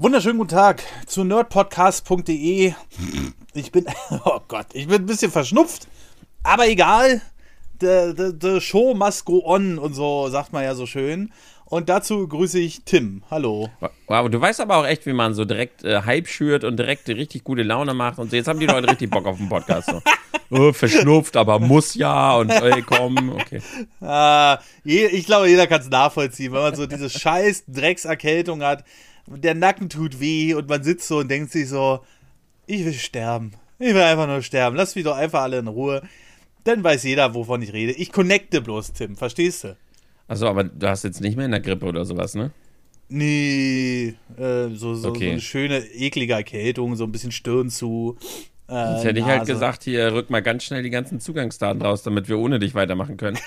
Wunderschönen guten Tag zu nerdpodcast.de. Ich bin, oh Gott, ich bin ein bisschen verschnupft, aber egal. The, the, the show must go on und so sagt man ja so schön. Und dazu grüße ich Tim. Hallo. Wow, du weißt aber auch echt, wie man so direkt äh, Hype schürt und direkt richtig gute Laune macht und so. Jetzt haben die Leute richtig Bock auf den Podcast. So. Oh, verschnupft, aber muss ja und ey, komm, okay. Ah, je, ich glaube, jeder kann es nachvollziehen, wenn man so diese scheiß Dreckserkältung hat. Der Nacken tut weh und man sitzt so und denkt sich so, ich will sterben. Ich will einfach nur sterben. Lass mich doch einfach alle in Ruhe. Dann weiß jeder, wovon ich rede. Ich connecte bloß, Tim. Verstehst du? Also, aber du hast jetzt nicht mehr in der Grippe oder sowas, ne? Nee, äh, so, so, Okay. so eine schöne, eklige Erkältung, so ein bisschen Stirn zu. Äh, Jetzt hätte ich halt gesagt, hier rück mal ganz schnell die ganzen Zugangsdaten raus, damit wir ohne dich weitermachen können.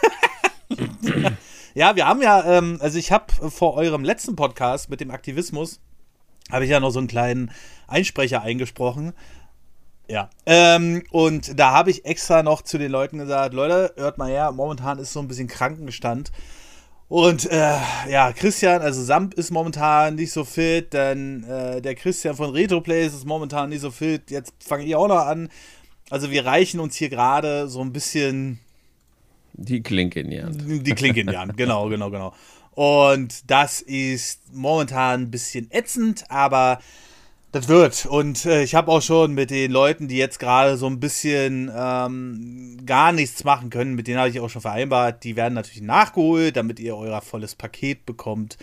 Ja, wir haben ja, ähm, also ich habe vor eurem letzten Podcast mit dem Aktivismus, habe ich ja noch so einen kleinen Einsprecher eingesprochen. Ja. Ähm, und da habe ich extra noch zu den Leuten gesagt, Leute, hört mal her, momentan ist so ein bisschen Krankenstand. Und äh, ja, Christian, also Samp ist momentan nicht so fit, dann äh, der Christian von Retroplays ist momentan nicht so fit. Jetzt fange ich auch noch an. Also wir reichen uns hier gerade so ein bisschen Die Klinke in die Hand, genau, genau, genau. Und das ist momentan ein bisschen ätzend, aber das wird. Und äh, ich habe auch schon mit den Leuten, die jetzt gerade so ein bisschen ähm, gar nichts machen können, mit denen habe ich auch schon vereinbart, die werden natürlich nachgeholt, damit ihr euer volles Paket bekommt.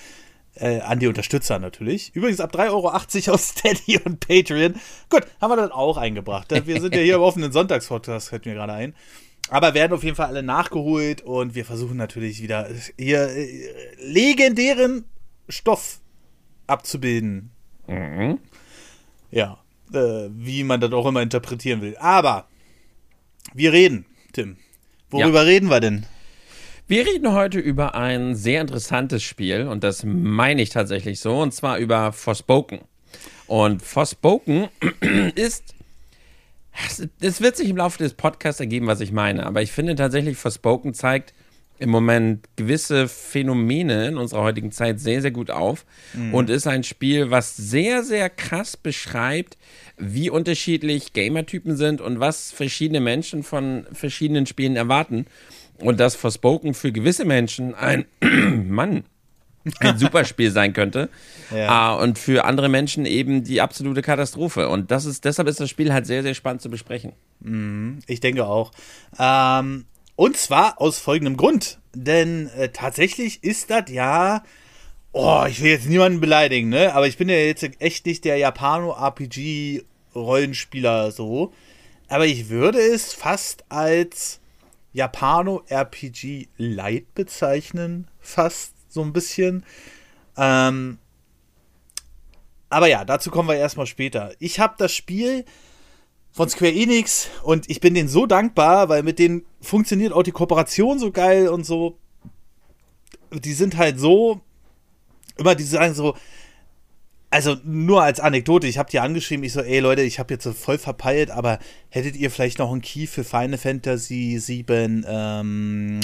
Äh, an die Unterstützer natürlich. Übrigens ab 3,80 Euro aus Steady und Patreon. Gut, haben wir das auch eingebracht. Wir sind ja hier im offenen Sonntagspodcast, fällt mir gerade ein. Aber werden auf jeden Fall alle nachgeholt und wir versuchen natürlich wieder hier äh, legendären Stoff abzubilden. Mhm. Ja, äh, wie man das auch immer interpretieren will. Aber wir reden, Tim. Worüber reden wir denn? Wir reden heute über ein sehr interessantes Spiel und das meine ich tatsächlich so, und zwar über Forspoken. Und Forspoken ist. Es wird sich im Laufe des Podcasts ergeben, was ich meine, aber ich finde tatsächlich, Forspoken zeigt im Moment gewisse Phänomene in unserer heutigen Zeit sehr, sehr gut auf und ist ein Spiel, was sehr, sehr krass beschreibt, wie unterschiedlich Gamertypen sind und was verschiedene Menschen von verschiedenen Spielen erwarten. Und dass Forspoken für gewisse Menschen ein Mann ein super Spiel sein könnte. Ja. Äh, und für andere Menschen eben die absolute Katastrophe. Und das ist, deshalb ist das Spiel halt sehr, sehr spannend zu besprechen. Ich denke auch. Ähm, und zwar aus folgendem Grund. Denn äh, tatsächlich ist das ja. Oh, ich will jetzt niemanden beleidigen, ne? Aber ich bin ja jetzt echt nicht der Japano-RPG-Rollenspieler so. Aber ich würde es fast als Japano-RPG Light bezeichnen. Fast so ein bisschen. Ähm, aber ja, dazu kommen wir erstmal später. Ich habe das Spiel von Square Enix und ich bin denen so dankbar, weil mit denen funktioniert auch die Kooperation so geil und so. Die sind halt so, immer die sagen so, also nur als Anekdote, ich habe die angeschrieben, ich so, ey Leute, ich habe jetzt so voll verpeilt, aber hättet ihr vielleicht noch einen Key für Final Fantasy 7, ähm,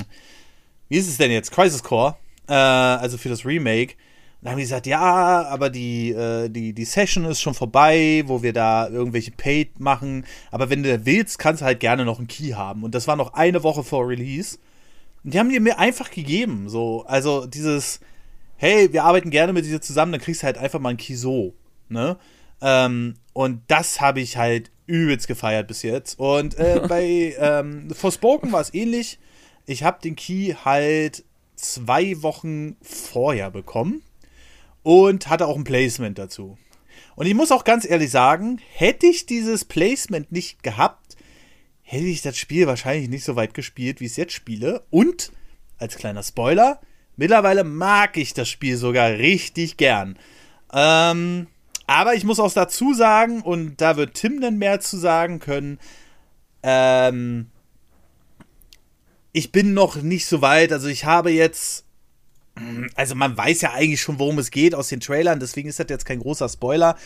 wie ist es denn jetzt? Crisis Core, äh, also für das Remake. Und dann haben die gesagt, ja, aber die, äh, die, die Session ist schon vorbei, wo wir da irgendwelche Paid machen. Aber wenn du willst, kannst du halt gerne noch einen Key haben. Und das war noch eine Woche vor Release. Und die haben die mir einfach gegeben. So, also dieses, hey, wir arbeiten gerne mit dir zusammen, dann kriegst du halt einfach mal einen Key so. Ne? Ähm, und das habe ich halt übelst gefeiert bis jetzt. Und äh, bei ähm, Forspoken war es ähnlich. Ich habe den Key halt zwei Wochen vorher bekommen und hatte auch ein Placement dazu. Und ich muss auch ganz ehrlich sagen, hätte ich dieses Placement nicht gehabt, hätte ich das Spiel wahrscheinlich nicht so weit gespielt, wie ich es jetzt spiele. Und, als kleiner Spoiler, mittlerweile mag ich das Spiel sogar richtig gern. Ähm, aber ich muss auch dazu sagen, und da wird Tim dann mehr zu sagen können, ähm, ich bin noch nicht so weit. Also ich habe jetzt also man weiß ja eigentlich schon, worum es geht aus den Trailern, deswegen ist das jetzt kein großer Spoiler.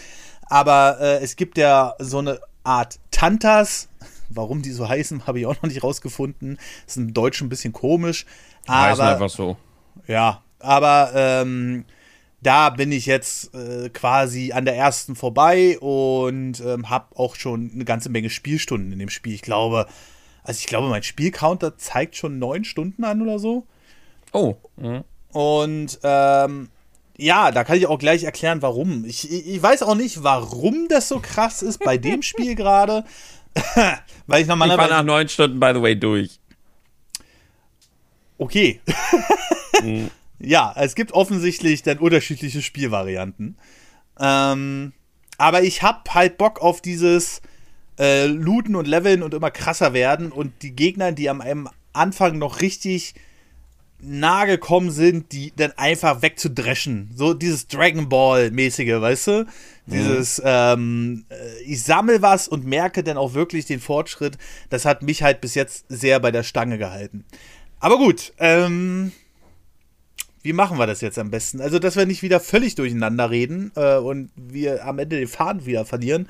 Aber äh, es gibt ja so eine Art Tantas. Warum die so heißen, habe ich auch noch nicht rausgefunden. Ist im Deutschen ein bisschen komisch. Heißen Aber einfach so. ja, aber ähm, da bin ich jetzt äh, quasi an der ersten vorbei und ähm, habe auch schon eine ganze Menge Spielstunden in dem Spiel. Ich glaube, also ich glaube, mein Spielcounter zeigt schon neun Stunden an oder so. Oh. Mhm. Und ähm, ja, da kann ich auch gleich erklären, warum. Ich, ich weiß auch nicht, warum das so krass ist bei dem Spiel gerade. Weil ich normalerweise. Ich war nach neun Stunden, by the way, durch. Okay. mhm. Ja, es gibt offensichtlich dann unterschiedliche Spielvarianten. Ähm, aber ich hab halt Bock auf dieses äh, Looten und Leveln und immer krasser werden und die Gegner, die am Anfang noch richtig nah gekommen sind, die dann einfach wegzudreschen. So dieses Dragon Ball-mäßige, weißt du? Dieses, ähm, äh, ich sammle was und merke dann auch wirklich den Fortschritt. Das hat mich halt bis jetzt sehr bei der Stange gehalten. Aber gut, ähm, wie machen wir das jetzt am besten? Also, dass wir nicht wieder völlig durcheinander reden äh, und wir am Ende den Faden wieder verlieren.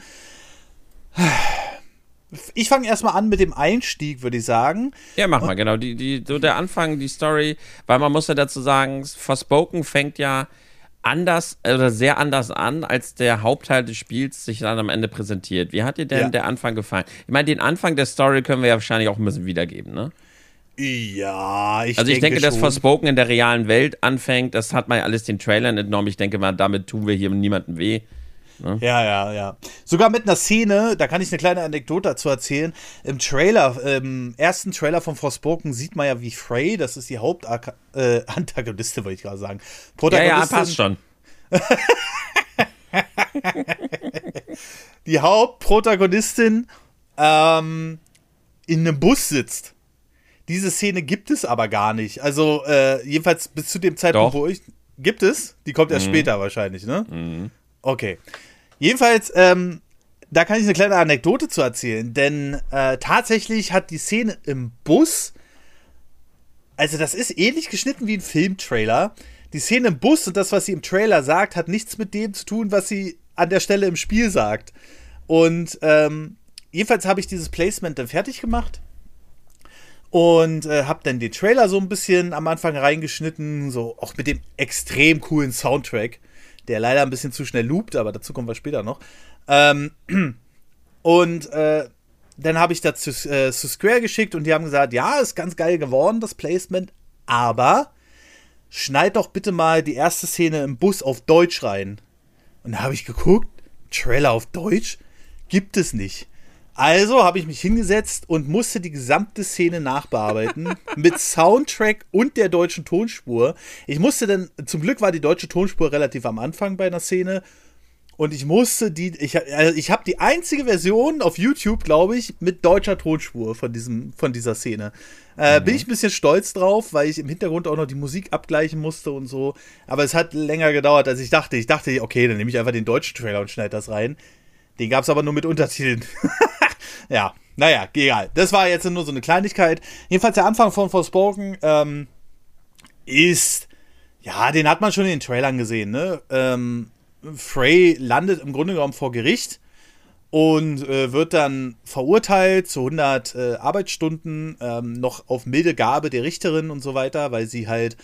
Ich fange erstmal an mit dem Einstieg, würde ich sagen. Ja, mach mal, genau. Die, die, so der Anfang, die Story, weil man muss ja dazu sagen, Forspoken fängt ja anders oder sehr anders an, als der Hauptteil des Spiels sich dann am Ende präsentiert. Wie hat dir denn ja. der Anfang gefallen? Ich meine, den Anfang der Story können wir ja wahrscheinlich auch ein bisschen wiedergeben, ne? Ja, ich Also ich denke, denke dass Forspoken in der realen Welt anfängt, das hat man ja alles den Trailern entnommen. Ich denke mal, damit tun wir hier niemandem weh. Ne? Ja, ja, ja. Sogar mit einer Szene, da kann ich eine kleine Anekdote dazu erzählen. Im Trailer, im ersten Trailer von Forspoken sieht man ja, wie Frey, das ist die Hauptantagonistin, äh, wollte ich gerade sagen. Protagonistin, ja, ja, passt schon. die Hauptprotagonistin ähm, in einem Bus sitzt. Diese Szene gibt es aber gar nicht. Also, äh, jedenfalls bis zu dem Zeitpunkt, Doch. wo ich. Gibt es? Die kommt erst mhm. später wahrscheinlich, ne? Mhm. Okay. Jedenfalls, ähm, da kann ich eine kleine Anekdote zu erzählen, denn äh, tatsächlich hat die Szene im Bus, also das ist ähnlich geschnitten wie ein Filmtrailer. Die Szene im Bus und das, was sie im Trailer sagt, hat nichts mit dem zu tun, was sie an der Stelle im Spiel sagt. Und ähm, jedenfalls habe ich dieses Placement dann fertig gemacht und äh, habe dann den Trailer so ein bisschen am Anfang reingeschnitten, so auch mit dem extrem coolen Soundtrack der leider ein bisschen zu schnell loopt, aber dazu kommen wir später noch. Ähm, und äh, dann habe ich das zu, äh, zu Square geschickt und die haben gesagt, ja, ist ganz geil geworden, das Placement, aber schneid doch bitte mal die erste Szene im Bus auf Deutsch rein. Und da habe ich geguckt, Trailer auf Deutsch gibt es nicht. Also habe ich mich hingesetzt und musste die gesamte Szene nachbearbeiten mit Soundtrack und der deutschen Tonspur. Ich musste dann, zum Glück war die deutsche Tonspur relativ am Anfang bei einer Szene und ich musste die, ich, also ich habe die einzige Version auf YouTube, glaube ich, mit deutscher Tonspur von, diesem, von dieser Szene. Äh, mhm. Bin ich ein bisschen stolz drauf, weil ich im Hintergrund auch noch die Musik abgleichen musste und so. Aber es hat länger gedauert, als ich dachte. Ich dachte, okay, dann nehme ich einfach den deutschen Trailer und schneide das rein. Den gab es aber nur mit Untertiteln. ja, naja, egal. Das war jetzt nur so eine Kleinigkeit. Jedenfalls der Anfang von Forspoken ähm, ist, ja, den hat man schon in den Trailern gesehen, ne? Ähm, Frey landet im Grunde genommen vor Gericht und äh, wird dann verurteilt zu 100 äh, Arbeitsstunden, ähm, noch auf milde Gabe der Richterin und so weiter, weil sie halt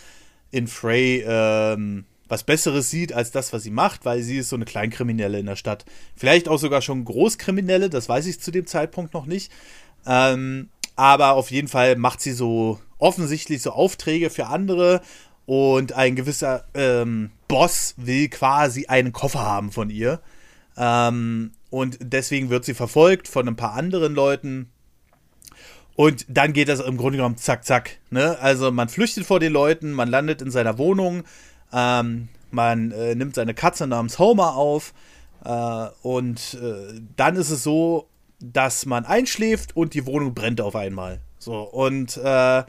in Frey ähm, was Besseres sieht als das, was sie macht, weil sie ist so eine Kleinkriminelle in der Stadt. Vielleicht auch sogar schon Großkriminelle, das weiß ich zu dem Zeitpunkt noch nicht. Ähm, aber auf jeden Fall macht sie so offensichtlich so Aufträge für andere und ein gewisser ähm, Boss will quasi einen Koffer haben von ihr. Ähm, und deswegen wird sie verfolgt von ein paar anderen Leuten. Und dann geht das im Grunde genommen zack, zack. Ne? Also man flüchtet vor den Leuten, man landet in seiner Wohnung, ähm, man äh, nimmt seine Katze namens Homer auf äh, und äh, dann ist es so, dass man einschläft und die Wohnung brennt auf einmal. So, und äh,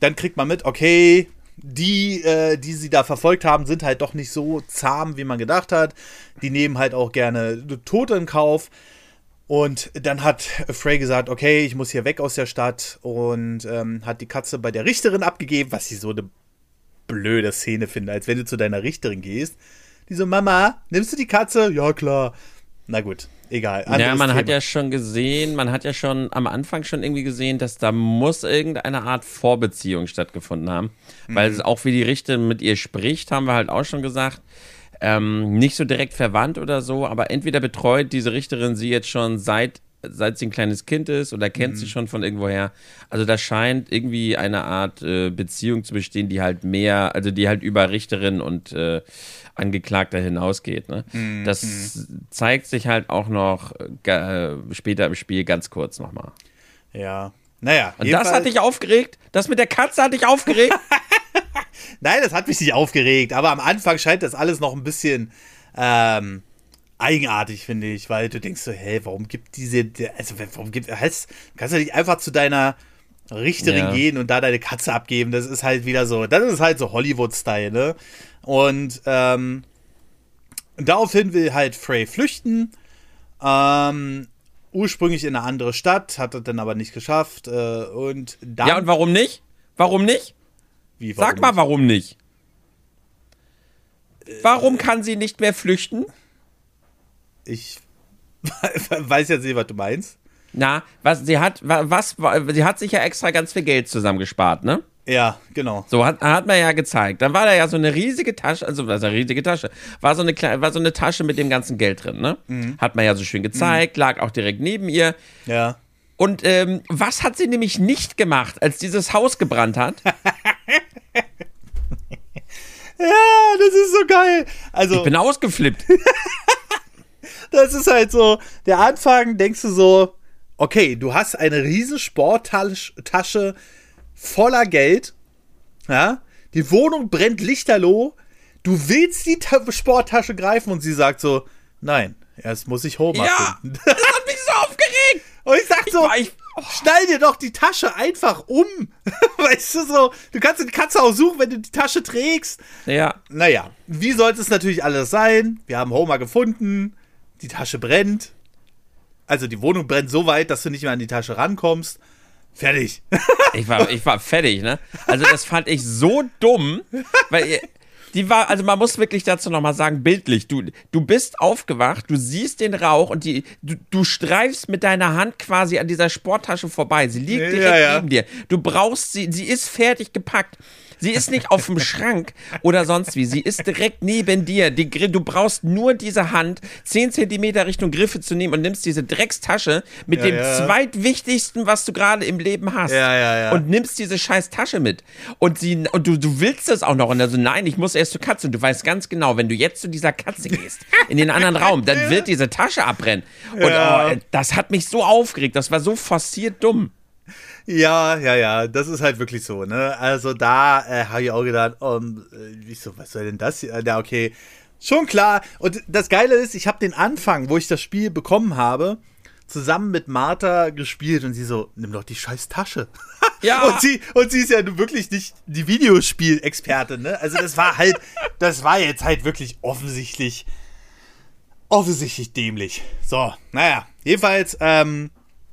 dann kriegt man mit, okay, die, äh, die sie da verfolgt haben, sind halt doch nicht so zahm, wie man gedacht hat. Die nehmen halt auch gerne Tote in Kauf. Und dann hat Frey gesagt, okay, ich muss hier weg aus der Stadt und ähm, hat die Katze bei der Richterin abgegeben, was sie so eine blöde Szene finde, als wenn du zu deiner Richterin gehst. Die so, Mama, nimmst du die Katze? Ja, klar. Na gut, egal. Ja, man Thema. hat ja schon gesehen, man hat ja schon am Anfang schon irgendwie gesehen, dass da muss irgendeine Art Vorbeziehung stattgefunden haben. Mhm. Weil es auch wie die Richter mit ihr spricht, haben wir halt auch schon gesagt. Ähm, nicht so direkt verwandt oder so, aber entweder betreut diese Richterin sie jetzt schon seit seit sie ein kleines Kind ist oder kennt mhm. sie schon von irgendwoher. Also da scheint irgendwie eine Art äh, Beziehung zu bestehen, die halt mehr, also die halt über Richterin und äh, Angeklagter hinausgeht. Ne? Mhm. Das mhm. zeigt sich halt auch noch äh, später im Spiel ganz kurz nochmal. Ja. Naja. Und das hat dich aufgeregt? Das mit der Katze hat dich aufgeregt? Nein, das hat mich nicht aufgeregt, aber am Anfang scheint das alles noch ein bisschen ähm, eigenartig, finde ich, weil du denkst so, hä, warum gibt diese, also warum gibt, heißt, kannst du nicht einfach zu deiner Richterin ja. gehen und da deine Katze abgeben? Das ist halt wieder so, das ist halt so Hollywood-Style, ne? Und ähm, daraufhin will halt Frey flüchten. Ähm, ursprünglich in eine andere Stadt, hat er dann aber nicht geschafft. Äh, und dann. Ja, und warum nicht? Warum nicht? Wie, warum Sag mal, warum nicht? Warum kann sie nicht mehr flüchten? Ich weiß jetzt nicht, was du meinst. Na, was sie hat, was, sie hat sich ja extra ganz viel Geld zusammengespart, ne? Ja, genau. So hat, hat man ja gezeigt. Dann war da ja so eine riesige Tasche, also was eine riesige Tasche, war so eine war so eine Tasche mit dem ganzen Geld drin, ne? Mhm. Hat man ja so schön gezeigt, mhm. lag auch direkt neben ihr. Ja. Und ähm, was hat sie nämlich nicht gemacht, als dieses Haus gebrannt hat? ja, das ist so geil. Also ich bin ausgeflippt. das ist halt so, der Anfang denkst du so, okay, du hast eine riesen Sporttasche voller Geld, ja, die Wohnung brennt lichterloh, du willst die Ta Sporttasche greifen und sie sagt so, nein, erst muss ich Homer ja, finden. das hat mich so aufgeregt. Und ich sag so, ich, oh. schnall dir doch die Tasche einfach um. weißt du so, du kannst die Katze auch suchen, wenn du die Tasche trägst. Ja. Naja, wie sollte es natürlich alles sein? Wir haben Homer gefunden die Tasche brennt. Also die Wohnung brennt so weit, dass du nicht mehr an die Tasche rankommst. Fertig. ich, war, ich war fertig, ne? Also das fand ich so dumm, weil die war, also man muss wirklich dazu nochmal sagen, bildlich, du, du bist aufgewacht, du siehst den Rauch und die, du, du streifst mit deiner Hand quasi an dieser Sporttasche vorbei. Sie liegt direkt ja, ja. neben dir. Du brauchst sie, sie ist fertig gepackt. Sie ist nicht auf dem Schrank oder sonst wie. Sie ist direkt neben dir. Die, du brauchst nur diese Hand 10 Zentimeter Richtung Griffe zu nehmen und nimmst diese Dreckstasche mit ja, dem ja. zweitwichtigsten, was du gerade im Leben hast. Ja, ja, ja. Und nimmst diese scheiß Tasche mit. Und, sie, und du, du willst es auch noch. Und also, nein, ich muss erst zur Katze. Und du weißt ganz genau, wenn du jetzt zu dieser Katze gehst, in den anderen Raum, dann wird diese Tasche abbrennen. Und oh, das hat mich so aufgeregt. Das war so forciert dumm. Ja, ja, ja, das ist halt wirklich so, ne? Also da äh, habe ich auch gedacht, um, äh, ich so, was soll denn das hier? Ja, okay, schon klar. Und das Geile ist, ich habe den Anfang, wo ich das Spiel bekommen habe, zusammen mit Martha gespielt und sie so, nimm doch die scheiß Tasche. Ja. und, sie, und sie ist ja wirklich nicht die Videospielexpertin, ne? Also das war halt, das war jetzt halt wirklich offensichtlich, offensichtlich dämlich. So, naja, jedenfalls, ähm,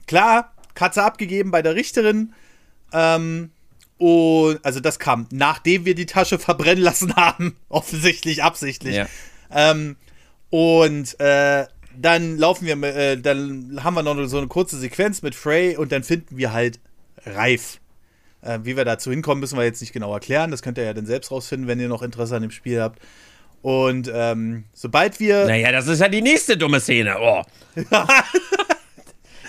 klar, Katze abgegeben bei der Richterin. Ähm, und also das kam, nachdem wir die Tasche verbrennen lassen haben. Offensichtlich, absichtlich. Ja. Ähm, und äh, dann laufen wir, äh, dann haben wir noch so eine kurze Sequenz mit Frey und dann finden wir halt Reif. Äh, wie wir dazu hinkommen, müssen wir jetzt nicht genau erklären. Das könnt ihr ja dann selbst rausfinden, wenn ihr noch Interesse an dem Spiel habt. Und ähm, sobald wir. Naja, das ist ja die nächste dumme Szene. Oh.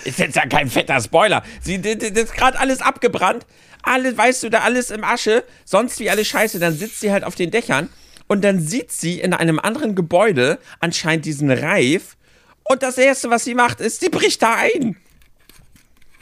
Ist jetzt ja kein fetter Spoiler. Sie, das ist gerade alles abgebrannt. Alles, weißt du, da alles im Asche. Sonst wie alles Scheiße. Dann sitzt sie halt auf den Dächern. Und dann sieht sie in einem anderen Gebäude anscheinend diesen Reif. Und das Erste, was sie macht, ist, sie bricht da ein.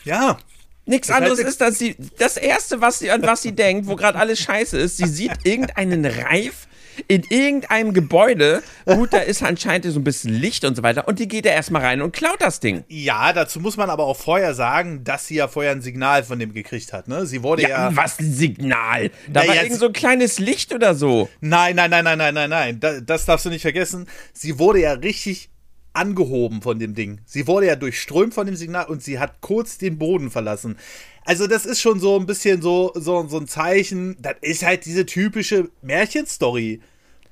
Ja. Nichts anderes ist, dass sie das Erste, was sie, an was sie denkt, wo gerade alles scheiße ist, sie sieht irgendeinen Reif in irgendeinem Gebäude. Gut, da ist anscheinend so ein bisschen Licht und so weiter. Und die geht da erstmal rein und klaut das Ding. Ja, dazu muss man aber auch vorher sagen, dass sie ja vorher ein Signal von dem gekriegt hat. Ne? Sie wurde ja. ja was ein Signal? Da war irgend so ein kleines Licht oder so. Nein, nein, nein, nein, nein, nein, nein. Das darfst du nicht vergessen. Sie wurde ja richtig angehoben von dem Ding. Sie wurde ja durchströmt von dem Signal und sie hat kurz den Boden verlassen. Also das ist schon so ein bisschen so, so, so ein Zeichen, das ist halt diese typische Märchenstory.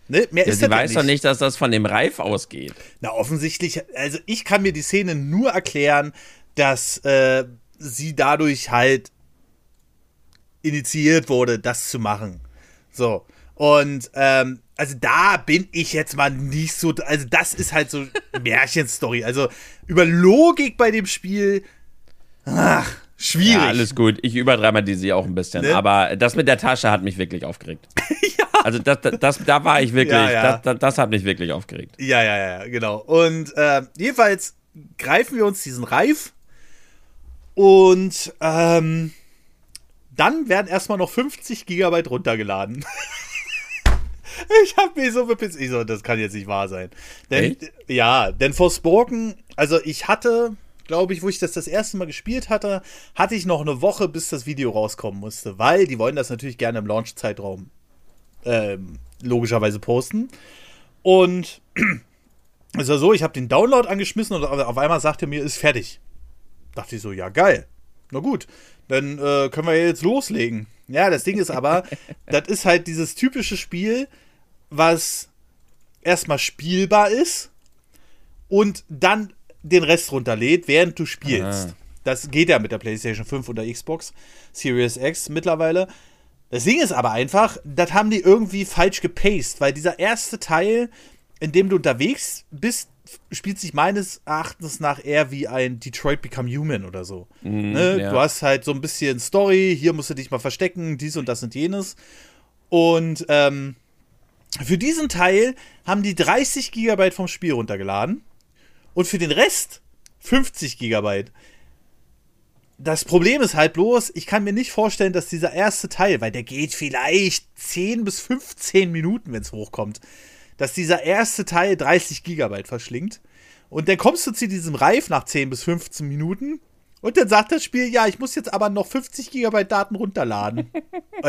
Ne? Mehr Ja, ist sie das ja weiß doch nicht, dass das von dem Reif ausgeht. Na, offensichtlich, also ich kann mir die Szene nur erklären, dass äh, sie dadurch halt initiiert wurde, das zu machen. So. Und ähm, also da bin ich jetzt mal nicht so. Also, das ist halt so Märchenstory. Also über Logik bei dem Spiel. Ach, schwierig. Ja, alles gut. Ich überdramatisiere auch ein bisschen. Ne? Aber das mit der Tasche hat mich wirklich aufgeregt. ja. Also das, das, das, da war ich wirklich, Ja, ja. Das, das, hat mich wirklich aufgeregt. Ja, ja, ja, genau. Und äh, jedenfalls greifen wir uns diesen Reif und ähm, dann werden erstmal noch 50 Gigabyte runtergeladen. ich habe mich so bepisst. Ich so, das kann jetzt nicht wahr sein. Denn, Echt? ja, denn Forspoken, also ich hatte, glaube ich, wo ich das das erste Mal gespielt hatte, hatte ich noch eine Woche, bis das Video rauskommen musste, weil die wollen das natürlich gerne im Launch-Zeitraum ähm, logischerweise posten. Und es war so, ich habe den Download angeschmissen und auf einmal sagte er mir, ist fertig. Dachte ich so, ja, geil. Na gut, dann äh, können wir jetzt loslegen. Ja, das Ding ist aber, das ist halt dieses typische Spiel, was erstmal spielbar ist und dann den Rest runterlädt, während du spielst. Ah. Das geht ja mit der PlayStation 5 oder Xbox Series X mittlerweile. Das Ding ist aber einfach, das haben die irgendwie falsch gepaced, weil dieser erste Teil, in dem du unterwegs bist, spielt sich meines Erachtens nach eher wie ein Detroit Become Human oder so. ne? ja. Du hast halt so ein bisschen Story, hier musst du dich mal verstecken, dies und das und jenes. Und ähm, für diesen Teil haben die 30 Gigabyte vom Spiel runtergeladen und für den Rest 50 Gigabyte. Das Problem ist halt bloß, ich kann mir nicht vorstellen, dass dieser erste Teil, weil der geht vielleicht 10 bis 15 Minuten, wenn es hochkommt, dass dieser erste Teil 30 Gigabyte verschlingt. Und dann kommst du zu diesem Reif nach 10 bis 15 Minuten und dann sagt das Spiel, ja, ich muss jetzt aber noch 50 Gigabyte Daten runterladen.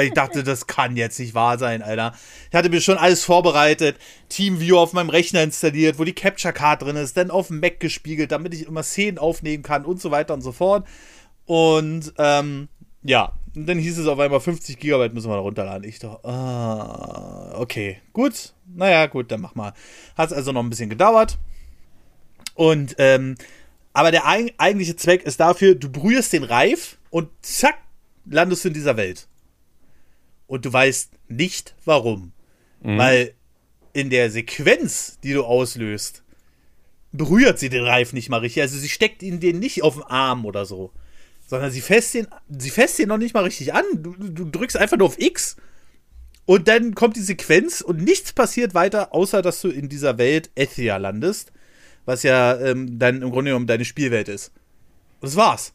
Ich dachte, das kann jetzt nicht wahr sein, Alter. Ich hatte mir schon alles vorbereitet, TeamViewer auf meinem Rechner installiert, wo die Capture Card drin ist, dann auf dem Mac gespiegelt, damit ich immer Szenen aufnehmen kann und so weiter und so fort. Und ähm, ja, und dann hieß es auf einmal 50 Gigabyte müssen wir da runterladen. Ich dachte, ah, okay, gut. Naja, gut, dann mach mal. Hat also noch ein bisschen gedauert. Und, ähm, aber der eig eigentliche Zweck ist dafür, du berührst den Reif und zack, landest du in dieser Welt. Und du weißt nicht warum. Weil in der Sequenz, die du auslöst, berührt sie den Reif nicht mal richtig. Also sie steckt ihn den nicht auf den Arm oder so. Sondern sie fässt den, sie fässt den noch nicht mal richtig an. Du, du drückst einfach nur auf X und dann kommt die Sequenz und nichts passiert weiter, außer dass du in dieser Welt Ethia landest, was ja ähm, dann im Grunde genommen deine Spielwelt ist. Und das war's.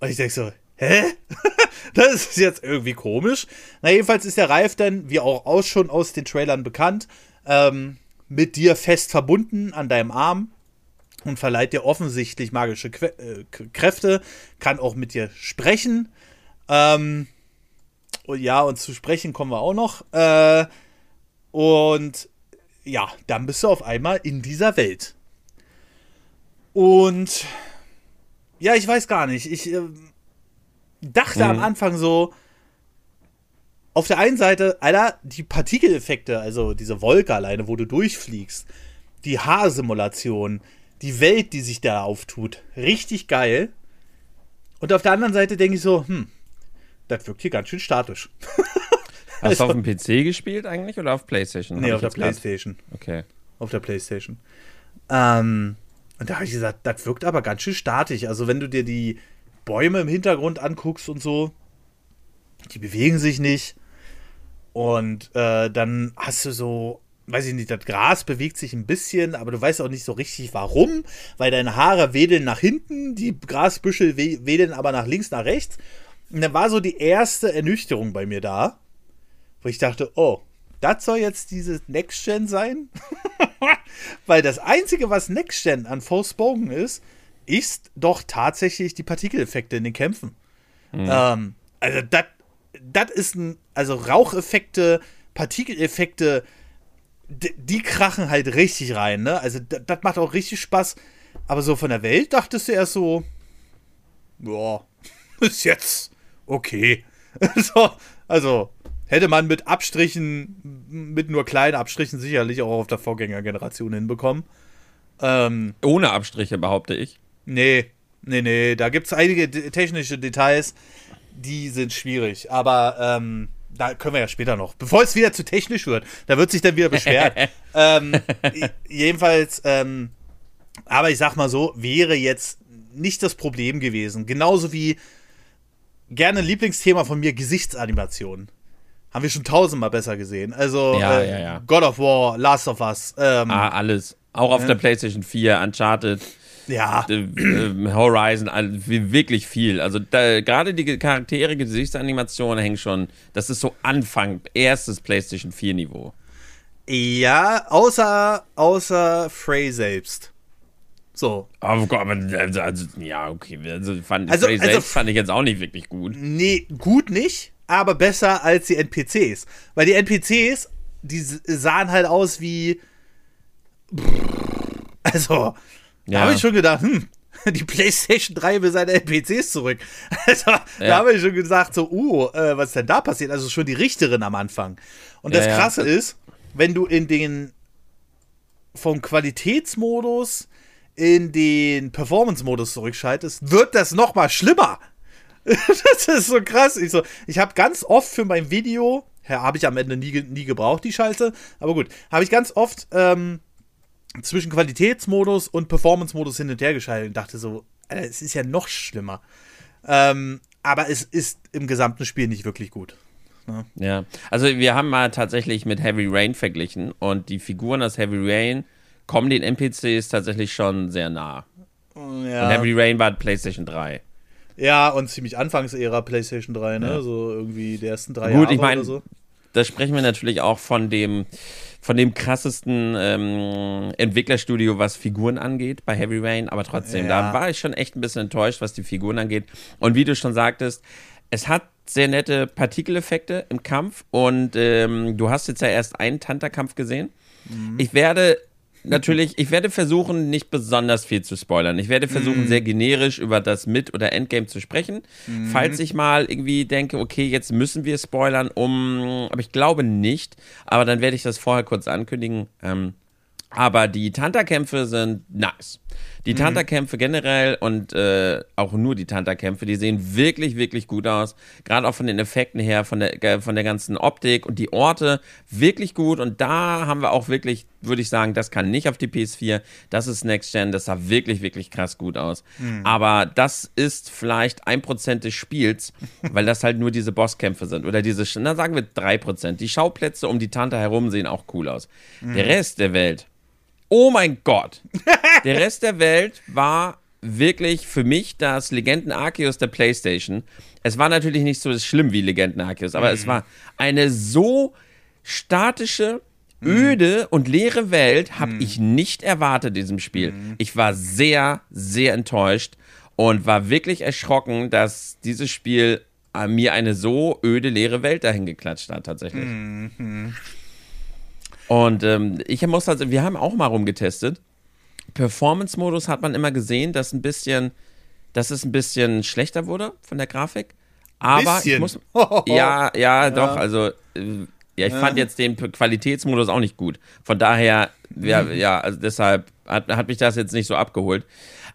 Und ich denke so, hä? das ist jetzt irgendwie komisch. Na, jedenfalls ist der Reif dann, wie auch aus, schon aus den Trailern bekannt, ähm, mit dir fest verbunden an deinem Arm und verleiht dir offensichtlich magische que äh, Kräfte, kann auch mit dir sprechen. Ähm, und ja, und zu sprechen kommen wir auch noch. Äh, und ja, dann bist du auf einmal in dieser Welt. Und ja, ich weiß gar nicht. Ich äh, dachte am Anfang so, auf der einen Seite, Alter, die Partikeleffekte, also diese Wolke alleine, wo du durchfliegst, die Haarsimulation, die Welt, die sich da auftut, richtig geil. Und auf der anderen Seite denke ich so, hm, das wirkt hier ganz schön statisch. Hast du auf dem PC gespielt eigentlich oder auf PlayStation? Nee, Hab auf der jetzt grad- Playstation. Okay. Auf der Playstation. Ähm, und da habe ich gesagt, das wirkt aber ganz schön statisch. Also wenn du dir die Bäume im Hintergrund anguckst und so, die bewegen sich nicht. Und äh, dann hast du so, weiß ich nicht, das Gras bewegt sich ein bisschen, aber du weißt auch nicht so richtig warum, weil deine Haare wedeln nach hinten, die Grasbüschel we wedeln aber nach links, nach rechts. Und dann war so die erste Ernüchterung bei mir da, wo ich dachte, oh, das soll jetzt diese Next Gen sein? Weil das Einzige, was Next Gen an Forspoken ist, ist doch tatsächlich die Partikeleffekte in den Kämpfen. Ähm, also das ist ein, also Raucheffekte, Partikeleffekte, die krachen halt richtig rein, ne? Also das macht auch richtig Spaß. Aber so von der Welt dachtest du erst so, ja, ist jetzt okay. so, also, Hätte man mit Abstrichen, mit nur kleinen Abstrichen sicherlich auch auf der Vorgängergeneration hinbekommen. Ähm, Ohne Abstriche, behaupte ich. Nee, nee, nee. Da gibt es einige technische Details, die sind schwierig. Aber ähm, da können wir ja später noch. Bevor es wieder zu technisch wird, da wird sich dann wieder beschwert. ähm, jedenfalls, ähm, aber ich sag mal so, wäre jetzt nicht das Problem gewesen. Genauso wie gerne ein Lieblingsthema von mir, Gesichtsanimationen. Haben wir schon tausendmal besser gesehen. Also ja, äh, ja, ja. God of War, Last of Us. Ähm, ah, alles. Auch auf der PlayStation 4, Uncharted. Ja. Äh, äh, Horizon, wirklich viel. Also gerade die Charaktere, Gesichtsanimationen hängen schon. Das ist so Anfang, erstes PlayStation 4 Niveau. Ja, außer, außer Frey selbst. So. Oh Gott, aber also, also, ja, okay. Also, fand, also, Frey also, selbst fand ich jetzt auch nicht wirklich gut. Nee, gut nicht, aber besser als die NPCs. Weil die NPCs, die sahen halt aus wie. Also, ja. Da habe ich schon gedacht, hm, die PlayStation 3 will seine NPCs zurück. Also, ja. da habe ich schon gesagt, so, uh, äh, was ist denn da passiert? Also schon die Richterin am Anfang. Und das ja, Krasse ist, wenn du in den vom Qualitätsmodus in den Performance-Modus zurückschaltest, wird das noch mal schlimmer. das ist so krass. Ich, so, ich habe ganz oft für mein Video, ja, habe ich am Ende nie, nie gebraucht, die Scheiße, aber gut, habe ich ganz oft ähm, zwischen Qualitätsmodus und Performance-Modus hin und her geschaltet und dachte so, es ist ja noch schlimmer. Ähm, aber es ist im gesamten Spiel nicht wirklich gut. Ne? Ja, also wir haben mal tatsächlich mit Heavy Rain verglichen und die Figuren aus Heavy Rain kommen den NPCs tatsächlich schon sehr nah. Ja. Und Heavy Rain war PlayStation 3. Ja, und ziemlich Anfangsära PlayStation 3, ne? Ja. So irgendwie die ersten drei Gut, Jahre ich mein, oder so. Da sprechen wir natürlich auch von dem von dem krassesten ähm, Entwicklerstudio, was Figuren angeht, bei Heavy Rain. Aber trotzdem, ja. da war ich schon echt ein bisschen enttäuscht, was die Figuren angeht. Und wie du schon sagtest, es hat sehr nette Partikeleffekte im Kampf. Und ähm, du hast jetzt ja erst einen Tanterkampf gesehen. Mhm. Ich werde natürlich, ich werde versuchen, nicht besonders viel zu spoilern. Ich werde versuchen, mhm. sehr generisch über das Mid- oder Endgame zu sprechen. Mhm. Falls ich mal irgendwie denke, okay, jetzt müssen wir spoilern, um, aber ich glaube nicht. Aber dann werde ich das vorher kurz ankündigen. Ähm, aber die Tanterkämpfe sind nice. Die mhm. Tanterkämpfe generell und äh, auch nur die Tanterkämpfe, die sehen wirklich, wirklich gut aus. Gerade auch von den Effekten her, von der, von der ganzen Optik und die Orte wirklich gut. Und da haben wir auch wirklich, würde ich sagen, das kann nicht auf die PS4. Das ist Next Gen, das sah wirklich, wirklich krass gut aus. Mhm. Aber das ist vielleicht ein Prozent des Spiels, weil das halt nur diese Bosskämpfe sind. Oder diese, na sagen wir drei Prozent. Die Schauplätze um die Tante herum sehen auch cool aus. Mhm. Der Rest der Welt Oh mein Gott. Der Rest der Welt war wirklich für mich das Legenden Arceus der PlayStation. Es war natürlich nicht so schlimm wie Legenden Arceus, aber mhm. es war eine so statische, mhm. öde mhm. und leere Welt habe mhm. ich nicht erwartet in diesem Spiel. Mhm. Ich war sehr, sehr enttäuscht und war wirklich erschrocken, dass dieses Spiel äh, mir eine so öde, leere Welt dahin geklatscht hat, tatsächlich. Mhm. Und ähm, ich muss also, wir haben auch mal rumgetestet. Performance-Modus hat man immer gesehen, dass ein bisschen, dass es ein bisschen schlechter wurde von der Grafik. Aber bisschen. ich muss, ja, ja, ja, doch, also äh, ja, ich ja. fand jetzt den Qualitätsmodus auch nicht gut. Von daher, ja, mhm. ja also deshalb hat, hat mich das jetzt nicht so abgeholt.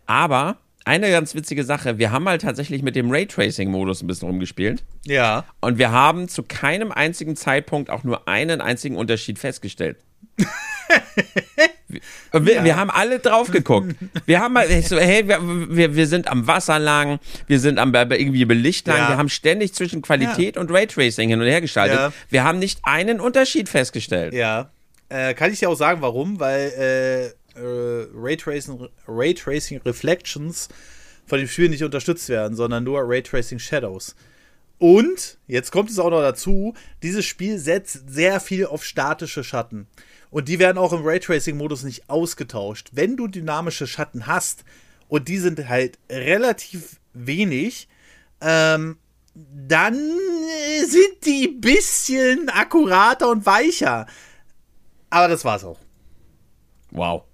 Aber eine ganz witzige Sache, wir haben halt tatsächlich mit dem Raytracing-Modus ein bisschen rumgespielt. Ja. Und wir haben zu keinem einzigen Zeitpunkt auch nur einen einzigen Unterschied festgestellt. wir, ja. wir, haben alle drauf geguckt. Wir haben mal so, hey, wir, wir, sind am Wasser lang, wir sind am irgendwie Belicht lang, ja. wir haben ständig zwischen Qualität ja. und Raytracing hin und her geschaltet. Wir haben nicht einen Unterschied festgestellt. Ja. Äh, kann ich dir auch sagen, warum? Weil äh, äh, Raytracing, Raytracing Reflections von dem Spiel nicht unterstützt werden, sondern nur Raytracing Shadows. Und, jetzt kommt es auch noch dazu, dieses Spiel setzt sehr viel auf statische Schatten. Und die werden auch im Raytracing-Modus nicht ausgetauscht. Wenn du dynamische Schatten hast, und die sind halt relativ wenig, ähm, dann sind die bisschen akkurater und weicher. Aber das war's auch. Wow.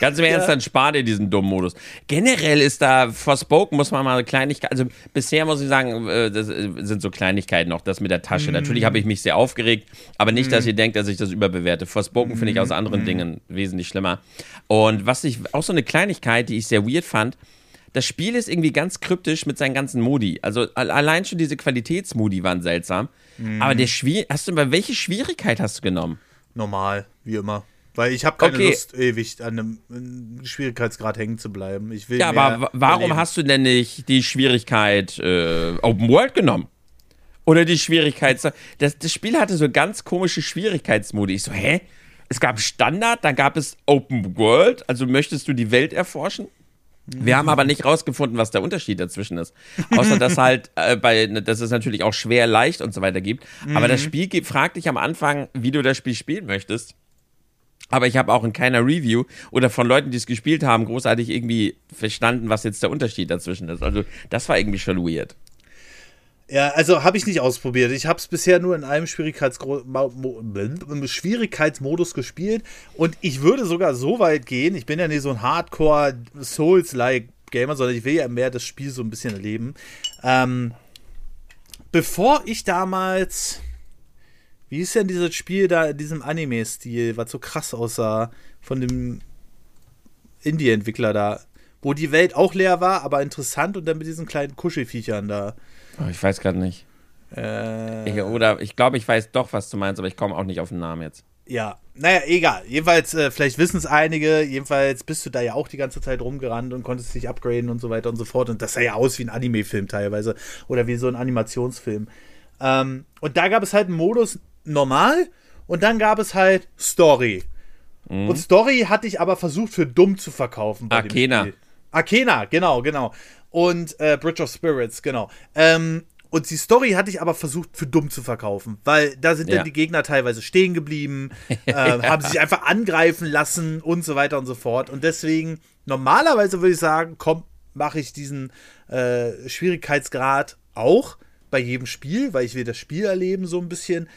Ganz im Ernst, ja. dann spar dir diesen dummen Modus. Generell ist da Forspoken, muss man mal eine Kleinigkeit, also bisher muss ich sagen, äh, das äh, sind so Kleinigkeiten noch, das mit der Tasche. Mm. Natürlich habe ich mich sehr aufgeregt, aber nicht, mm. dass ihr denkt, dass ich das überbewerte. Forspoken mm. finde ich aus anderen mm. Dingen wesentlich schlimmer. Und was ich, auch so eine Kleinigkeit, die ich sehr weird fand, das Spiel ist irgendwie ganz kryptisch mit seinen ganzen Modi. Also allein schon diese Qualitätsmodi waren seltsam. Aber der Schwier hast du, welche Schwierigkeit hast du genommen? Normal, wie immer. Weil ich habe keine okay. Lust, ewig an einem Schwierigkeitsgrad hängen zu bleiben. Ich will ja, aber warum erleben. hast du denn nicht die Schwierigkeit äh, Open World genommen? Oder die Schwierigkeit. Das, das Spiel hatte so ganz komische Schwierigkeitsmodi. Ich so, hä? Es gab Standard, dann gab es Open World. Also möchtest du die Welt erforschen? Wir haben aber nicht rausgefunden, was der Unterschied dazwischen ist. Außer dass halt äh, bei, dass es natürlich auch schwer, leicht und so weiter gibt. Aber das mhm. Spiel fragt dich am Anfang, wie du das Spiel spielen möchtest. Aber ich habe auch in keiner Review oder von Leuten, die es gespielt haben, großartig irgendwie verstanden, was jetzt der Unterschied dazwischen ist. Also das war irgendwie schon weird. Ja, also habe ich nicht ausprobiert. Ich habe es bisher nur in einem Schwierigkeitsmodus gespielt und ich würde sogar so weit gehen. Ich bin ja nicht so ein Hardcore Souls-like Gamer, sondern ich will ja mehr das Spiel so ein bisschen erleben. Ähm, bevor ich damals, wie ist denn dieses Spiel da in diesem Anime-Stil, was so krass aussah von dem Indie-Entwickler da, wo die Welt auch leer war, aber interessant und dann mit diesen kleinen Kuschelfiechern da. Oh, ich weiß gerade nicht. Äh, ich, oder ich glaube, ich weiß doch, was du meinst, aber ich komme auch nicht auf den Namen jetzt. Ja, naja, egal. Jedenfalls, äh, vielleicht wissen es einige. Jedenfalls bist du da ja auch die ganze Zeit rumgerannt und konntest dich upgraden und so weiter und so fort. Und das sah ja aus wie ein Anime-Film teilweise. Oder wie so ein Animationsfilm. Ähm, und da gab es halt einen Modus normal und dann gab es halt Story. Mhm. Und Story hatte ich aber versucht für dumm zu verkaufen. Bei Arcana. Arcana, genau, genau und äh, Bridge of Spirits, genau. Ähm, und die Story hatte ich aber versucht für dumm zu verkaufen, weil da sind ja. dann die Gegner teilweise stehen geblieben, äh, haben sich einfach angreifen lassen und so weiter und so fort. Und deswegen, normalerweise würde ich sagen, komm, mache ich diesen äh, Schwierigkeitsgrad auch bei jedem Spiel, weil ich will das Spiel erleben so ein bisschen.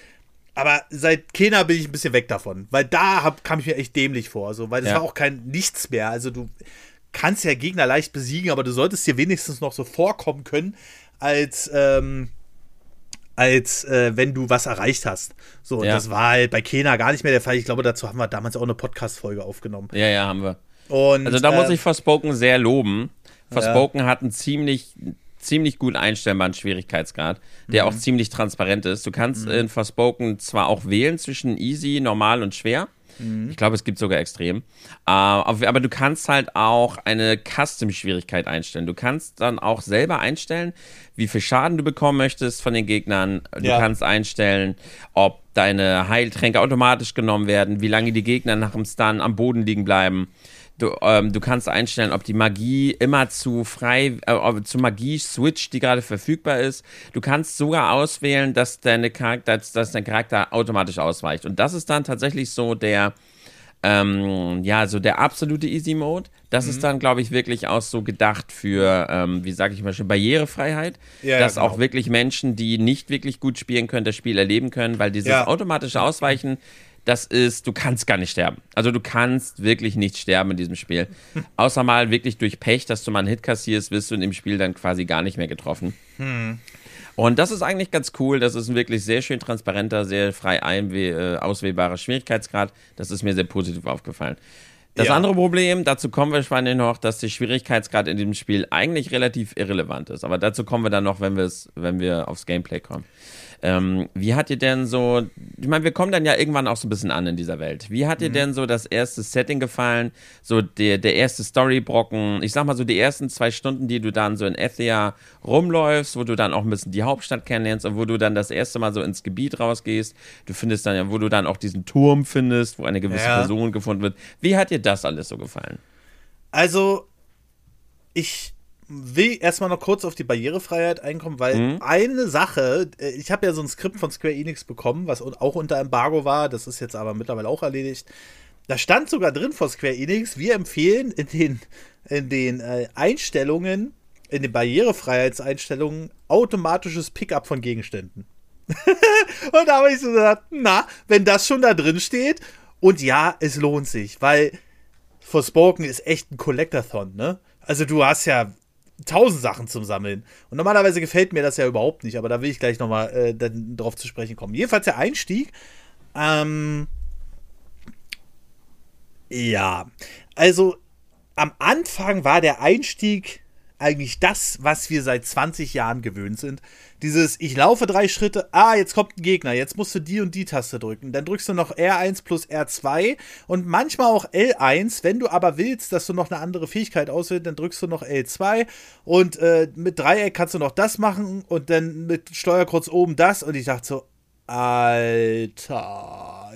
Aber seit Kena bin ich ein bisschen weg davon, weil da hab, kam ich mir echt dämlich vor, so, weil das ja. war auch kein Nichts mehr. Also du, kannst ja Gegner leicht besiegen, aber du solltest dir wenigstens noch so vorkommen können, als, ähm, als äh, wenn du was erreicht hast. So, und ja. das war halt bei Kena gar nicht mehr der Fall. Ich glaube, dazu haben wir damals auch eine Podcast-Folge aufgenommen. Ja, ja, haben wir. Und, also da äh, muss ich Forspoken sehr loben. Forspoken ja. hat einen ziemlich, ziemlich gut einstellbaren Schwierigkeitsgrad, der mhm. auch ziemlich transparent ist. Du kannst mhm. in Forspoken zwar auch wählen zwischen easy, normal und schwer. Mhm. Ich glaube, es gibt sogar extrem. Äh, aber du kannst halt auch eine Custom-Schwierigkeit einstellen. Du kannst dann auch selber einstellen, wie viel Schaden du bekommen möchtest von den Gegnern. Du ja. kannst einstellen, ob deine Heiltränke automatisch genommen werden, wie lange die Gegner nach dem Stun am Boden liegen bleiben. Du, ähm, du kannst einstellen, ob die Magie immer zu frei, äh, zu Magie switcht, die gerade verfügbar ist. Du kannst sogar auswählen, dass deine Charakter, dass dein Charakter automatisch ausweicht. Und das ist dann tatsächlich so der, ähm, ja, so der absolute Easy Mode. Das mhm. ist dann, glaube ich, wirklich auch so gedacht für, ähm, wie sage ich mal schon, Barrierefreiheit. Ja, dass ja, genau. auch wirklich Menschen, die nicht wirklich gut spielen können, das Spiel erleben können, weil dieses ja. automatische Ausweichen das ist, du kannst gar nicht sterben. Also du kannst wirklich nicht sterben in diesem Spiel. Außer mal wirklich durch Pech, dass du mal einen Hit kassierst, wirst du in dem Spiel dann quasi gar nicht mehr getroffen. Hm. Und das ist eigentlich ganz cool. Das ist ein wirklich sehr schön transparenter, sehr frei äh, auswählbarer Schwierigkeitsgrad. Das ist mir sehr positiv aufgefallen. Das ja. andere Problem, dazu kommen wir spannend noch, dass der Schwierigkeitsgrad in diesem Spiel eigentlich relativ irrelevant ist. Aber dazu kommen wir dann noch, wenn, wenn wir aufs Gameplay kommen. Ähm, wie hat dir denn so, ich meine, wir kommen dann ja irgendwann auch so ein bisschen an in dieser Welt. Wie hat dir mhm. denn so das erste Setting gefallen? So der, der erste Storybrocken, ich sag mal so die ersten zwei Stunden, die du dann so in Ethia rumläufst, wo du dann auch ein bisschen die Hauptstadt kennenlernst und wo du dann das erste Mal so ins Gebiet rausgehst. Du findest dann ja, wo du dann auch diesen Turm findest, wo eine gewisse ja. Person gefunden wird. Wie hat dir das alles so gefallen? Also, ich will erstmal noch kurz auf die Barrierefreiheit einkommen, weil mhm. eine Sache, äh, ich habe ja so ein Skript von Square Enix bekommen, was auch unter Embargo war, das ist jetzt aber mittlerweile auch erledigt. Da stand sogar drin von Square Enix, wir empfehlen in den, in den äh, Einstellungen, in den Barrierefreiheitseinstellungen, automatisches Pickup von Gegenständen. und da habe ich so gesagt, na, wenn das schon da drin steht, und ja, es lohnt sich, weil Forspoken ist echt ein Collectathon, ne? Also du hast ja tausend Sachen zum Sammeln. Und normalerweise gefällt mir das ja überhaupt nicht, aber da will ich gleich nochmal äh, drauf zu sprechen kommen. Jedenfalls der Einstieg. Ähm, ja, also am Anfang war der Einstieg eigentlich das, was wir seit 20 Jahren gewöhnt sind. Dieses, ich laufe drei Schritte, ah, jetzt kommt ein Gegner, jetzt musst du die und die Taste drücken. Dann drückst du noch R1 plus R2 und manchmal auch L1. Wenn du aber willst, dass du noch eine andere Fähigkeit auswählst, dann drückst du noch L2 und äh, mit Dreieck kannst du noch das machen und dann mit Steuerkreuz oben das. Und ich dachte so, Alter.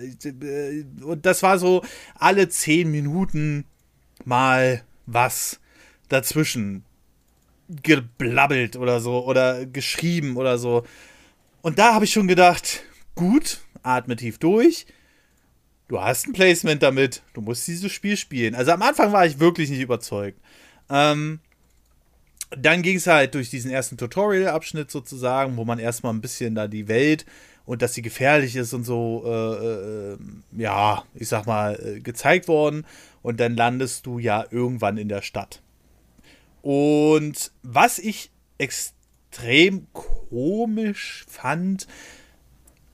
Und das war so alle 10 Minuten mal was dazwischen geblabbelt oder so oder geschrieben oder so. Und da habe ich schon gedacht, gut, atme tief durch. Du hast ein Placement damit. Du musst dieses Spiel spielen. Also am Anfang war ich wirklich nicht überzeugt. Ähm, dann ging es halt durch diesen ersten Tutorial-Abschnitt sozusagen, wo man erstmal ein bisschen da die Welt und dass sie gefährlich ist und so, äh, äh, ja, ich sag mal, äh, gezeigt worden. Und dann landest du ja irgendwann in der Stadt. Und was ich extrem komisch fand,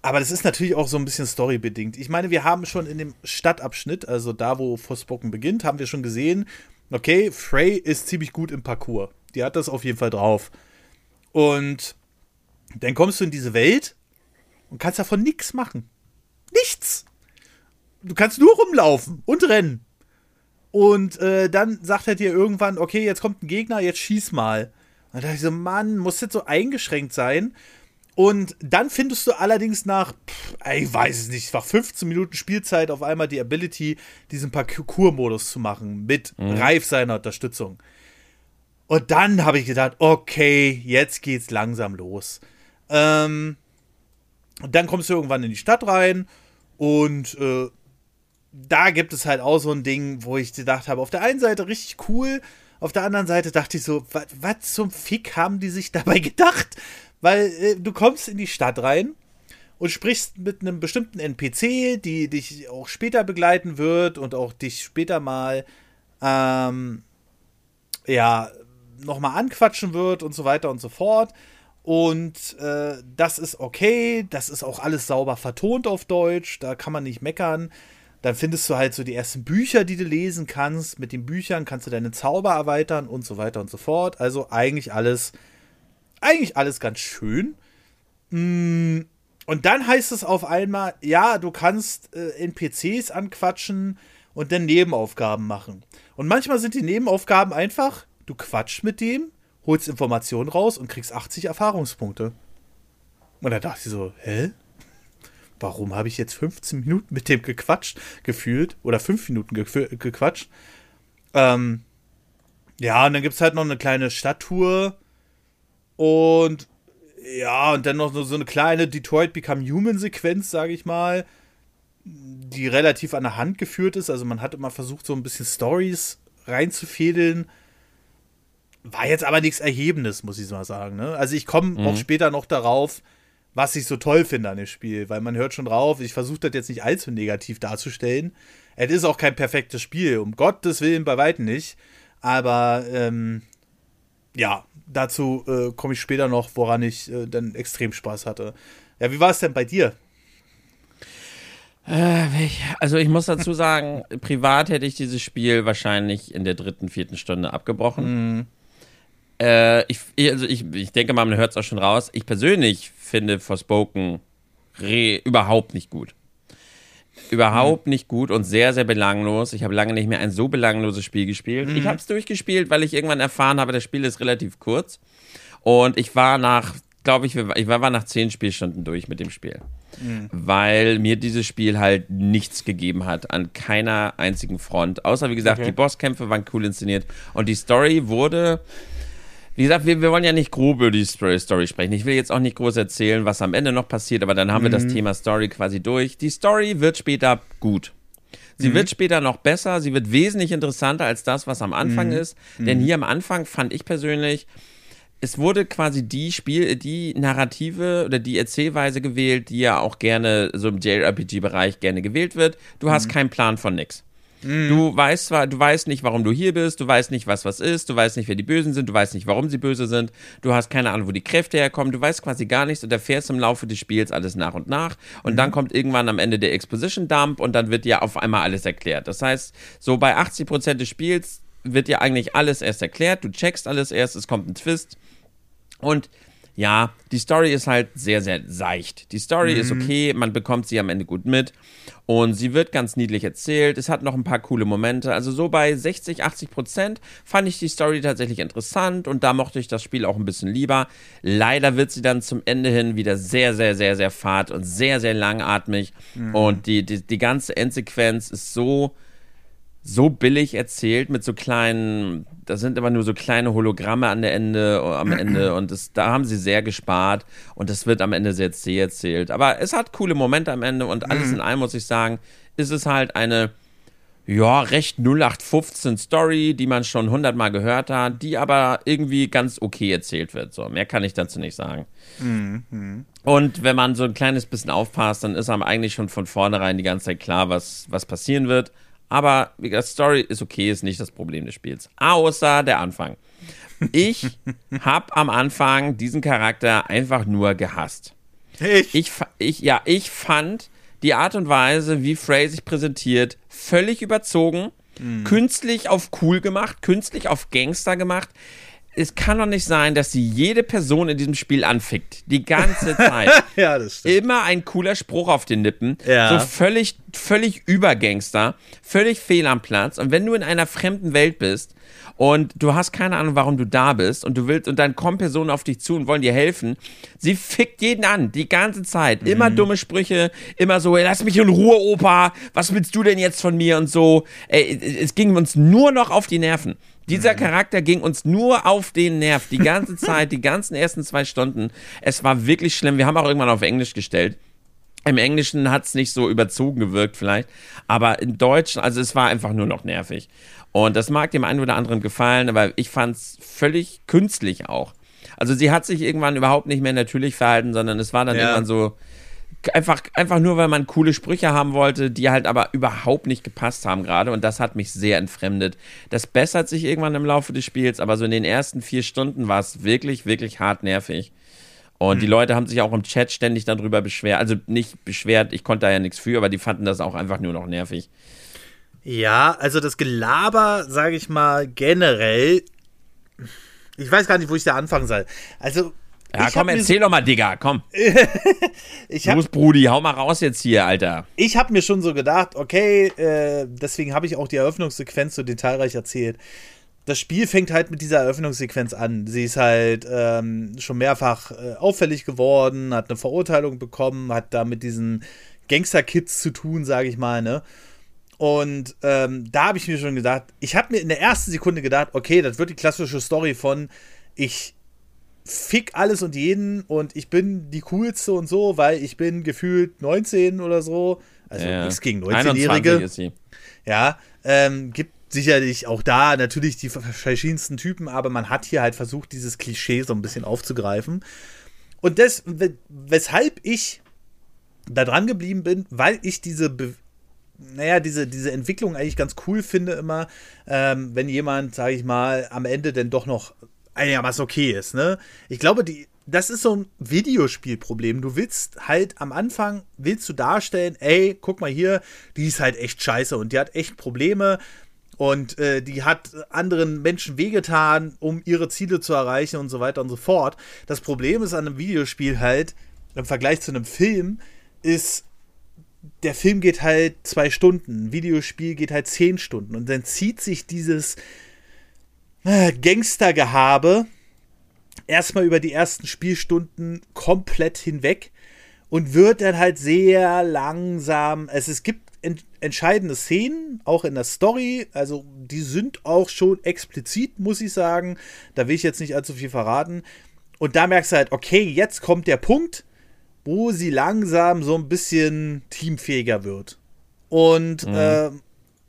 aber das ist natürlich auch so ein bisschen storybedingt. Ich meine, wir haben schon in dem Stadtabschnitt, also da, wo Forspoken beginnt, haben wir schon gesehen, okay, Frey ist ziemlich gut im Parcours. Die hat das auf jeden Fall drauf. Und dann kommst du in diese Welt und kannst davon nichts machen. Nichts! Du kannst nur rumlaufen und rennen. Und äh, dann sagt er dir irgendwann, okay, jetzt kommt ein Gegner, jetzt schieß mal. Und da dachte ich so, Mann, muss jetzt so eingeschränkt sein. Und dann findest du allerdings nach, pff, ich weiß es nicht, nach 15 Minuten Spielzeit auf einmal die Ability, diesen Parcours-Modus zu machen mit mhm. Reif seiner Unterstützung. Und dann habe ich gedacht, okay, jetzt geht's langsam los. Ähm, dann kommst du irgendwann in die Stadt rein und äh, da gibt es halt auch so ein Ding, wo ich gedacht habe, auf der einen Seite richtig cool, auf der anderen Seite dachte ich so, was zum Fick haben die sich dabei gedacht? Weil äh, du kommst in die Stadt rein und sprichst mit einem bestimmten NPC, die dich auch später begleiten wird und auch dich später mal, ähm, ja, nochmal anquatschen wird und so weiter und so fort. Und äh, das ist okay, das ist auch alles sauber vertont auf Deutsch, da kann man nicht meckern. Dann findest du halt so die ersten Bücher, die du lesen kannst. Mit den Büchern kannst du deine Zauber erweitern und so weiter und so fort. Also eigentlich alles, eigentlich alles ganz schön. Mm, und dann heißt es auf einmal, ja, du kannst äh, NPCs anquatschen und dann Nebenaufgaben machen. Und manchmal sind die Nebenaufgaben einfach, du quatschst mit dem, holst Informationen raus und kriegst 80 Erfahrungspunkte. Und da dachte ich so, hä? Warum habe ich jetzt 15 Minuten mit dem gequatscht, gefühlt, oder 5 Minuten ge gequatscht. Ähm, ja, und dann gibt es halt noch eine kleine Stadttour und ja, und dann noch so eine kleine Detroit Become Human Sequenz, sage ich mal, die relativ an der Hand geführt ist. Also man hat immer versucht, so ein bisschen Stories reinzufädeln. War jetzt aber nichts Erhebendes, muss ich mal sagen. Ne? Also ich komme mhm. auch später noch darauf, was ich so toll finde an dem Spiel, weil man hört schon drauf, ich versuche das jetzt nicht allzu negativ darzustellen. Es ist auch kein perfektes Spiel, um Gottes Willen bei weitem nicht. Aber ähm, ja, dazu äh, komme ich später noch, woran ich äh, dann extrem Spaß hatte. Ja, wie war es denn bei dir? Äh, also ich muss dazu sagen, privat hätte ich dieses Spiel wahrscheinlich in der dritten, vierten Stunde abgebrochen. Mhm. Äh, ich, also ich, ich denke mal, man hört es auch schon raus. Ich persönlich finde Forspoken überhaupt nicht gut. Überhaupt mhm. nicht gut und sehr, sehr belanglos. Ich habe lange nicht mehr ein so belangloses Spiel gespielt. Mhm. Ich habe es durchgespielt, weil ich irgendwann erfahren habe, das Spiel ist relativ kurz. Und ich war nach, glaube ich, ich war, war nach zehn Spielstunden durch mit dem Spiel. Mhm. Weil mir dieses Spiel halt nichts gegeben hat an keiner einzigen Front. Außer, wie gesagt, okay. die Bosskämpfe waren cool inszeniert. Und die Story wurde wie gesagt, wir, wir wollen ja nicht grob über die Story sprechen. Ich will jetzt auch nicht groß erzählen, was am Ende noch passiert, aber dann haben mhm. wir das mhm. Thema Story quasi durch. Die Story wird später gut. Sie mhm. wird später noch besser, sie wird wesentlich interessanter als das, was am Anfang mhm. ist. Denn mhm. hier am Anfang fand ich persönlich, es wurde quasi die Spiel, die Narrative oder die Erzählweise gewählt, die ja auch gerne so im JRPG-Bereich gerne gewählt wird. Du hast mhm. keinen Plan von nix. Mhm. Du weißt zwar, du weißt nicht, warum du hier bist, du weißt nicht, was was ist, du weißt nicht, wer die Bösen sind, du weißt nicht, warum sie böse sind, du hast keine Ahnung, wo die Kräfte herkommen, du weißt quasi gar nichts und erfährst im Laufe des Spiels alles nach und nach und mhm. dann kommt irgendwann am Ende der Exposition Dump und dann wird dir auf einmal alles erklärt. Das heißt, so bei 80% des Spiels wird dir eigentlich alles erst erklärt, du checkst alles erst, es kommt ein Twist und ja, die Story ist halt sehr, sehr seicht. Die Story mhm. ist okay, man bekommt sie am Ende gut mit und sie wird ganz niedlich erzählt. Es hat noch ein paar coole Momente. Also so bei 60, 80 Prozent fand ich die Story tatsächlich interessant und da mochte ich das Spiel auch ein bisschen lieber. Leider wird sie dann zum Ende hin wieder sehr, sehr, sehr, sehr fad und sehr, sehr langatmig mhm. und die, die, die ganze Endsequenz ist so so billig erzählt mit so kleinen, da sind immer nur so kleine Hologramme an der Ende, am Ende und das, da haben sie sehr gespart und das wird am Ende sehr zäh erzählt. Aber es hat coole Momente am Ende und alles in allem muss ich sagen, ist es halt eine ja, recht 0815 Story, die man schon hundertmal gehört hat, die aber irgendwie ganz okay erzählt wird. So, mehr kann ich dazu nicht sagen. Mhm. Und wenn man so ein kleines bisschen aufpasst, dann ist einem eigentlich schon von vornherein die ganze Zeit klar, was, was passieren wird. Aber wie gesagt, Story ist okay, ist nicht das Problem des Spiels. Außer der Anfang. Ich habe am Anfang diesen Charakter einfach nur gehasst. Ich? ich? Ich, ja, ich fand die Art und Weise, wie Frey sich präsentiert, völlig überzogen, mhm. künstlich auf cool gemacht, künstlich auf Gangster gemacht es kann doch nicht sein, dass sie jede Person in diesem Spiel anfickt. Die ganze Zeit. ja, das stimmt. Immer ein cooler Spruch auf den Lippen. Ja. So völlig, völlig Übergangster. Völlig fehl am Platz. Und wenn du in einer fremden Welt bist und du hast keine Ahnung, warum du da bist und du willst und dann kommen Personen auf dich zu und wollen dir helfen, sie fickt jeden an, die ganze Zeit. Mhm. Immer dumme Sprüche, immer so, ey, lass mich in Ruhe, Opa, was willst du denn jetzt von mir und so. Ey, es ging uns nur noch auf die Nerven. Dieser mhm. Charakter ging uns nur auf den Nerv, die ganze Zeit, die ganzen ersten zwei Stunden. Es war wirklich schlimm. Wir haben auch irgendwann auf Englisch gestellt. Im Englischen hat es nicht so überzogen gewirkt vielleicht, aber im Deutschen, also es war einfach nur noch nervig. Und das mag dem einen oder anderen gefallen, aber ich fand es völlig künstlich auch. Also sie hat sich irgendwann überhaupt nicht mehr natürlich verhalten, sondern es war dann ja. irgendwann so, einfach, einfach nur, weil man coole Sprüche haben wollte, die halt aber überhaupt nicht gepasst haben gerade. Und das hat mich sehr entfremdet. Das bessert sich irgendwann im Laufe des Spiels, aber so in den ersten vier Stunden war es wirklich, wirklich hart nervig. Und mhm. die Leute haben sich auch im Chat ständig darüber beschwert. Also nicht beschwert, ich konnte da ja nichts für, aber die fanden das auch einfach nur noch nervig. Ja, also das Gelaber, sage ich mal, generell. Ich weiß gar nicht, wo ich da anfangen soll. Also, ja, komm, erzähl doch mal, Digga, komm. ich hab, Los, Brudi, hau mal raus jetzt hier, Alter. Ich hab mir schon so gedacht, okay, äh, deswegen habe ich auch die Eröffnungssequenz so detailreich erzählt. Das Spiel fängt halt mit dieser Eröffnungssequenz an. Sie ist halt ähm, schon mehrfach äh, auffällig geworden, hat eine Verurteilung bekommen, hat da mit diesen Gangster-Kids zu tun, sage ich mal, ne? Und ähm, da habe ich mir schon gedacht, ich habe mir in der ersten Sekunde gedacht, okay, das wird die klassische Story von, ich fick alles und jeden und ich bin die coolste und so, weil ich bin gefühlt 19 oder so. Also ja. nichts gegen 19-Jährige. Ja, ähm, gibt sicherlich auch da natürlich die verschiedensten Typen, aber man hat hier halt versucht, dieses Klischee so ein bisschen aufzugreifen. Und das, weshalb ich da dran geblieben bin, weil ich diese, Be naja, diese, diese Entwicklung eigentlich ganz cool finde immer, ähm, wenn jemand, sage ich mal, am Ende denn doch noch einigermaßen okay ist, ne? Ich glaube, die, das ist so ein Videospielproblem. Du willst halt am Anfang, willst du darstellen, ey, guck mal hier, die ist halt echt scheiße und die hat echt Probleme und äh, die hat anderen Menschen wehgetan, um ihre Ziele zu erreichen und so weiter und so fort. Das Problem ist an einem Videospiel halt, im Vergleich zu einem Film, ist, der Film geht halt zwei Stunden, ein Videospiel geht halt zehn Stunden und dann zieht sich dieses Gangstergehabe erstmal über die ersten Spielstunden komplett hinweg und wird dann halt sehr langsam. Es, es gibt ent entscheidende Szenen, auch in der Story. Also, die sind auch schon explizit, muss ich sagen. Da will ich jetzt nicht allzu viel verraten. Und da merkst du halt, okay, jetzt kommt der Punkt, wo sie langsam so ein bisschen teamfähiger wird. Und mhm. äh,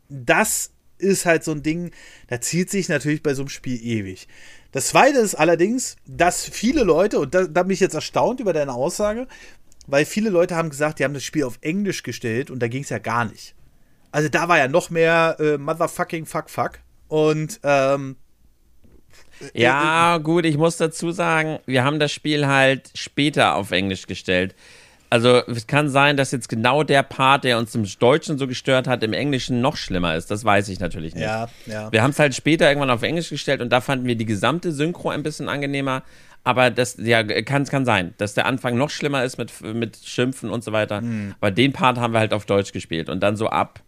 das ist halt so ein Ding, da zieht sich natürlich bei so einem Spiel ewig. Das zweite ist allerdings, dass viele Leute, und da, da bin ich jetzt erstaunt über deine Aussage, weil viele Leute haben gesagt, die haben das Spiel auf Englisch gestellt und da ging es ja gar nicht. Also da war ja noch mehr äh, Motherfucking Fuck Fuck. Und ähm, ja, gut, ich muss dazu sagen, wir haben das Spiel halt später auf Englisch gestellt. Also es kann sein, dass jetzt genau der Part, der uns im Deutschen so gestört hat, im Englischen noch schlimmer ist. Das weiß ich natürlich nicht. Ja, ja. Wir haben es halt später irgendwann auf Englisch gestellt und da fanden wir die gesamte Synchro ein bisschen angenehmer. Aber das ja, kann, kann sein, dass der Anfang noch schlimmer ist mit, mit Schimpfen und so weiter. Mhm. Aber den Part haben wir halt auf Deutsch gespielt. Und dann so ab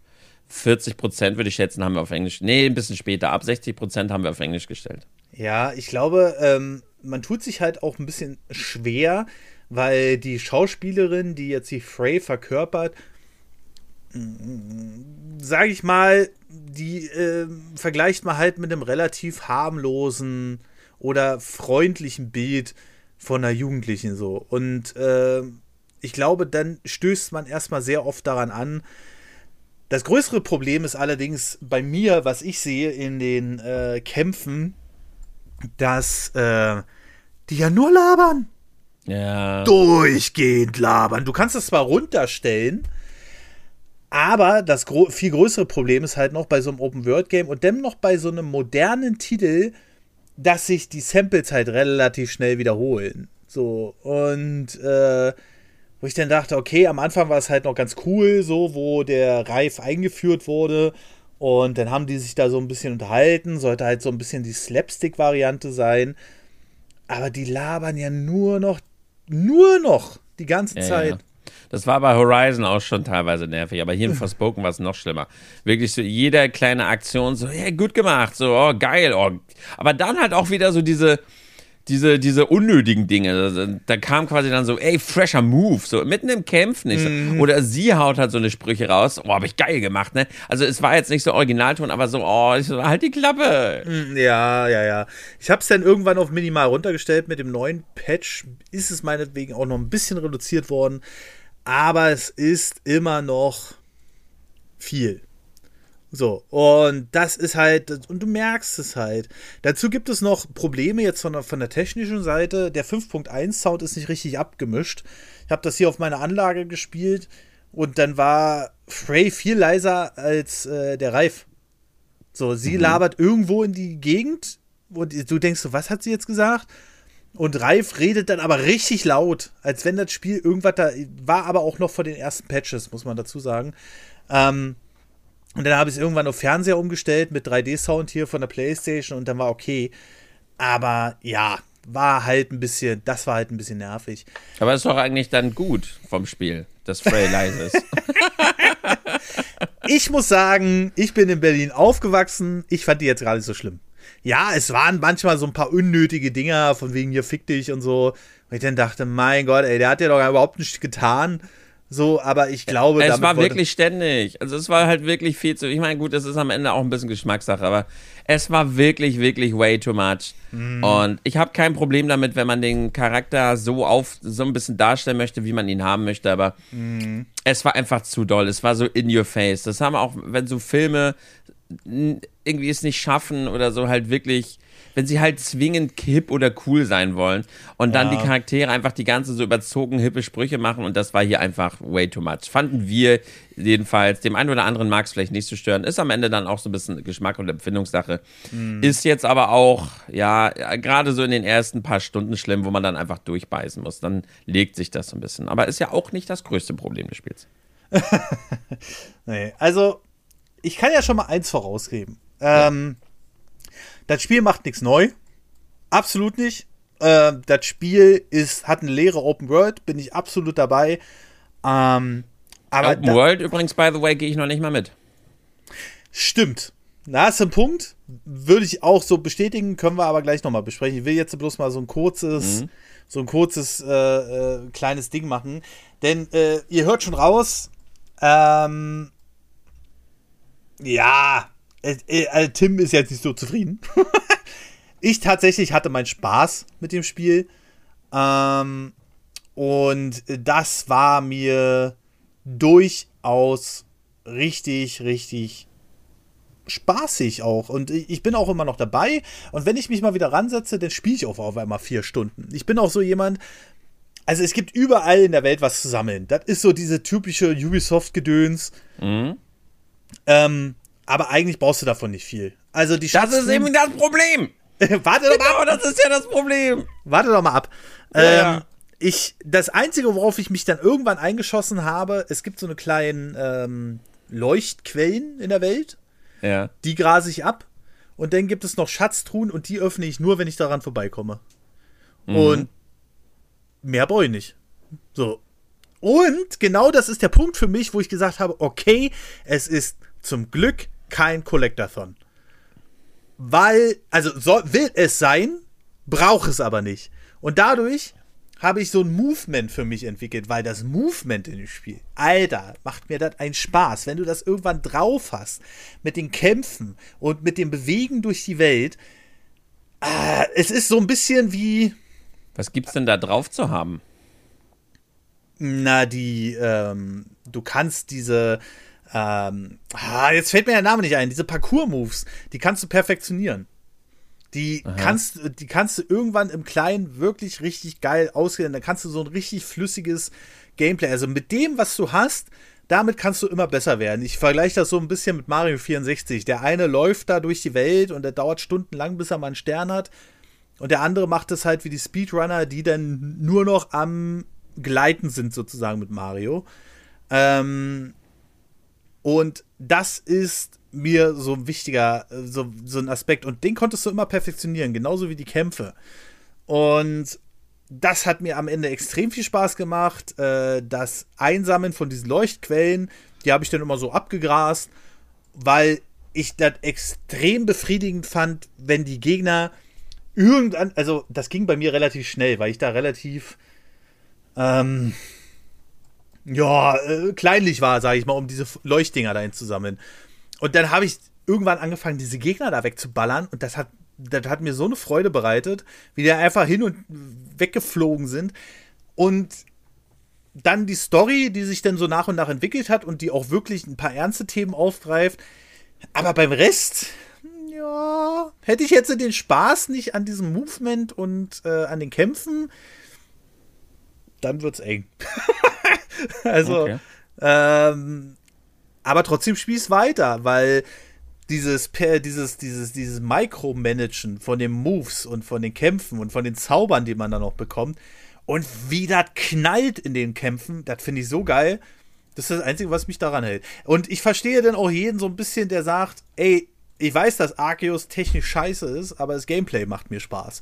40 Prozent, würde ich schätzen, haben wir auf Englisch. Nee, ein bisschen später. Ab 60 Prozent haben wir auf Englisch gestellt. Ja, ich glaube, ähm, man tut sich halt auch ein bisschen schwer, weil die Schauspielerin, die jetzt die Frey verkörpert, sage ich mal, die äh, vergleicht man halt mit einem relativ harmlosen oder freundlichen Bild von einer Jugendlichen so. Und äh, ich glaube, dann stößt man erstmal sehr oft daran an. Das größere Problem ist allerdings bei mir, was ich sehe in den äh, Kämpfen, dass äh, die ja nur labern. Ja. Durchgehend labern. Du kannst das zwar runterstellen, aber das gro viel größere Problem ist halt noch bei so einem Open-World-Game und dennoch bei so einem modernen Titel, dass sich die Samples halt relativ schnell wiederholen. So, und äh, wo ich dann dachte, okay, am Anfang war es halt noch ganz cool, so, wo der Reif eingeführt wurde. Und dann haben die sich da so ein bisschen unterhalten, sollte halt so ein bisschen die Slapstick-Variante sein. Aber die labern ja nur noch nur noch die ganze ja, Zeit. Ja. Das war bei Horizon auch schon teilweise nervig, aber hier in Forspoken war es noch schlimmer. Wirklich so jede kleine Aktion so, hey, gut gemacht, so, oh, geil, oh. Aber dann halt auch wieder so diese, diese, diese unnötigen Dinge. Da kam quasi dann so, ey, fresher Move, so mitten im Kampf nicht. Mhm. Oder sie haut halt so eine Sprüche raus. Oh, hab ich geil gemacht, ne? Also es war jetzt nicht so Originalton, aber so, oh, so, halt die Klappe. Mhm, ja, ja, ja. Ich hab's dann irgendwann auf minimal runtergestellt. Mit dem neuen Patch ist es meinetwegen auch noch ein bisschen reduziert worden. Aber es ist immer noch viel. So, und das ist halt, und du merkst es halt. Dazu gibt es noch Probleme jetzt von der, von der technischen Seite. Der 5.1 Sound ist nicht richtig abgemischt. Ich habe das hier auf meiner Anlage gespielt und dann war Frey viel leiser als äh, der Reif. So, sie mhm. labert irgendwo in die Gegend und du denkst so, was hat sie jetzt gesagt? Und Reif redet dann aber richtig laut, als wenn das Spiel irgendwas da war, aber auch noch vor den ersten Patches, muss man dazu sagen. Ähm, und dann habe ich es irgendwann auf Fernseher umgestellt mit 3D-Sound hier von der Playstation und dann war okay. Aber ja, war halt ein bisschen, das war halt ein bisschen nervig. Aber ist doch eigentlich dann gut vom Spiel, dass Frey leise ist. ich muss sagen, ich bin in Berlin aufgewachsen. Ich fand die jetzt gerade nicht so schlimm. Ja, es waren manchmal so ein paar unnötige Dinger, von wegen hier fick dich und so. Und ich dann dachte, mein Gott, ey, der hat ja doch überhaupt nichts getan. So, aber ich glaube, es war wirklich ständig. Also es war halt wirklich viel zu. Ich meine, gut, das ist am Ende auch ein bisschen Geschmackssache, aber es war wirklich, wirklich way too much. Mm. Und ich habe kein Problem damit, wenn man den Charakter so auf so ein bisschen darstellen möchte, wie man ihn haben möchte, aber mm. es war einfach zu doll. Es war so in your face. Das haben auch, wenn so Filme irgendwie es nicht schaffen oder so halt wirklich wenn sie halt zwingend hip oder cool sein wollen und dann ja. die Charaktere einfach die ganze so überzogen hippe Sprüche machen und das war hier einfach way too much. Fanden wir jedenfalls. Dem einen oder anderen mag es vielleicht nicht zu so stören. Ist am Ende dann auch so ein bisschen Geschmack und Empfindungssache. Mhm. Ist jetzt aber auch, ja, gerade so in den ersten paar Stunden schlimm, wo man dann einfach durchbeißen muss. Dann legt sich das so ein bisschen. Aber ist ja auch nicht das größte Problem des Spiels. nee, also ich kann ja schon mal eins vorausgeben. Ähm, ja das Spiel macht nichts neu. Absolut nicht. Äh, das Spiel ist, hat eine leere Open World, bin ich absolut dabei. Ähm, aber Open World übrigens, by the way, gehe ich noch nicht mal mit. Stimmt. Na, ist ein Punkt. Würde ich auch so bestätigen, können wir aber gleich nochmal besprechen. Ich will jetzt bloß mal so ein kurzes, mhm. so ein kurzes, äh, äh, kleines Ding machen. Denn äh, ihr hört schon raus, ähm, ja, äh, äh, Tim ist jetzt nicht so zufrieden. ich tatsächlich hatte meinen Spaß mit dem Spiel. Ähm, und das war mir durchaus richtig, richtig spaßig auch. Und ich bin auch immer noch dabei. Und wenn ich mich mal wieder ransetze, dann spiele ich auch auf einmal vier Stunden. Ich bin auch so jemand. Also es gibt überall in der Welt was zu sammeln. Das ist so diese typische Ubisoft-Gedöns. Mhm Ähm, aber eigentlich brauchst du davon nicht viel. Also die Das ist eben das Problem. Warte doch mal Genau, das ist ja das Problem. Warte doch mal ab. Ja, ähm, ja. Ich, das Einzige, worauf ich mich dann irgendwann eingeschossen habe, es gibt so eine kleinen ähm, Leuchtquellen in der Welt, Ja. die grase ich ab. Und dann gibt es noch Schatztruhen und die öffne ich nur, wenn ich daran vorbeikomme. Und mehr brauche ich nicht. So. Und genau das ist der Punkt für mich, wo ich gesagt habe, okay, es ist zum Glück kein Collectathon. Weil, also soll, will es sein, braucht es aber nicht. Und dadurch habe ich so ein Movement für mich entwickelt, weil das Movement in dem Spiel, Alter, macht mir das einen Spaß. Wenn du das irgendwann drauf hast, mit den Kämpfen und mit dem Bewegen durch die Welt, ah, es ist so ein bisschen wie, Was gibt's denn da drauf zu haben? na, die, ähm, du kannst diese, ähm, ah, jetzt fällt mir der Name nicht ein, diese Parcours-Moves, die kannst du perfektionieren. Die kannst, die kannst du irgendwann im Kleinen wirklich richtig geil ausgehen. Dann kannst du so ein richtig flüssiges Gameplay. Also mit dem, was du hast, damit kannst du immer besser werden. Ich vergleiche das so ein bisschen mit Mario 64. Der eine läuft da durch die Welt und der dauert stundenlang, bis er mal einen Stern hat. Und der andere macht es halt wie die Speedrunner, die dann nur noch am Gleiten sind, sozusagen mit Mario. Ähm, und das ist mir so ein wichtiger, so, so ein Aspekt. Und den konntest du immer perfektionieren, genauso wie die Kämpfe. Und das hat mir am Ende extrem viel Spaß gemacht. Äh, das Einsammeln von diesen Leuchtquellen, die habe ich dann immer so abgegrast, weil ich das extrem befriedigend fand, wenn die Gegner irgendwann, also das ging bei mir relativ schnell, weil ich da relativ ähm, ja, äh, kleinlich war, sage ich mal, um diese Leuchtdinger dahin zu sammeln. Und dann habe ich irgendwann angefangen, diese Gegner da wegzuballern und das hat, das hat mir so eine Freude bereitet, wie die einfach hin und weggeflogen sind. Und dann die Story, die sich dann so nach und nach entwickelt hat und die auch wirklich ein paar ernste Themen aufgreift. Aber beim Rest, ja, hätte ich jetzt den Spaß nicht an diesem Movement und äh, an den Kämpfen, dann wird's eng. also, Okay. ähm, aber trotzdem spiel's weiter, weil dieses, dieses, dieses, dieses Micromanagen von den Moves und von den Kämpfen und von den Zaubern, die man dann noch bekommt, und wie das knallt in den Kämpfen, das finde ich so geil. Das ist das Einzige, was mich daran hält. Und ich verstehe dann auch jeden so ein bisschen, der sagt, ey, ich weiß, dass Arceus technisch scheiße ist, aber das Gameplay macht mir Spaß.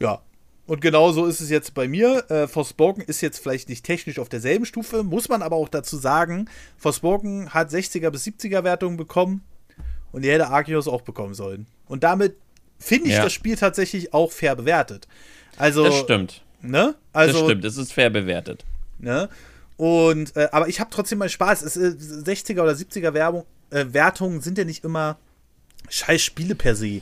Ja. Und genau so ist es jetzt bei mir. Äh, Forspoken ist jetzt vielleicht nicht technisch auf derselben Stufe, muss man aber auch dazu sagen, Forspoken hat 60er bis 70er Wertungen bekommen und die hätte Arceus auch bekommen sollen. Und damit finde ich Ja. das Spiel tatsächlich auch fair bewertet. Also, Das stimmt. ne? Das Also, stimmt. Es ist fair bewertet. Ne? Und, äh, aber ich habe trotzdem meinen Spaß. Es, äh, 60er oder 70er Werbung, äh, Wertungen sind ja nicht immer scheiß Spiele per se,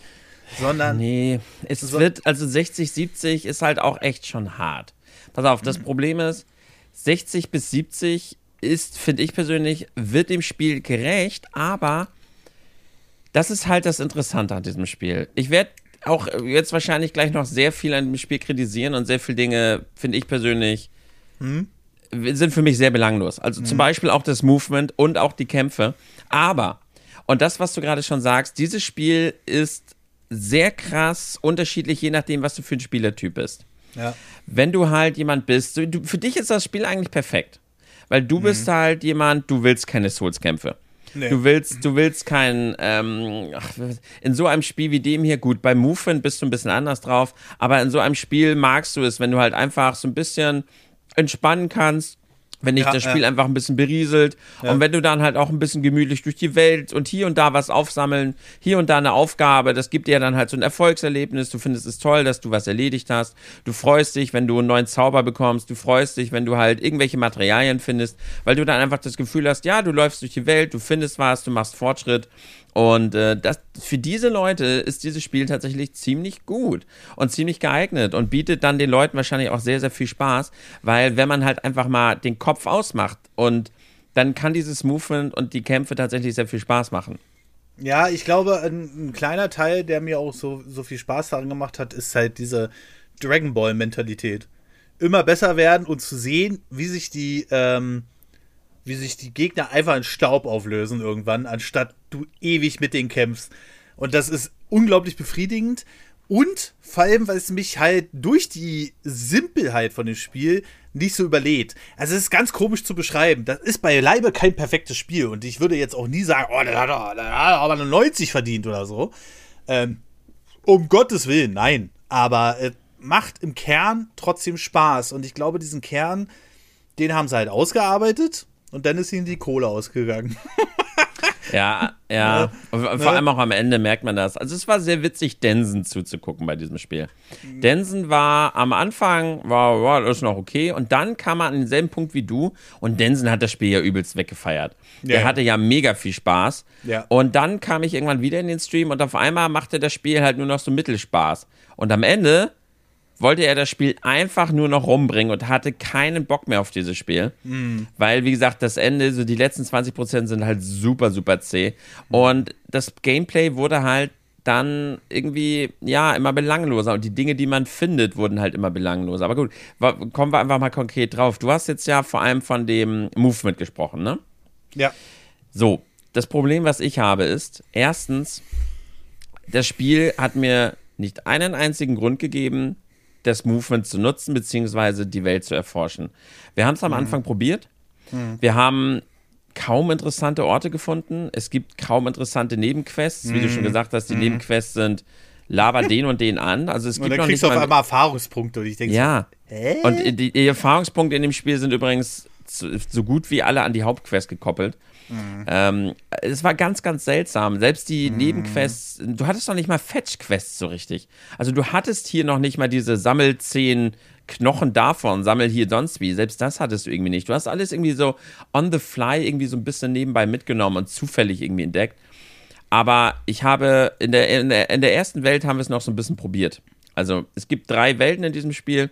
sondern Nee, es So- wird, also 60, 70 ist halt auch echt schon hart. Pass auf, Mhm. das Problem ist, 60 bis 70 ist, finde ich persönlich, wird dem Spiel gerecht, aber das ist halt das Interessante an diesem Spiel. Ich werde auch jetzt wahrscheinlich gleich noch sehr viel an dem Spiel kritisieren und sehr viele Dinge, finde ich persönlich, sind für mich sehr belanglos. Also zum Beispiel auch das Movement und auch die Kämpfe. Aber, und das, was du gerade schon sagst, dieses Spiel ist sehr krass unterschiedlich, je nachdem, was du für ein Spielertyp bist. ja. Wenn du halt jemand bist, du, für dich ist das Spiel eigentlich perfekt. Weil du bist halt jemand, du willst keine Souls-Kämpfe. Nee. Du willst, du willst kein, ähm, ach, in so einem Spiel wie dem hier, gut, beim Movement bist du ein bisschen anders drauf, aber in so einem Spiel magst du es, wenn du halt einfach so ein bisschen entspannen kannst, wenn dich Ja, das Spiel ja. einfach ein bisschen berieselt und wenn du dann halt auch ein bisschen gemütlich durch die Welt und hier und da was aufsammeln, hier und da eine Aufgabe, das gibt dir dann halt so ein Erfolgserlebnis, du findest es toll, dass du was erledigt hast, du freust dich, wenn du einen neuen Zauber bekommst, du freust dich, wenn du halt irgendwelche Materialien findest, weil du dann einfach das Gefühl hast, ja, du läufst durch die Welt, du findest was, du machst Fortschritt und äh, das, für diese Leute ist dieses Spiel tatsächlich ziemlich gut und ziemlich geeignet und bietet dann den Leuten wahrscheinlich auch sehr, sehr viel Spaß, weil wenn man halt einfach mal den Kopf ausmacht und dann kann dieses Movement und die Kämpfe tatsächlich sehr viel Spaß machen. Ja, ich glaube, ein, ein kleiner Teil, der mir auch so, so viel Spaß daran gemacht hat, ist halt diese Dragon Ball-Mentalität. Immer besser werden und zu sehen, wie sich die ähm, wie sich die Gegner einfach in Staub auflösen irgendwann, anstatt du ewig mit denen kämpfst. Und das ist unglaublich befriedigend. Und vor allem, weil es mich halt durch die Simpelheit von dem Spiel nicht so überlädt. Also es ist ganz komisch zu beschreiben. Das ist beileibe kein perfektes Spiel. Und ich würde jetzt auch nie sagen, oh, der hat, aber eine 90 verdient oder so. Ähm, um Gottes Willen, nein. Aber es macht im Kern trotzdem Spaß. Und ich glaube, diesen Kern, den haben sie halt ausgearbeitet. Und dann ist ihnen die Kohle ausgegangen. Ja, ja. Und vor ne? allem auch am Ende merkt man das. Also es war sehr witzig, Densen zuzugucken bei diesem Spiel. Mhm. Densen war am Anfang, war, war das noch okay. Und dann kam er an denselben Punkt wie du. Und Densen hat das Spiel ja übelst weggefeiert. Der ja. hatte ja mega viel Spaß. Ja. Und dann kam ich irgendwann wieder in den Stream und auf einmal machte das Spiel halt nur noch so Mittelspaß. Und am Ende wollte er das Spiel einfach nur noch rumbringen und hatte keinen Bock mehr auf dieses Spiel. Mhm. Weil, wie gesagt, das Ende, so die letzten 20% sind halt super, super zäh. Und das Gameplay wurde halt dann irgendwie, ja, immer belangloser. Und die Dinge, die man findet, wurden halt immer belangloser. Aber gut, kommen wir einfach mal konkret drauf. Du hast jetzt ja vor allem von dem Movement gesprochen, ne? Ja. So, das Problem, was ich habe, ist, erstens, das Spiel hat mir nicht einen einzigen Grund gegeben, das Movement zu nutzen, beziehungsweise die Welt zu erforschen. Wir haben es am mhm. Anfang probiert. Mhm. Wir haben kaum interessante Orte gefunden. Es gibt kaum interessante Nebenquests. Wie du schon mhm. gesagt hast, die mhm. Nebenquests sind laber den und den an. Also es gibt und dann noch kriegst nicht du auf einmal Erfahrungspunkte und ich denke Ja. So? Und die, die Erfahrungspunkte in dem Spiel sind übrigens so gut wie alle an die Hauptquest gekoppelt. Mhm. Ähm, es war ganz, ganz seltsam. Selbst die mhm. Nebenquests, du hattest noch nicht mal Fetch-Quests so richtig. Also du hattest hier noch nicht mal diese Sammel Knochen davon, sammel hier sonst wie. Selbst das hattest du irgendwie nicht. Du hast alles irgendwie so on the fly irgendwie so ein bisschen nebenbei mitgenommen und zufällig irgendwie entdeckt. Aber ich habe in der, in der, in der ersten Welt haben wir es noch so ein bisschen probiert. Also es gibt drei Welten in diesem Spiel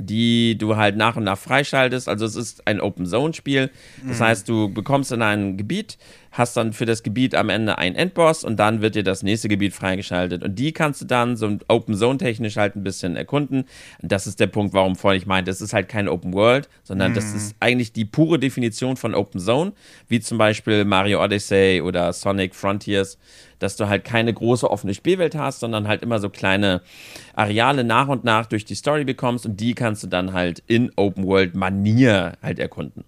die du halt nach und nach freischaltest. Also es ist ein Open-Zone-Spiel. Das mhm. heißt, du bekommst in ein Gebiet, hast dann für das Gebiet am Ende einen Endboss und dann wird dir das nächste Gebiet freigeschaltet. Und die kannst du dann so Open-Zone-technisch halt ein bisschen erkunden. Und das ist der Punkt, warum vorhin ich meinte, es ist halt keine Open World, sondern mhm. das ist eigentlich die pure Definition von Open Zone, wie zum Beispiel Mario Odyssey oder Sonic Frontiers dass du halt keine große offene Spielwelt hast, sondern halt immer so kleine Areale nach und nach durch die Story bekommst und die kannst du dann halt in Open World Manier halt erkunden.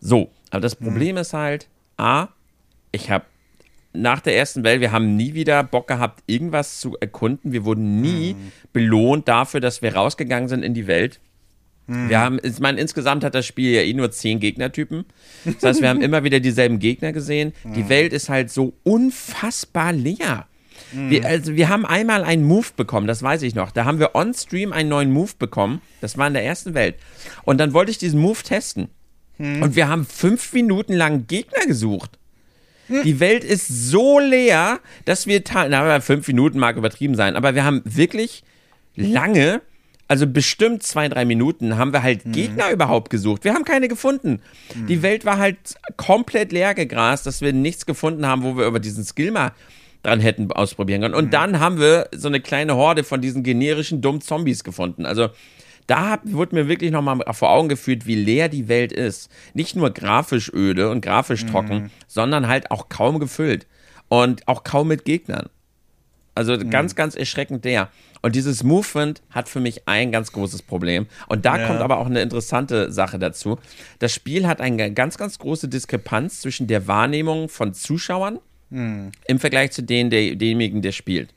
So, aber das Problem mhm. ist halt, A, ich habe nach der ersten Welt, wir haben nie wieder Bock gehabt, irgendwas zu erkunden. Wir wurden nie mhm. belohnt dafür, dass wir rausgegangen sind in die Welt. Mhm. Wir haben, ich meine, insgesamt hat das Spiel ja eh nur zehn Gegnertypen. Das heißt, wir haben immer wieder dieselben Gegner gesehen. Mhm. Die Welt ist halt so unfassbar leer. Wir, also wir haben einmal einen Move bekommen, das weiß ich noch. Da haben wir on-stream einen neuen Move bekommen. Das war in der ersten Welt. Und dann wollte ich diesen Move testen. Mhm. Und wir haben fünf Minuten lang Gegner gesucht. Hm. Die Welt ist so leer, dass wir, na, fünf Minuten mag übertrieben sein, aber wir haben wirklich lange also bestimmt zwei, drei Minuten haben wir halt mhm. Gegner überhaupt gesucht. Wir haben keine gefunden. Mhm. Die Welt war halt komplett leer gegrast, dass wir nichts gefunden haben, wo wir über diesen Skill mal dran hätten ausprobieren können. Und mhm. dann haben wir so eine kleine Horde von diesen generischen dummen Zombies gefunden. Also da wurde mir wirklich nochmal vor Augen geführt, wie leer die Welt ist. Nicht nur grafisch öde und grafisch trocken, mhm. sondern halt auch kaum gefüllt. Und auch kaum mit Gegnern. Also mhm. ganz, ganz erschreckend der. Und dieses Movement hat für mich ein ganz großes Problem. Und da ja. kommt aber auch eine interessante Sache dazu. Das Spiel hat eine ganz, ganz große Diskrepanz zwischen der Wahrnehmung von Zuschauern mhm. im Vergleich zu denen, der, demjenigen, der spielt.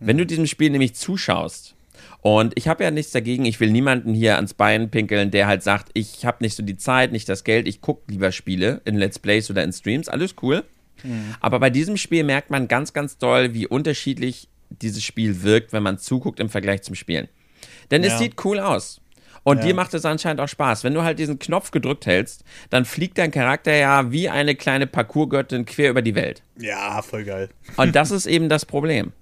Mhm. Wenn du diesem Spiel nämlich zuschaust, und ich habe ja nichts dagegen, ich will niemanden hier ans Bein pinkeln, der halt sagt, ich habe nicht so die Zeit, nicht das Geld, ich gucke lieber Spiele in Let's Plays oder in Streams, alles cool. Mhm. Aber bei diesem Spiel merkt man ganz, ganz doll, wie unterschiedlich dieses Spiel wirkt, wenn man zuguckt im Vergleich zum Spielen. Denn ja. es sieht cool aus. Und ja. dir macht es anscheinend auch Spaß. Wenn du halt diesen Knopf gedrückt hältst, dann fliegt dein Charakter ja wie eine kleine Parkourgöttin quer über die Welt. Ja, voll geil. Und das ist eben das Problem.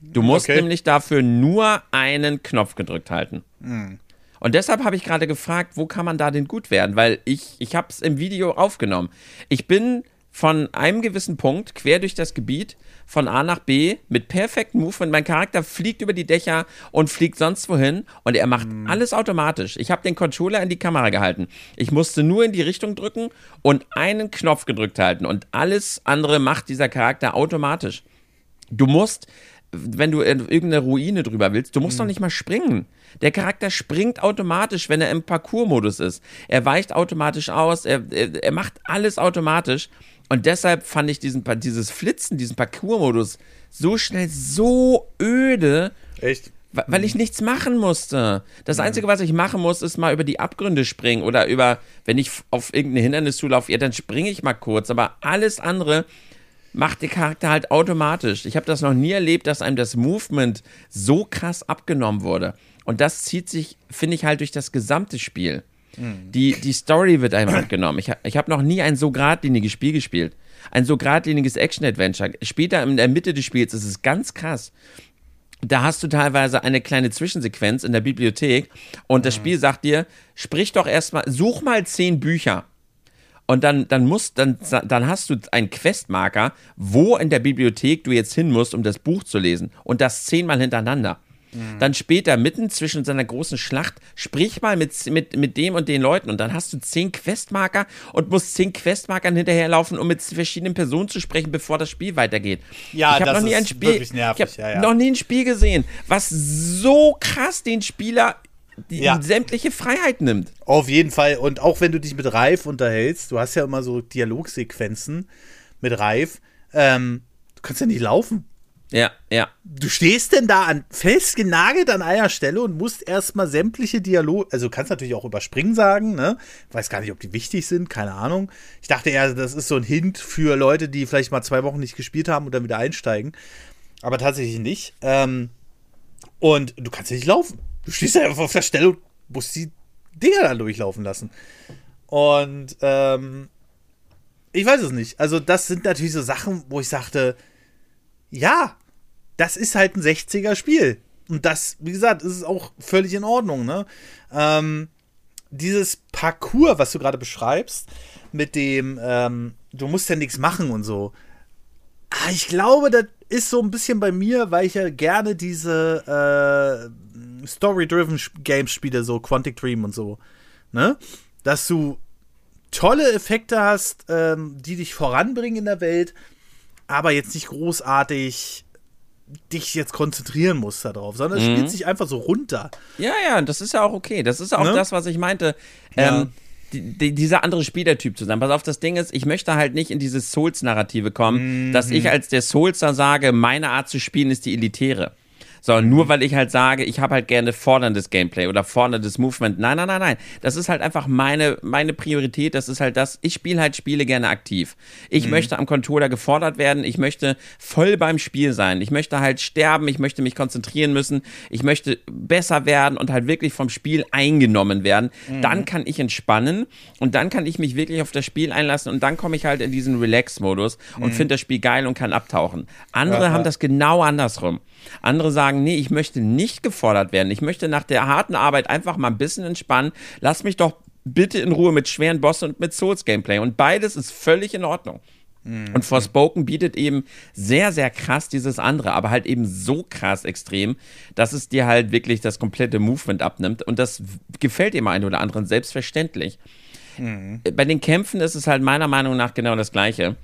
Du musst okay. nämlich dafür nur einen Knopf gedrückt halten. Mhm. Und deshalb habe ich gerade gefragt, wo kann man da denn gut werden? Weil ich, ich habe es im Video aufgenommen. Ich bin von einem gewissen Punkt quer durch das Gebiet von A nach B mit perfektem Movement. Mein Charakter fliegt über die Dächer und fliegt sonst wohin und er macht mhm. alles automatisch. Ich habe den Controller in die Kamera gehalten. Ich musste nur in die Richtung drücken und einen Knopf gedrückt halten und alles andere macht dieser Charakter automatisch. Du musst, wenn du in irgendeine Ruine drüber willst, du musst mhm. doch nicht mal springen. Der Charakter springt automatisch, wenn er im Parcours-Modus ist. Er weicht automatisch aus, er, er, er macht alles automatisch. Und deshalb fand ich diesen, dieses Flitzen, diesen Parcours-Modus so schnell so öde. Echt? Weil ich nichts machen musste. Das Einzige, was ich machen muss, ist mal über die Abgründe springen oder über, wenn ich auf irgendein Hindernis zulaufe, ja, dann springe ich mal kurz. Aber alles andere macht der Charakter halt automatisch. Ich habe das noch nie erlebt, dass einem das Movement so krass abgenommen wurde. Und das zieht sich, finde ich, halt durch das gesamte Spiel. Mhm. Die, die Story wird einem abgenommen. Ich, ich habe noch nie ein so geradliniges Spiel gespielt. Ein so geradliniges Action-Adventure. Später in der Mitte des Spiels ist es ganz krass. Da hast du teilweise eine kleine Zwischensequenz in der Bibliothek und das mhm. Spiel sagt dir, sprich doch erstmal, such mal zehn Bücher. Und dann, dann musst, dann, dann hast du einen Questmarker, wo in der Bibliothek du jetzt hin musst, um das Buch zu lesen. Und das zehnmal hintereinander. Mhm. Dann später, mitten zwischen seiner großen Schlacht, sprich mal mit, mit, mit dem und den Leuten und dann hast du zehn Questmarker und musst zehn Questmarkern hinterherlaufen, um mit verschiedenen Personen zu sprechen, bevor das Spiel weitergeht. Ja, ich habe noch nie ein Spiel, ich habe ja, ja. noch nie ein Spiel gesehen, was so krass den Spieler die, ja. sämtliche Freiheit nimmt. Auf jeden Fall. Und auch wenn du dich mit Reif unterhältst, du hast ja immer so Dialogsequenzen mit Reif, ähm, du kannst ja nicht laufen. Ja, ja. Du stehst denn da an, festgenagelt an einer Stelle und musst erstmal sämtliche Dialoge, also du kannst natürlich auch überspringen sagen, ne? Weiß gar nicht, ob die wichtig sind, keine Ahnung. Ich dachte eher, das ist so ein Hint für Leute, die vielleicht mal zwei Wochen nicht gespielt haben und dann wieder einsteigen. Aber tatsächlich nicht. Ähm, und du kannst ja nicht laufen. Du stehst einfach auf der Stelle und musst die Dinger dann durchlaufen lassen. Und ähm, ich weiß es nicht. Also, das sind natürlich so Sachen, wo ich sagte, ja, das ist halt ein 60er-Spiel. Und das, wie gesagt, ist auch völlig in Ordnung, ne? Ähm, dieses Parcours, was du gerade beschreibst, mit dem, ähm, du musst ja nichts machen und so. Ah, ich glaube, das ist so ein bisschen bei mir, weil ich ja gerne diese äh, Story-driven Games spiele, so Quantic Dream und so. Ne? Dass du tolle Effekte hast, ähm, die dich voranbringen in der Welt, aber jetzt nicht großartig dich jetzt konzentrieren musst darauf, sondern mhm. es spielt sich einfach so runter. Ja, ja, das ist ja auch okay. Das ist auch ne? das, was ich meinte. Ja. Ähm, die, die, dieser andere Spielertyp zu sein. Pass auf, das Ding ist, ich möchte halt nicht in dieses Souls-Narrative kommen, mhm. dass ich als der Soulser sage, meine Art zu spielen ist die elitäre. So, nur weil ich halt sage, ich habe halt gerne forderndes Gameplay oder forderndes Movement. Nein, nein, nein, nein. Das ist halt einfach meine, meine Priorität. Das ist halt das, ich spiele halt Spiele gerne aktiv. Ich mhm. möchte am Controller gefordert werden. Ich möchte voll beim Spiel sein. Ich möchte halt sterben. Ich möchte mich konzentrieren müssen. Ich möchte besser werden und halt wirklich vom Spiel eingenommen werden. Mhm. Dann kann ich entspannen und dann kann ich mich wirklich auf das Spiel einlassen und dann komme ich halt in diesen Relax-Modus und mhm. finde das Spiel geil und kann abtauchen. Andere ja, haben das genau andersrum. Andere sagen, nee, ich möchte nicht gefordert werden. Ich möchte nach der harten Arbeit einfach mal ein bisschen entspannen. Lass mich doch bitte in Ruhe mit schweren Bossen und mit Souls-Gameplay. Und beides ist völlig in Ordnung. Mhm. Und Forspoken bietet eben sehr, sehr krass dieses andere, aber halt eben so krass extrem, dass es dir halt wirklich das komplette Movement abnimmt. Und das gefällt dem einen oder anderen selbstverständlich. Mhm. Bei den Kämpfen ist es halt meiner Meinung nach genau das Gleiche.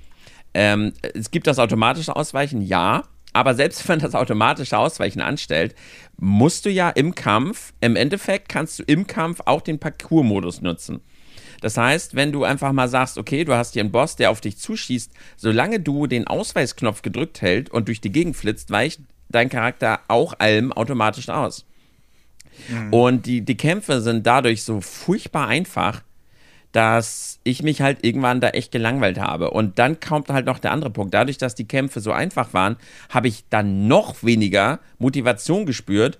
Ähm, es gibt das automatische Ausweichen, ja. Aber selbst wenn das automatische Ausweichen anstellt, musst du ja im Kampf, im Endeffekt kannst du im Kampf auch den Parcours-Modus nutzen. Das heißt, wenn du einfach mal sagst, okay, du hast hier einen Boss, der auf dich zuschießt, solange du den Ausweichsknopf gedrückt hält und durch die Gegend flitzt, weicht dein Charakter auch allem automatisch aus. Mhm. Und die, die Kämpfe sind dadurch so furchtbar einfach, dass ich mich halt irgendwann da echt gelangweilt habe. Und dann kommt halt noch der andere Punkt. Dadurch, dass die Kämpfe so einfach waren, habe ich dann noch weniger Motivation gespürt,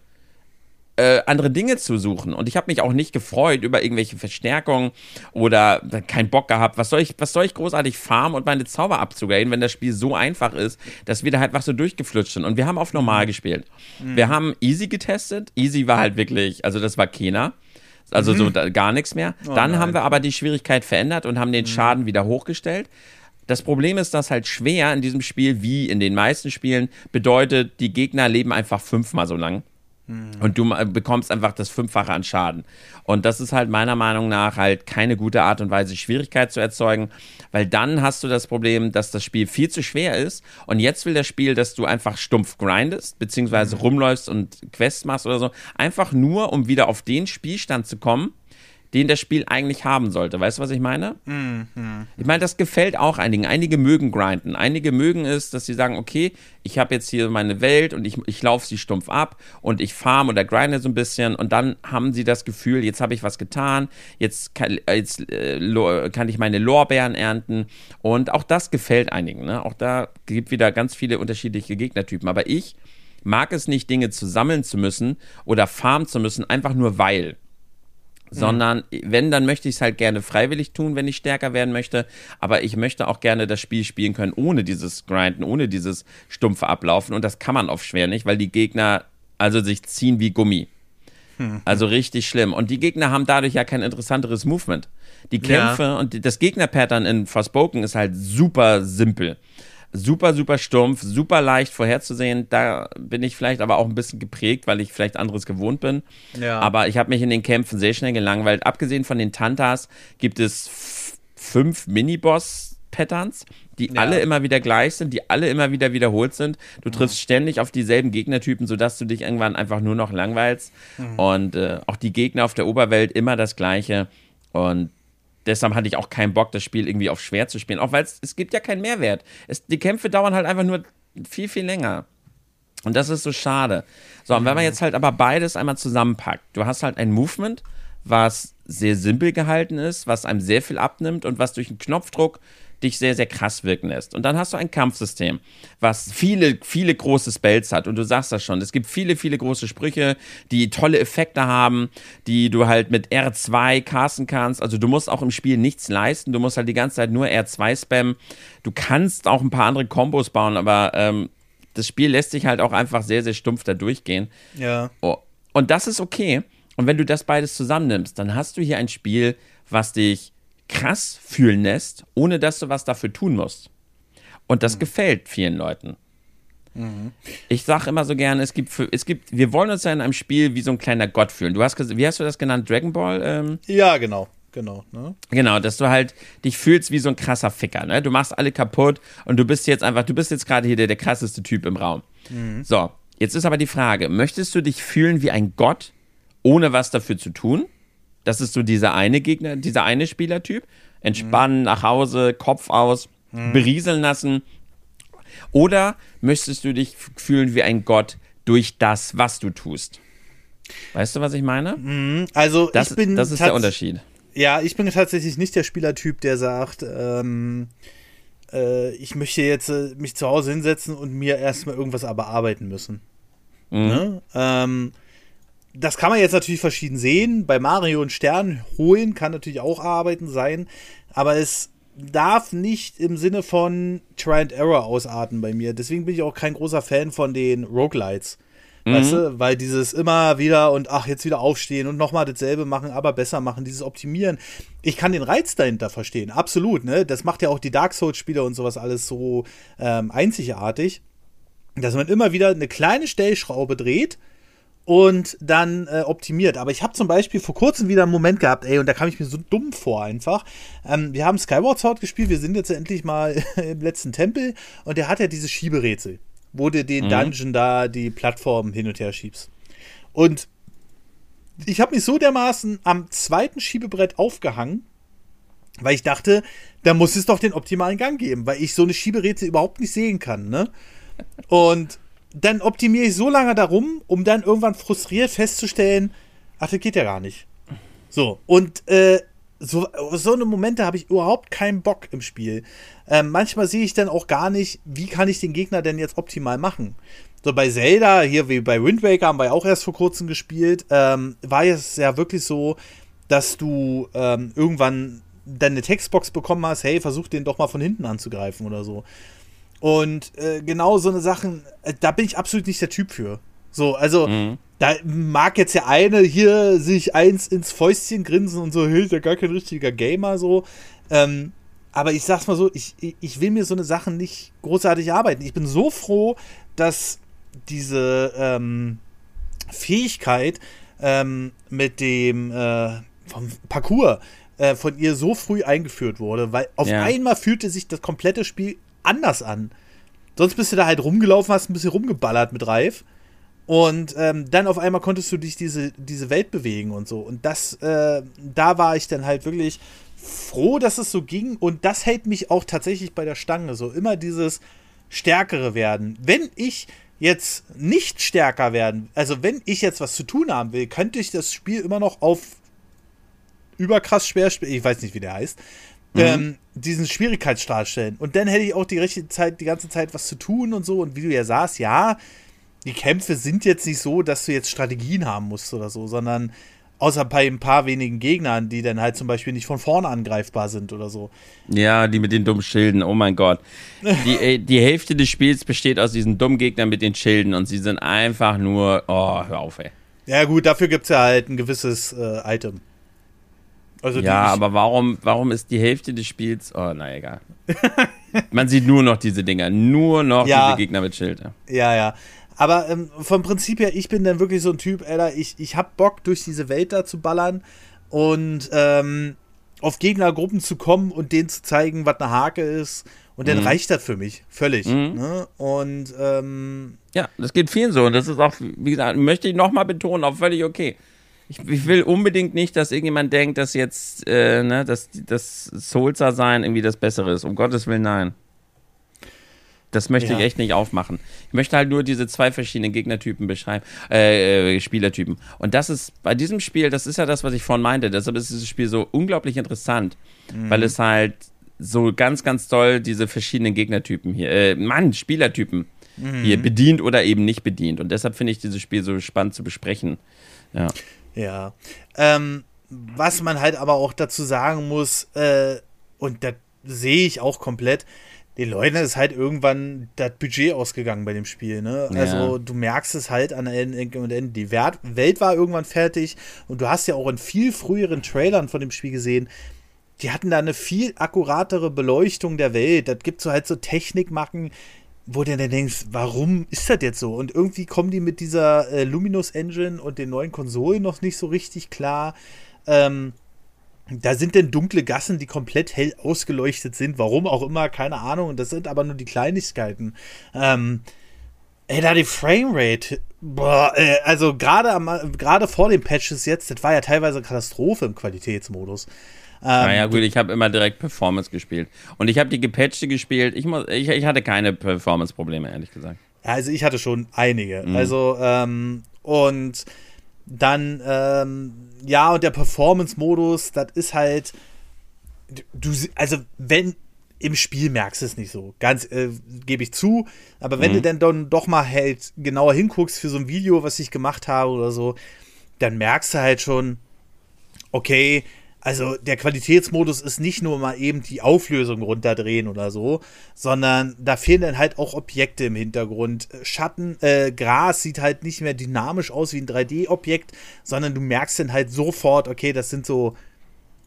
äh, andere Dinge zu suchen. Und ich habe mich auch nicht gefreut über irgendwelche Verstärkungen oder keinen Bock gehabt. Was soll ich, was soll ich großartig farmen und meine Zauber abzugraden, wenn das Spiel so einfach ist, dass wir da halt was so durchgeflutscht sind. Und wir haben auf normal mhm. gespielt. Mhm. Wir haben easy getestet. Easy war halt wirklich, also das war keiner. Also mhm. so da, gar nichts mehr. Oh, Dann nein. haben wir aber die Schwierigkeit verändert und haben den mhm. Schaden wieder hochgestellt. Das Problem ist, dass halt schwer in diesem Spiel, wie in den meisten Spielen, bedeutet, die Gegner leben einfach fünfmal so lang. Und du bekommst einfach das Fünffache an Schaden. Und das ist halt meiner Meinung nach halt keine gute Art und Weise, Schwierigkeit zu erzeugen, weil dann hast du das Problem, dass das Spiel viel zu schwer ist. Und jetzt will das Spiel, dass du einfach stumpf grindest, beziehungsweise rumläufst und Quests machst oder so. Einfach nur, um wieder auf den Spielstand zu kommen, den das Spiel eigentlich haben sollte. Weißt du, was ich meine? Mhm. Ich meine, das gefällt auch einigen. Einige mögen grinden. Einige mögen es, dass sie sagen, okay, ich habe jetzt hier meine Welt und ich, ich laufe sie stumpf ab und ich farm oder grinde so ein bisschen und dann haben sie das Gefühl, jetzt habe ich was getan, jetzt kann, jetzt, äh, kann ich meine Lorbeeren ernten und auch das gefällt einigen. Ne? Auch da gibt wieder ganz viele unterschiedliche Gegnertypen. Aber ich mag es nicht, Dinge zu sammeln zu müssen oder farmen zu müssen, einfach nur weil sondern wenn, dann möchte ich es halt gerne freiwillig tun, wenn ich stärker werden möchte. Aber ich möchte auch gerne das Spiel spielen können, ohne dieses Grinden, ohne dieses stumpfe Ablaufen. Und das kann man oft schwer nicht, weil die Gegner also sich ziehen wie Gummi. Hm. Also richtig schlimm. Und die Gegner haben dadurch ja kein interessanteres Movement. Die Kämpfe ja. und das Gegnerpattern in Forspoken ist halt super simpel super, super stumpf, super leicht vorherzusehen. Da bin ich vielleicht aber auch ein bisschen geprägt, weil ich vielleicht anderes gewohnt bin. Ja. Aber ich habe mich in den Kämpfen sehr schnell gelangweilt. Abgesehen von den Tantas gibt es fünf Miniboss-Patterns, die ja. alle immer wieder gleich sind, die alle immer wieder wiederholt sind. Du triffst mhm. ständig auf dieselben Gegnertypen, sodass du dich irgendwann einfach nur noch langweilst. Mhm. Und äh, auch die Gegner auf der Oberwelt immer das Gleiche. Und deshalb hatte ich auch keinen Bock, das Spiel irgendwie auf schwer zu spielen. Auch weil es gibt ja keinen Mehrwert. Es, die Kämpfe dauern halt einfach nur viel, viel länger. Und das ist so schade. So, und wenn man jetzt halt aber beides einmal zusammenpackt, du hast halt ein Movement, was sehr simpel gehalten ist, was einem sehr viel abnimmt und was durch einen Knopfdruck dich sehr, sehr krass wirken lässt. Und dann hast du ein Kampfsystem, was viele, viele große Spells hat. Und du sagst das schon, es gibt viele, viele große Sprüche, die tolle Effekte haben, die du halt mit R2 casten kannst. Also du musst auch im Spiel nichts leisten, du musst halt die ganze Zeit nur R2 spammen. Du kannst auch ein paar andere Kombos bauen, aber ähm, das Spiel lässt sich halt auch einfach sehr, sehr stumpf da durchgehen. Ja. Oh. Und das ist okay. Und wenn du das beides zusammennimmst, dann hast du hier ein Spiel, was dich krass fühlen lässt, ohne dass du was dafür tun musst. Und das mhm. gefällt vielen Leuten. Mhm. Ich sage immer so gerne, es gibt, für, es gibt, wir wollen uns ja in einem Spiel wie so ein kleiner Gott fühlen. Du hast, wie hast du das genannt? Dragon Ball? Ähm? Ja, genau. Genau, ne? genau, dass du halt dich fühlst wie so ein krasser Ficker, ne? Du machst alle kaputt und du bist jetzt einfach, du bist jetzt gerade hier der, der krasseste Typ im Raum. Mhm. So, jetzt ist aber die Frage, möchtest du dich fühlen wie ein Gott, ohne was dafür zu tun? Das ist so dieser eine Gegner, dieser eine Spielertyp. Entspannen, mhm. nach Hause, Kopf aus, mhm. berieseln lassen. Oder möchtest du dich fühlen wie ein Gott durch das, was du tust? Weißt du, was ich meine? Mhm. Also, das, ich bin. Das ist der Unterschied. Ja, ich bin tatsächlich nicht der Spielertyp, der sagt, ähm, äh, ich möchte jetzt äh, mich zu Hause hinsetzen und mir erstmal irgendwas aber arbeiten müssen. Mhm. Ne? Ähm, das kann man jetzt natürlich verschieden sehen. Bei Mario und Stern holen kann natürlich auch Arbeiten sein, aber es darf nicht im Sinne von Try and Error ausarten bei mir. Deswegen bin ich auch kein großer Fan von den Roguelites. Mhm. Weißt du, weil dieses immer wieder und ach, jetzt wieder aufstehen und nochmal dasselbe machen, aber besser machen, dieses Optimieren. Ich kann den Reiz dahinter verstehen, absolut, ne? Das macht ja auch die Dark Souls-Spieler und sowas alles so ähm, einzigartig, dass man immer wieder eine kleine Stellschraube dreht, und dann äh, optimiert. Aber ich habe zum Beispiel vor kurzem wieder einen Moment gehabt, ey, und da kam ich mir so dumm vor einfach. Ähm, wir haben Skyward Sword gespielt, wir sind jetzt endlich mal im letzten Tempel und der hat ja diese Schieberätsel, wo du den mhm. Dungeon da die Plattform hin und her schiebst. Und ich habe mich so dermaßen am zweiten Schiebebrett aufgehangen, weil ich dachte, da muss es doch den optimalen Gang geben, weil ich so eine Schieberätsel überhaupt nicht sehen kann, ne? Und dann optimiere ich so lange darum, um dann irgendwann frustriert festzustellen, ach, das geht ja gar nicht. So, und äh, so, so eine Momente habe ich überhaupt keinen Bock im Spiel. Ähm, manchmal sehe ich dann auch gar nicht, wie kann ich den Gegner denn jetzt optimal machen. So bei Zelda, hier wie bei Wind Waker haben wir auch erst vor kurzem gespielt, ähm, war es ja wirklich so, dass du ähm, irgendwann deine Textbox bekommen hast, hey, versuch den doch mal von hinten anzugreifen oder so. Und äh, genau so eine Sachen, äh, da bin ich absolut nicht der Typ für. So, also, mhm. da mag jetzt ja eine hier sich eins ins Fäustchen grinsen und so, hey, ist ja gar kein richtiger Gamer, so. Ähm, aber ich sag's mal so, ich, ich will mir so eine Sachen nicht großartig arbeiten. Ich bin so froh, dass diese ähm, Fähigkeit ähm, mit dem äh, vom Parcours äh, von ihr so früh eingeführt wurde, weil auf ja. einmal fühlte sich das komplette Spiel anders an. Sonst bist du da halt rumgelaufen, hast ein bisschen rumgeballert mit Reif. Und ähm, dann auf einmal konntest du dich diese, diese Welt bewegen und so. Und das, äh, da war ich dann halt wirklich froh, dass es so ging. Und das hält mich auch tatsächlich bei der Stange. So immer dieses Stärkere werden. Wenn ich jetzt nicht stärker werden, also wenn ich jetzt was zu tun haben will, könnte ich das Spiel immer noch auf überkrass schwer spielen. Ich weiß nicht, wie der heißt. Mhm. Ähm, diesen Schwierigkeitsstart stellen. Und dann hätte ich auch die richtige Zeit, die ganze Zeit was zu tun und so. Und wie du ja sagst, ja, die Kämpfe sind jetzt nicht so, dass du jetzt Strategien haben musst oder so, sondern außer bei ein paar wenigen Gegnern, die dann halt zum Beispiel nicht von vorne angreifbar sind oder so. Ja, die mit den dummen Schilden, oh mein Gott. Die, äh, die Hälfte des Spiels besteht aus diesen dummen Gegnern mit den Schilden und sie sind einfach nur, oh, hör auf, ey. Ja, gut, dafür gibt es ja halt ein gewisses äh, Item. Also ja, aber warum, warum ist die Hälfte des Spiels, oh, na egal. Man sieht nur noch diese Dinger, nur noch ja, diese Gegner mit Schild. Ja, ja. Aber ähm, vom Prinzip her, ich bin dann wirklich so ein Typ, Alter, ich, ich hab Bock, durch diese Welt da zu ballern und ähm, auf Gegnergruppen zu kommen und denen zu zeigen, was eine Hake ist. Und dann mhm. reicht das für mich völlig. Mhm. Ne? Und ähm, ja, das geht vielen so. Und das ist auch, wie gesagt, möchte ich nochmal betonen, auch völlig okay. Ich, ich, will unbedingt nicht, dass irgendjemand denkt, dass jetzt, äh, ne, dass das Soulser sein irgendwie das Bessere ist. Um Gottes Willen, nein. Das möchte ja. ich echt nicht aufmachen. Ich möchte halt nur diese zwei verschiedenen Gegnertypen beschreiben, äh, äh, Spielertypen. Und das ist bei diesem Spiel, das ist ja das, was ich vorhin meinte. Deshalb ist dieses Spiel so unglaublich interessant, mhm. weil es halt so ganz, ganz toll diese verschiedenen Gegnertypen hier, äh, Mann, Spielertypen mhm. hier bedient oder eben nicht bedient. Und deshalb finde ich dieses Spiel so spannend zu besprechen. Ja. Ja. Ähm, was man halt aber auch dazu sagen muss, äh, und das sehe ich auch komplett, den Leuten ist halt irgendwann das Budget ausgegangen bei dem Spiel. Ne? Ja. Also du merkst es halt an Ende. Die Welt war irgendwann fertig und du hast ja auch in viel früheren Trailern von dem Spiel gesehen, die hatten da eine viel akkuratere Beleuchtung der Welt. Das gibt so halt so Technikmacken, wo du dann denkst, warum ist das jetzt so? Und irgendwie kommen die mit dieser äh, Luminous Engine und den neuen Konsolen noch nicht so richtig klar. Ähm, da sind denn dunkle Gassen, die komplett hell ausgeleuchtet sind. Warum auch immer, keine Ahnung. Das sind aber nur die Kleinigkeiten. Ähm, ey, da die Framerate, boah, äh, also gerade vor den Patches jetzt, das war ja teilweise Katastrophe im Qualitätsmodus. Ähm, naja, gut, ich habe immer direkt Performance gespielt. Und ich habe die gepatchte gespielt. Ich, muss, ich, ich hatte keine Performance-Probleme, ehrlich gesagt. Also ich hatte schon einige. Mhm. Also, ähm, und dann, ähm, ja, und der Performance-Modus, das ist halt, du, also wenn, im Spiel merkst du es nicht so, ganz, äh, gebe ich zu, aber wenn mhm. du dann, dann doch mal halt genauer hinguckst für so ein Video, was ich gemacht habe oder so, dann merkst du halt schon, okay, also der Qualitätsmodus ist nicht nur mal eben die Auflösung runterdrehen oder so, sondern da fehlen dann halt auch Objekte im Hintergrund. Schatten, äh, Gras sieht halt nicht mehr dynamisch aus wie ein 3D-Objekt, sondern du merkst dann halt sofort, okay, das sind so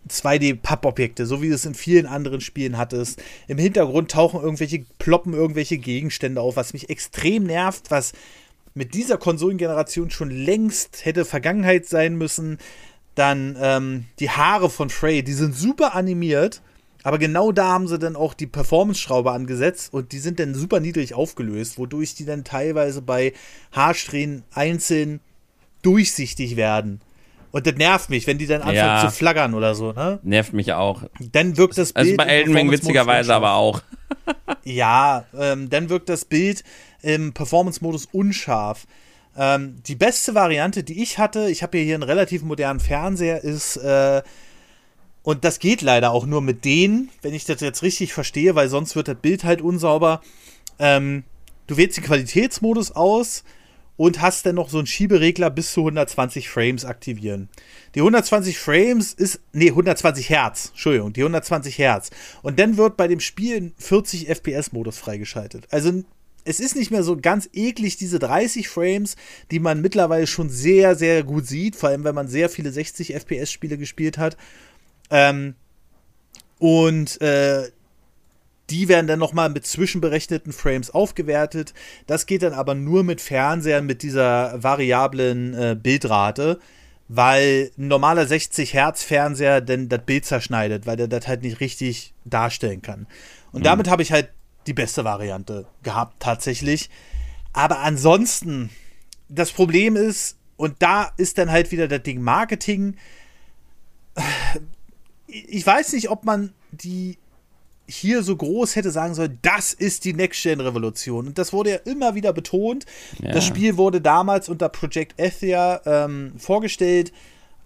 2D-Pappobjekte, so wie du es in vielen anderen Spielen hattest. Im Hintergrund tauchen irgendwelche, ploppen irgendwelche Gegenstände auf, was mich extrem nervt, was mit dieser Konsolengeneration schon längst hätte Vergangenheit sein müssen. Dann ähm, die Haare von Frey, die sind super animiert, aber genau da haben sie dann auch die Performance-Schraube angesetzt und die sind dann super niedrig aufgelöst, wodurch die dann teilweise bei Haarsträhnen einzeln durchsichtig werden. Und das nervt mich, wenn die dann anfangen ja. zu flaggern oder so, ne? Nervt mich auch. Dann wirkt das also Bild. Also bei Elden Ring witzigerweise aber auch. ja, ähm, dann wirkt das Bild im Performance-Modus unscharf. Ähm, die beste Variante, die ich hatte, ich habe hier einen relativ modernen Fernseher, ist, äh, und das geht leider auch nur mit denen, wenn ich das jetzt richtig verstehe, weil sonst wird das Bild halt unsauber. Ähm, du wählst den Qualitätsmodus aus und hast dann noch so einen Schieberegler bis zu 120 Frames aktivieren. Die 120 Frames ist, nee, 120 Hertz, Entschuldigung, die 120 Hertz. Und dann wird bei dem Spiel 40 FPS-Modus freigeschaltet. Also es ist nicht mehr so ganz eklig, diese 30 Frames, die man mittlerweile schon sehr, sehr gut sieht, vor allem wenn man sehr viele 60 FPS-Spiele gespielt hat. Ähm, und äh, Die werden dann nochmal mit zwischenberechneten Frames aufgewertet. Das geht dann aber nur mit Fernsehern mit dieser variablen äh, Bildrate, weil ein normaler 60 Hertz Fernseher dann das Bild zerschneidet, weil der das halt nicht richtig darstellen kann. Und mhm. damit habe ich halt die beste Variante gehabt, tatsächlich. Aber ansonsten, das Problem ist, und da ist dann halt wieder das Ding Marketing. Ich weiß nicht, ob man die hier so groß hätte sagen sollen, das ist die Next-Gen-Revolution. Und das wurde ja immer wieder betont. Ja. Das Spiel wurde damals unter Project Ethia ähm, vorgestellt.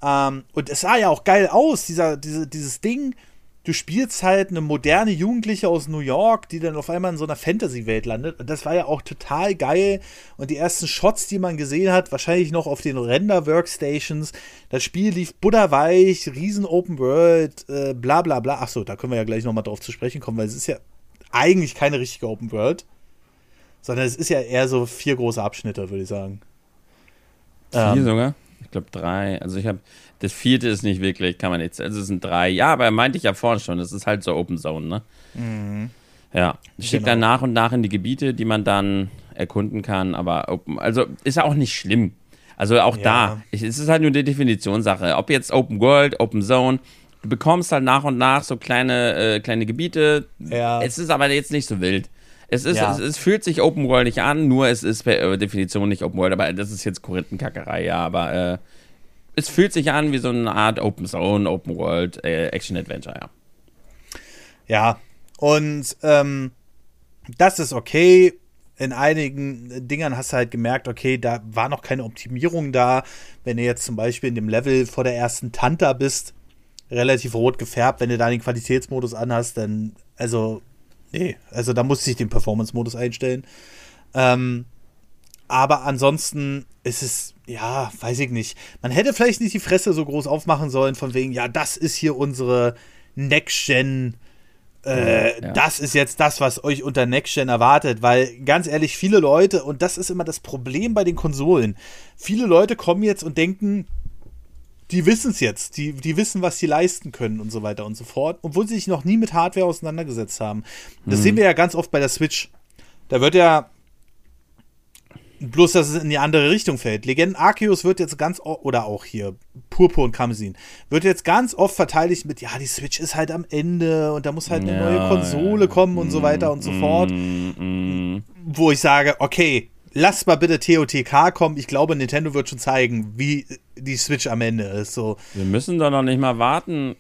Ähm, und es sah ja auch geil aus, dieser, diese, dieses Ding du spielst halt eine moderne Jugendliche aus New York, die dann auf einmal in so einer Fantasy-Welt landet. Und das war ja auch total geil. Und die ersten Shots, die man gesehen hat, wahrscheinlich noch auf den Render-Workstations. Das Spiel lief butterweich, riesen Open World, äh, bla bla bla. Achso, da können wir ja gleich nochmal drauf zu sprechen kommen, weil es ist ja eigentlich keine richtige Open World. Sondern es ist ja eher so vier große Abschnitte, würde ich sagen. Vier ähm, sogar? Ich glaube drei. Also ich habe das vierte ist nicht wirklich, kann man nicht. Also es sind drei. Ja, aber meinte ich ja vorhin schon, es ist halt so Open Zone, ne? Mhm. Ja. Es schickt genau. dann nach und nach in die Gebiete, die man dann erkunden kann, aber open, also ist ja auch nicht schlimm. Also auch ja. da, es ist halt nur die Definitionssache. Ob jetzt Open World, Open Zone, du bekommst halt nach und nach so kleine, äh, kleine Gebiete. Ja. Es ist aber jetzt nicht so wild. Es, ist, ja. es, es, fühlt sich Open World nicht an, nur es ist per äh, Definition nicht Open World, aber das ist jetzt Korinthenkackerei, ja, aber äh, es fühlt sich an wie so eine Art Open Zone, Open World äh, Action Adventure, ja. Ja, und ähm, das ist okay. In einigen Dingern hast du halt gemerkt, okay, da war noch keine Optimierung da. Wenn du jetzt zum Beispiel in dem Level vor der ersten Tanta bist, relativ rot gefärbt, wenn du da den Qualitätsmodus anhast, dann, also, nee, also da musste ich den Performance-Modus einstellen. Ähm, aber ansonsten ist es, ja, weiß ich nicht. Man hätte vielleicht nicht die Fresse so groß aufmachen sollen, von wegen, ja, das ist hier unsere Next-Gen. Äh, ja. Das ist jetzt das, was euch unter Next-Gen erwartet, weil ganz ehrlich, viele Leute, und das ist immer das Problem bei den Konsolen, viele Leute kommen jetzt und denken, die wissen es jetzt, die, die wissen, was sie leisten können und so weiter und so fort, obwohl sie sich noch nie mit Hardware auseinandergesetzt haben. Das mhm. sehen wir ja ganz oft bei der Switch. Da wird ja Bloß, dass es in die andere Richtung fällt. Legenden Arceus wird jetzt ganz, oder auch hier, Purpur und Kamsin, wird jetzt ganz oft verteidigt mit, ja, die Switch ist halt am Ende und da muss halt eine ja, neue Konsole ja. kommen und so weiter und so mm, fort. Mm, Wo ich sage, okay, lass mal bitte TOTK kommen. Ich glaube, Nintendo wird schon zeigen, wie die Switch am Ende ist. So. Wir müssen doch noch nicht mal warten.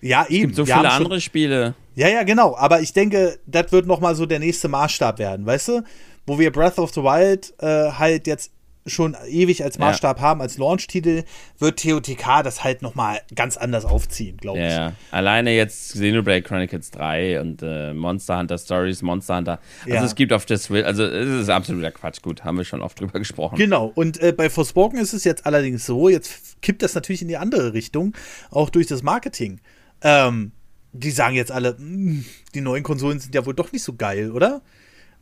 Ja, eben. Es gibt so viele andere Spiele. Ja, ja, genau. Aber ich denke, das wird noch mal so der nächste Maßstab werden, weißt du? Wo wir Breath of the Wild äh, halt jetzt schon ewig als Maßstab ja. haben, als Launch-Titel, wird TOTK das halt nochmal ganz anders aufziehen, glaube ich. Ja, alleine jetzt Xenoblade Chronicles 3 und äh, Monster Hunter Stories, Monster Hunter. Also ja. es gibt auf der Switch, also es ist absoluter Quatsch, gut, haben wir schon oft drüber gesprochen. Genau, und äh, bei Forspoken ist es jetzt allerdings so, jetzt kippt das natürlich in die andere Richtung, auch durch das Marketing. Ähm, die sagen jetzt alle, hm, die neuen Konsolen sind ja wohl doch nicht so geil, oder?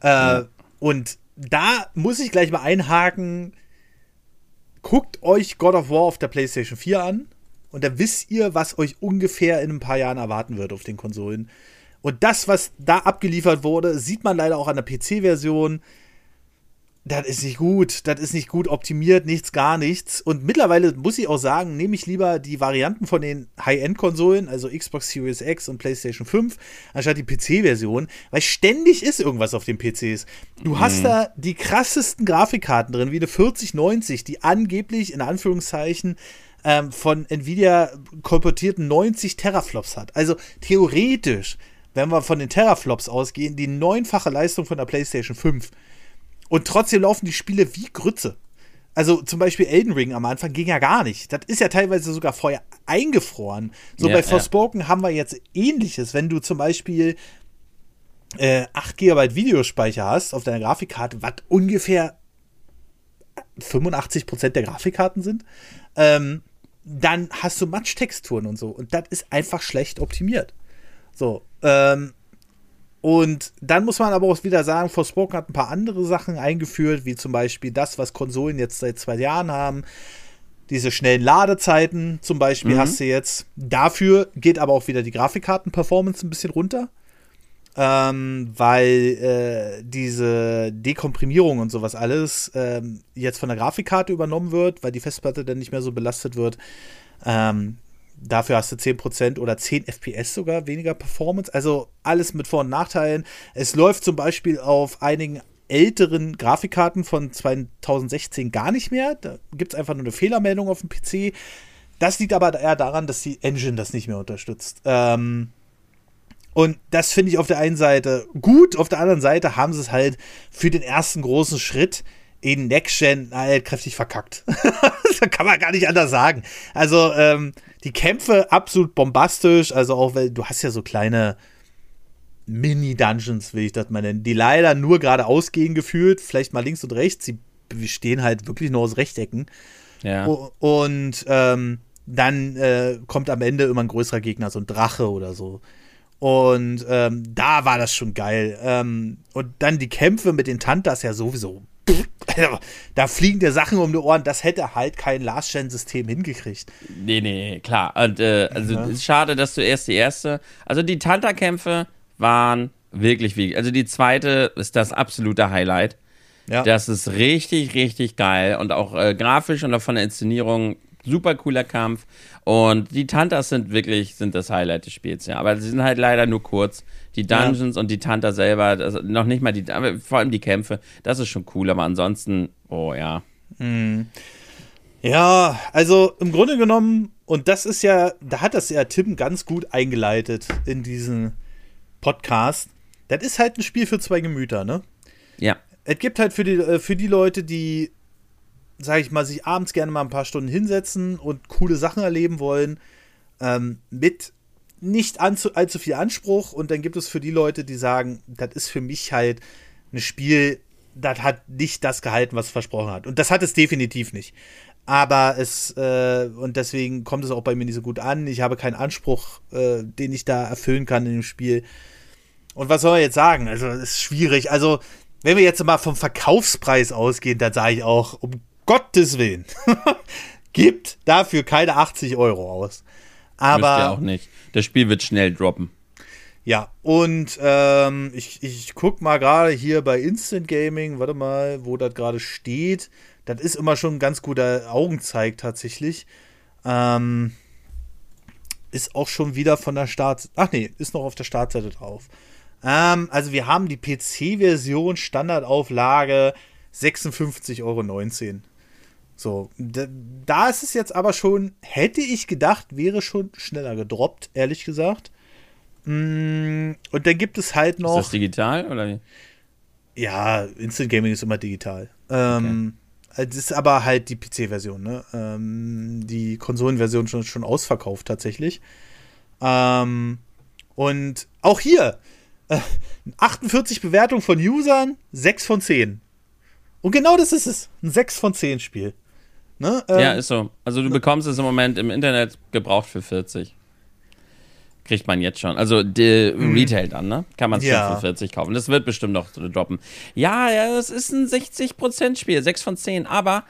Äh, ja. Und da muss ich gleich mal einhaken. Guckt euch God of War auf der PlayStation 4 an und da wisst ihr, was euch ungefähr in ein paar Jahren erwarten wird auf den Konsolen. Und das, was da abgeliefert wurde, sieht man leider auch an der PC-Version das ist nicht gut, das ist nicht gut optimiert, nichts, gar nichts. Und mittlerweile muss ich auch sagen, nehme ich lieber die Varianten von den High-End-Konsolen, also Xbox Series X und PlayStation 5, anstatt die PC-Version, weil ständig ist irgendwas auf den PCs. Du mhm. hast da die krassesten Grafikkarten drin, wie eine 4090, die angeblich in Anführungszeichen ähm, von Nvidia kolportierten 90 Teraflops hat. Also theoretisch, wenn wir von den Teraflops ausgehen, die neunfache Leistung von der PlayStation 5. Und trotzdem laufen die Spiele wie Grütze. Also zum Beispiel Elden Ring am Anfang ging ja gar nicht. Das ist ja teilweise sogar vorher eingefroren. So ja, bei Forspoken ja. haben wir jetzt ähnliches. Wenn du zum Beispiel äh, 8 GB Videospeicher hast auf deiner Grafikkarte, was ungefähr 85% der Grafikkarten sind, ähm, dann hast du Matsch-Texturen und so. Und das ist einfach schlecht optimiert. So, ähm, und dann muss man aber auch wieder sagen, Forspoken hat ein paar andere Sachen eingeführt, wie zum Beispiel das, was Konsolen jetzt seit zwei Jahren haben. Diese schnellen Ladezeiten zum Beispiel mhm. hast du jetzt. Dafür geht aber auch wieder die Grafikkarten-Performance ein bisschen runter. ähm, weil äh, diese Dekomprimierung und sowas alles ähm, jetzt von der Grafikkarte übernommen wird, weil die Festplatte dann nicht mehr so belastet wird. Ähm, dafür hast du 10% oder 10 FPS sogar weniger Performance. Also alles mit Vor- und Nachteilen. Es läuft zum Beispiel auf einigen älteren Grafikkarten von 2016 gar nicht mehr. Da gibt es einfach nur eine Fehlermeldung auf dem PC. Das liegt aber eher daran, dass die Engine das nicht mehr unterstützt. Ähm, und das finde ich auf der einen Seite gut, auf der anderen Seite haben sie es halt für den ersten großen Schritt in Next Gen halt kräftig verkackt. das kann man gar nicht anders sagen. Also ähm, die Kämpfe absolut bombastisch, also auch weil du hast ja so kleine Mini-Dungeons, will ich das mal nennen, die leider nur geradeaus gehen gefühlt, vielleicht mal links und rechts. Sie bestehen halt wirklich nur aus Rechtecken. Ja. Und ähm, dann äh, kommt am Ende immer ein größerer Gegner, so ein Drache oder so. Und ähm, da war das schon geil. Ähm, und dann die Kämpfe mit den Tantas ja sowieso. Da fliegen dir Sachen um die Ohren, das hätte halt kein Last-Gen-System hingekriegt. Nee, nee, klar. Und, äh, also ja. schade, dass du erst die erste. Also die Tanta-Kämpfe waren wirklich wichtig. Also die zweite ist das absolute Highlight. Ja. Das ist richtig, richtig geil und auch äh, grafisch und auch von der Inszenierung super cooler Kampf. Und die Tantas sind wirklich, sind das Highlight des Spiels, ja. Aber sie sind halt leider nur kurz. Die Dungeons ja. und die Tanta selber, also noch nicht mal die, vor allem die Kämpfe, das ist schon cool, aber ansonsten, oh ja. Mhm. Ja, also im Grunde genommen, und das ist ja, da hat das ja Tim ganz gut eingeleitet in diesen Podcast. Das ist halt ein Spiel für zwei Gemüter, ne? Ja. Es gibt halt für die, äh, für die Leute, die sage ich mal, sich abends gerne mal ein paar Stunden hinsetzen und coole Sachen erleben wollen, ähm, mit nicht allzu, viel Anspruch. Und dann gibt es für die Leute, die sagen, das ist für mich halt ein Spiel, das hat nicht das gehalten, was es versprochen hat. Und das hat es definitiv nicht. Aber es, äh, und deswegen kommt es auch bei mir nicht so gut an. Ich habe keinen Anspruch, äh, den ich da erfüllen kann in dem Spiel. Und was soll man jetzt sagen? Also, es ist schwierig. Also, wenn wir jetzt mal vom Verkaufspreis ausgehen, dann sage ich auch, um Gottes Willen, gibt dafür keine 80 Euro aus. Aber. ja auch nicht. Das Spiel wird schnell droppen. Ja, und ähm, ich, ich guck mal gerade hier bei Instant Gaming, warte mal, wo das gerade steht. Das ist immer schon ein ganz guter Augenzeig tatsächlich. Ähm, ist auch schon wieder von der Start. Ach nee, ist noch auf der Startseite drauf. Ähm, also wir haben die PC-Version Standardauflage 56,19 Euro. So, da ist es jetzt aber schon, hätte ich gedacht, wäre schon schneller gedroppt, ehrlich gesagt. Mm, und dann gibt es halt noch. Ist das digital oder wie? Ja, Instant Gaming ist immer digital. Ähm, okay. Das ist aber halt die PC-Version, ne? Ähm, die Konsolenversion schon, schon ausverkauft tatsächlich. Ähm, und auch hier, äh, 48 Bewertungen von Usern, 6 von 10. Und genau das ist es. Ein 6 von 10 Spiel. Ne? Ähm, ja, ist so. Also du bekommst es im Moment im Internet gebraucht für 40. Kriegt man jetzt schon. Also die mhm. Retail dann, ne? Kann man es ja. für 40 kaufen. Das wird bestimmt noch droppen. Ja, ja, das ist ein 60% Spiel, 6 von 10. Aber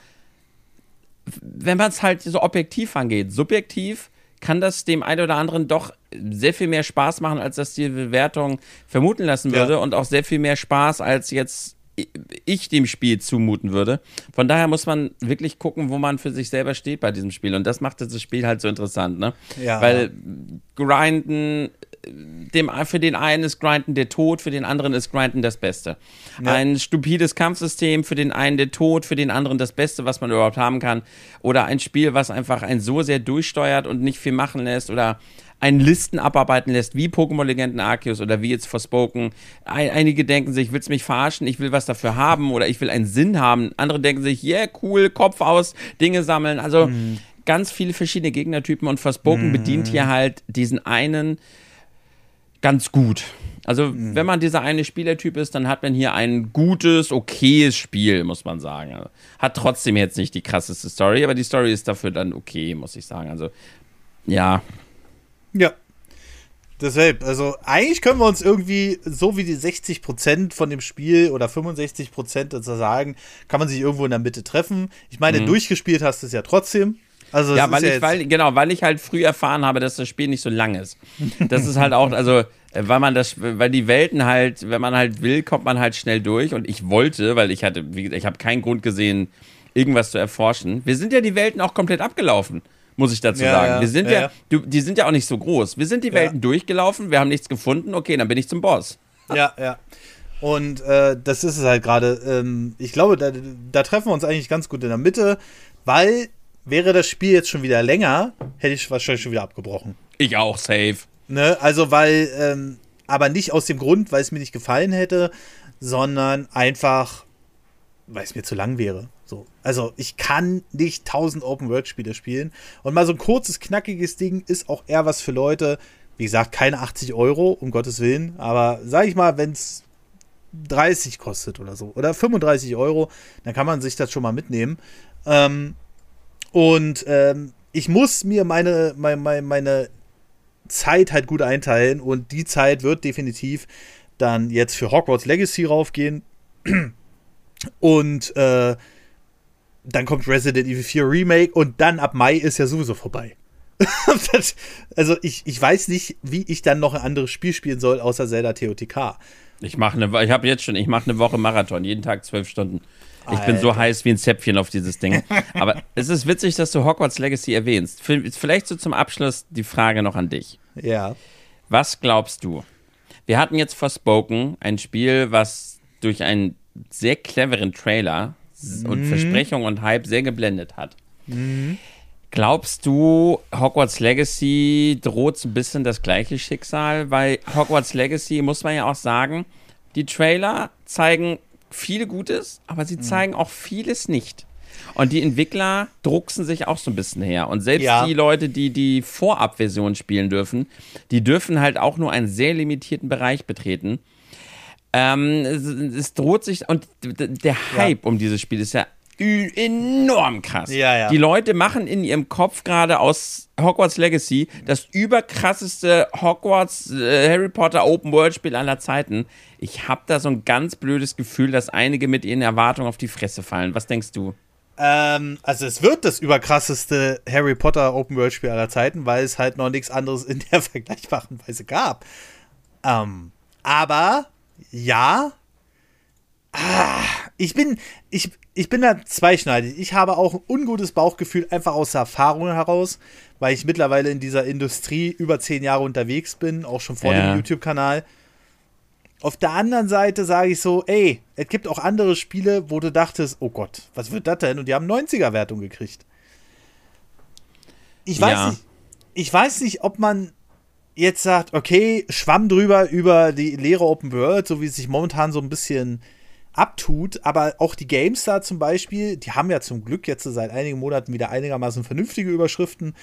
wenn man es halt so objektiv angeht, subjektiv kann das dem einen oder anderen doch sehr viel mehr Spaß machen, als das die Bewertung vermuten lassen würde. Ja. Und auch sehr viel mehr Spaß, als jetzt ich dem Spiel zumuten würde. Von daher muss man wirklich gucken, wo man für sich selber steht bei diesem Spiel. Und das macht das Spiel halt so interessant, ne? Ja. Weil Grinden, dem, für den einen ist Grinden der Tod, für den anderen ist Grinden das Beste. Ja. Ein stupides Kampfsystem, für den einen der Tod, für den anderen das Beste, was man überhaupt haben kann. Oder ein Spiel, was einfach einen so sehr durchsteuert und nicht viel machen lässt oder einen Listen abarbeiten lässt, wie Pokémon-Legenden Arceus oder wie jetzt Forspoken. Ein, einige denken sich, willst du mich verarschen? Ich will was dafür haben oder ich will einen Sinn haben. Andere denken sich, yeah, cool, Kopf aus, Dinge sammeln. Also mhm. ganz viele verschiedene Gegnertypen und Forspoken mhm. bedient hier halt diesen einen ganz gut. Also, mhm. wenn man dieser eine Spielertyp ist, dann hat man hier ein gutes, okayes Spiel, muss man sagen. Hat trotzdem jetzt nicht die krasseste Story, aber die Story ist dafür dann okay, muss ich sagen. Also, ja, ja. Deshalb, also eigentlich können wir uns irgendwie, so wie die 60% von dem Spiel oder 65% sagen, kann man sich irgendwo in der Mitte treffen. Ich meine, mhm. durchgespielt hast du es ja trotzdem. Also ja, weil ja ich, weil, genau, weil ich halt früh erfahren habe, dass das Spiel nicht so lang ist. Das ist halt auch, also Äh, weil man das, weil die Welten halt, wenn man halt will, kommt man halt schnell durch. Und ich wollte, weil ich hatte, wie gesagt, ich habe keinen Grund gesehen, irgendwas zu erforschen. Wir sind ja die Welten auch komplett abgelaufen, muss ich dazu Ja, sagen. wir sind ja, ja. Du, die sind ja auch nicht so groß. Wir sind die. Welten durchgelaufen, wir haben nichts gefunden. Okay, dann bin ich zum Boss. Ja, ja. Und äh, das ist es halt gerade. Ähm, ich glaube, da, da treffen wir uns eigentlich ganz gut in der Mitte, weil wäre das Spiel jetzt schon wieder länger, hätte ich wahrscheinlich schon wieder abgebrochen. Ich auch, safe. Ne? Also, weil, ähm, aber nicht aus dem Grund, weil es mir nicht gefallen hätte, sondern einfach, weil es mir zu lang wäre. So. Also, ich kann nicht 1000 Open-World-Spiele spielen. Und mal so ein kurzes, knackiges Ding ist auch eher was für Leute, wie gesagt, keine 80 Euro, um Gottes Willen, aber sag ich mal, wenn es 30 kostet oder so, oder 35 Euro, dann kann man sich das schon mal mitnehmen. Ähm, und ähm, ich muss mir meine, meine, meine, Zeit halt gut einteilen und die Zeit wird definitiv dann jetzt für Hogwarts Legacy raufgehen. Und äh, dann kommt Resident Evil 4 Remake und dann ab Mai ist ja sowieso vorbei. das, also ich, ich weiß nicht, wie ich dann noch ein anderes Spiel spielen soll, außer Zelda TOTK. Ich mache eine, ich habe jetzt schon, ich mache eine Woche Marathon, jeden Tag zwölf Stunden. Ich bin so Alter. heiß wie ein Zäpfchen auf dieses Ding. Aber es ist witzig, dass du Hogwarts Legacy erwähnst. Vielleicht so zum Abschluss die Frage noch an dich. Ja. Was glaubst du? Wir hatten jetzt Forspoken, ein Spiel, was durch einen sehr cleveren Trailer s- und Versprechung und Hype sehr geblendet hat. Glaubst du, Hogwarts Legacy droht so ein bisschen das gleiche Schicksal? Weil Hogwarts Legacy, muss man ja auch sagen, die Trailer zeigen viel Gutes, aber sie zeigen auch vieles nicht. Und die Entwickler drucksen sich auch so ein bisschen her. Und selbst Ja. die Leute, die die Vorabversion spielen dürfen, die dürfen halt auch nur einen sehr limitierten Bereich betreten. Ähm, es, es droht sich, und der Hype um dieses Spiel ist ja enorm krass. Ja, ja. Die Leute machen in ihrem Kopf gerade aus Hogwarts Legacy das überkrasseste Hogwarts äh, Harry Potter Open World Spiel aller Zeiten. Ich habe da so ein ganz blödes Gefühl, dass einige mit ihren Erwartungen auf die Fresse fallen. Was denkst du? Ähm, also es wird das überkrasseste Harry Potter Open World Spiel aller Zeiten, weil es halt noch nichts anderes in der vergleichbaren Weise gab. Ähm, aber ja, ah, ich bin ich ich bin da zweischneidig. Ich habe auch ein ungutes Bauchgefühl einfach aus der Erfahrung heraus, weil ich mittlerweile in dieser Industrie über zehn Jahre unterwegs bin, auch schon vor Ja. dem YouTube-Kanal. Auf der anderen Seite sage ich so, ey, es gibt auch andere Spiele, wo du dachtest, oh Gott, was wird das denn? Und die haben 90er-Wertung gekriegt. Ich weiß Ja. nicht, ich weiß nicht, ob man jetzt sagt, okay, schwamm drüber über die leere Open World, so wie es sich momentan so ein bisschen abtut, aber auch die GameStar zum Beispiel, die haben ja zum Glück jetzt seit einigen Monaten wieder einigermaßen vernünftige Überschriften,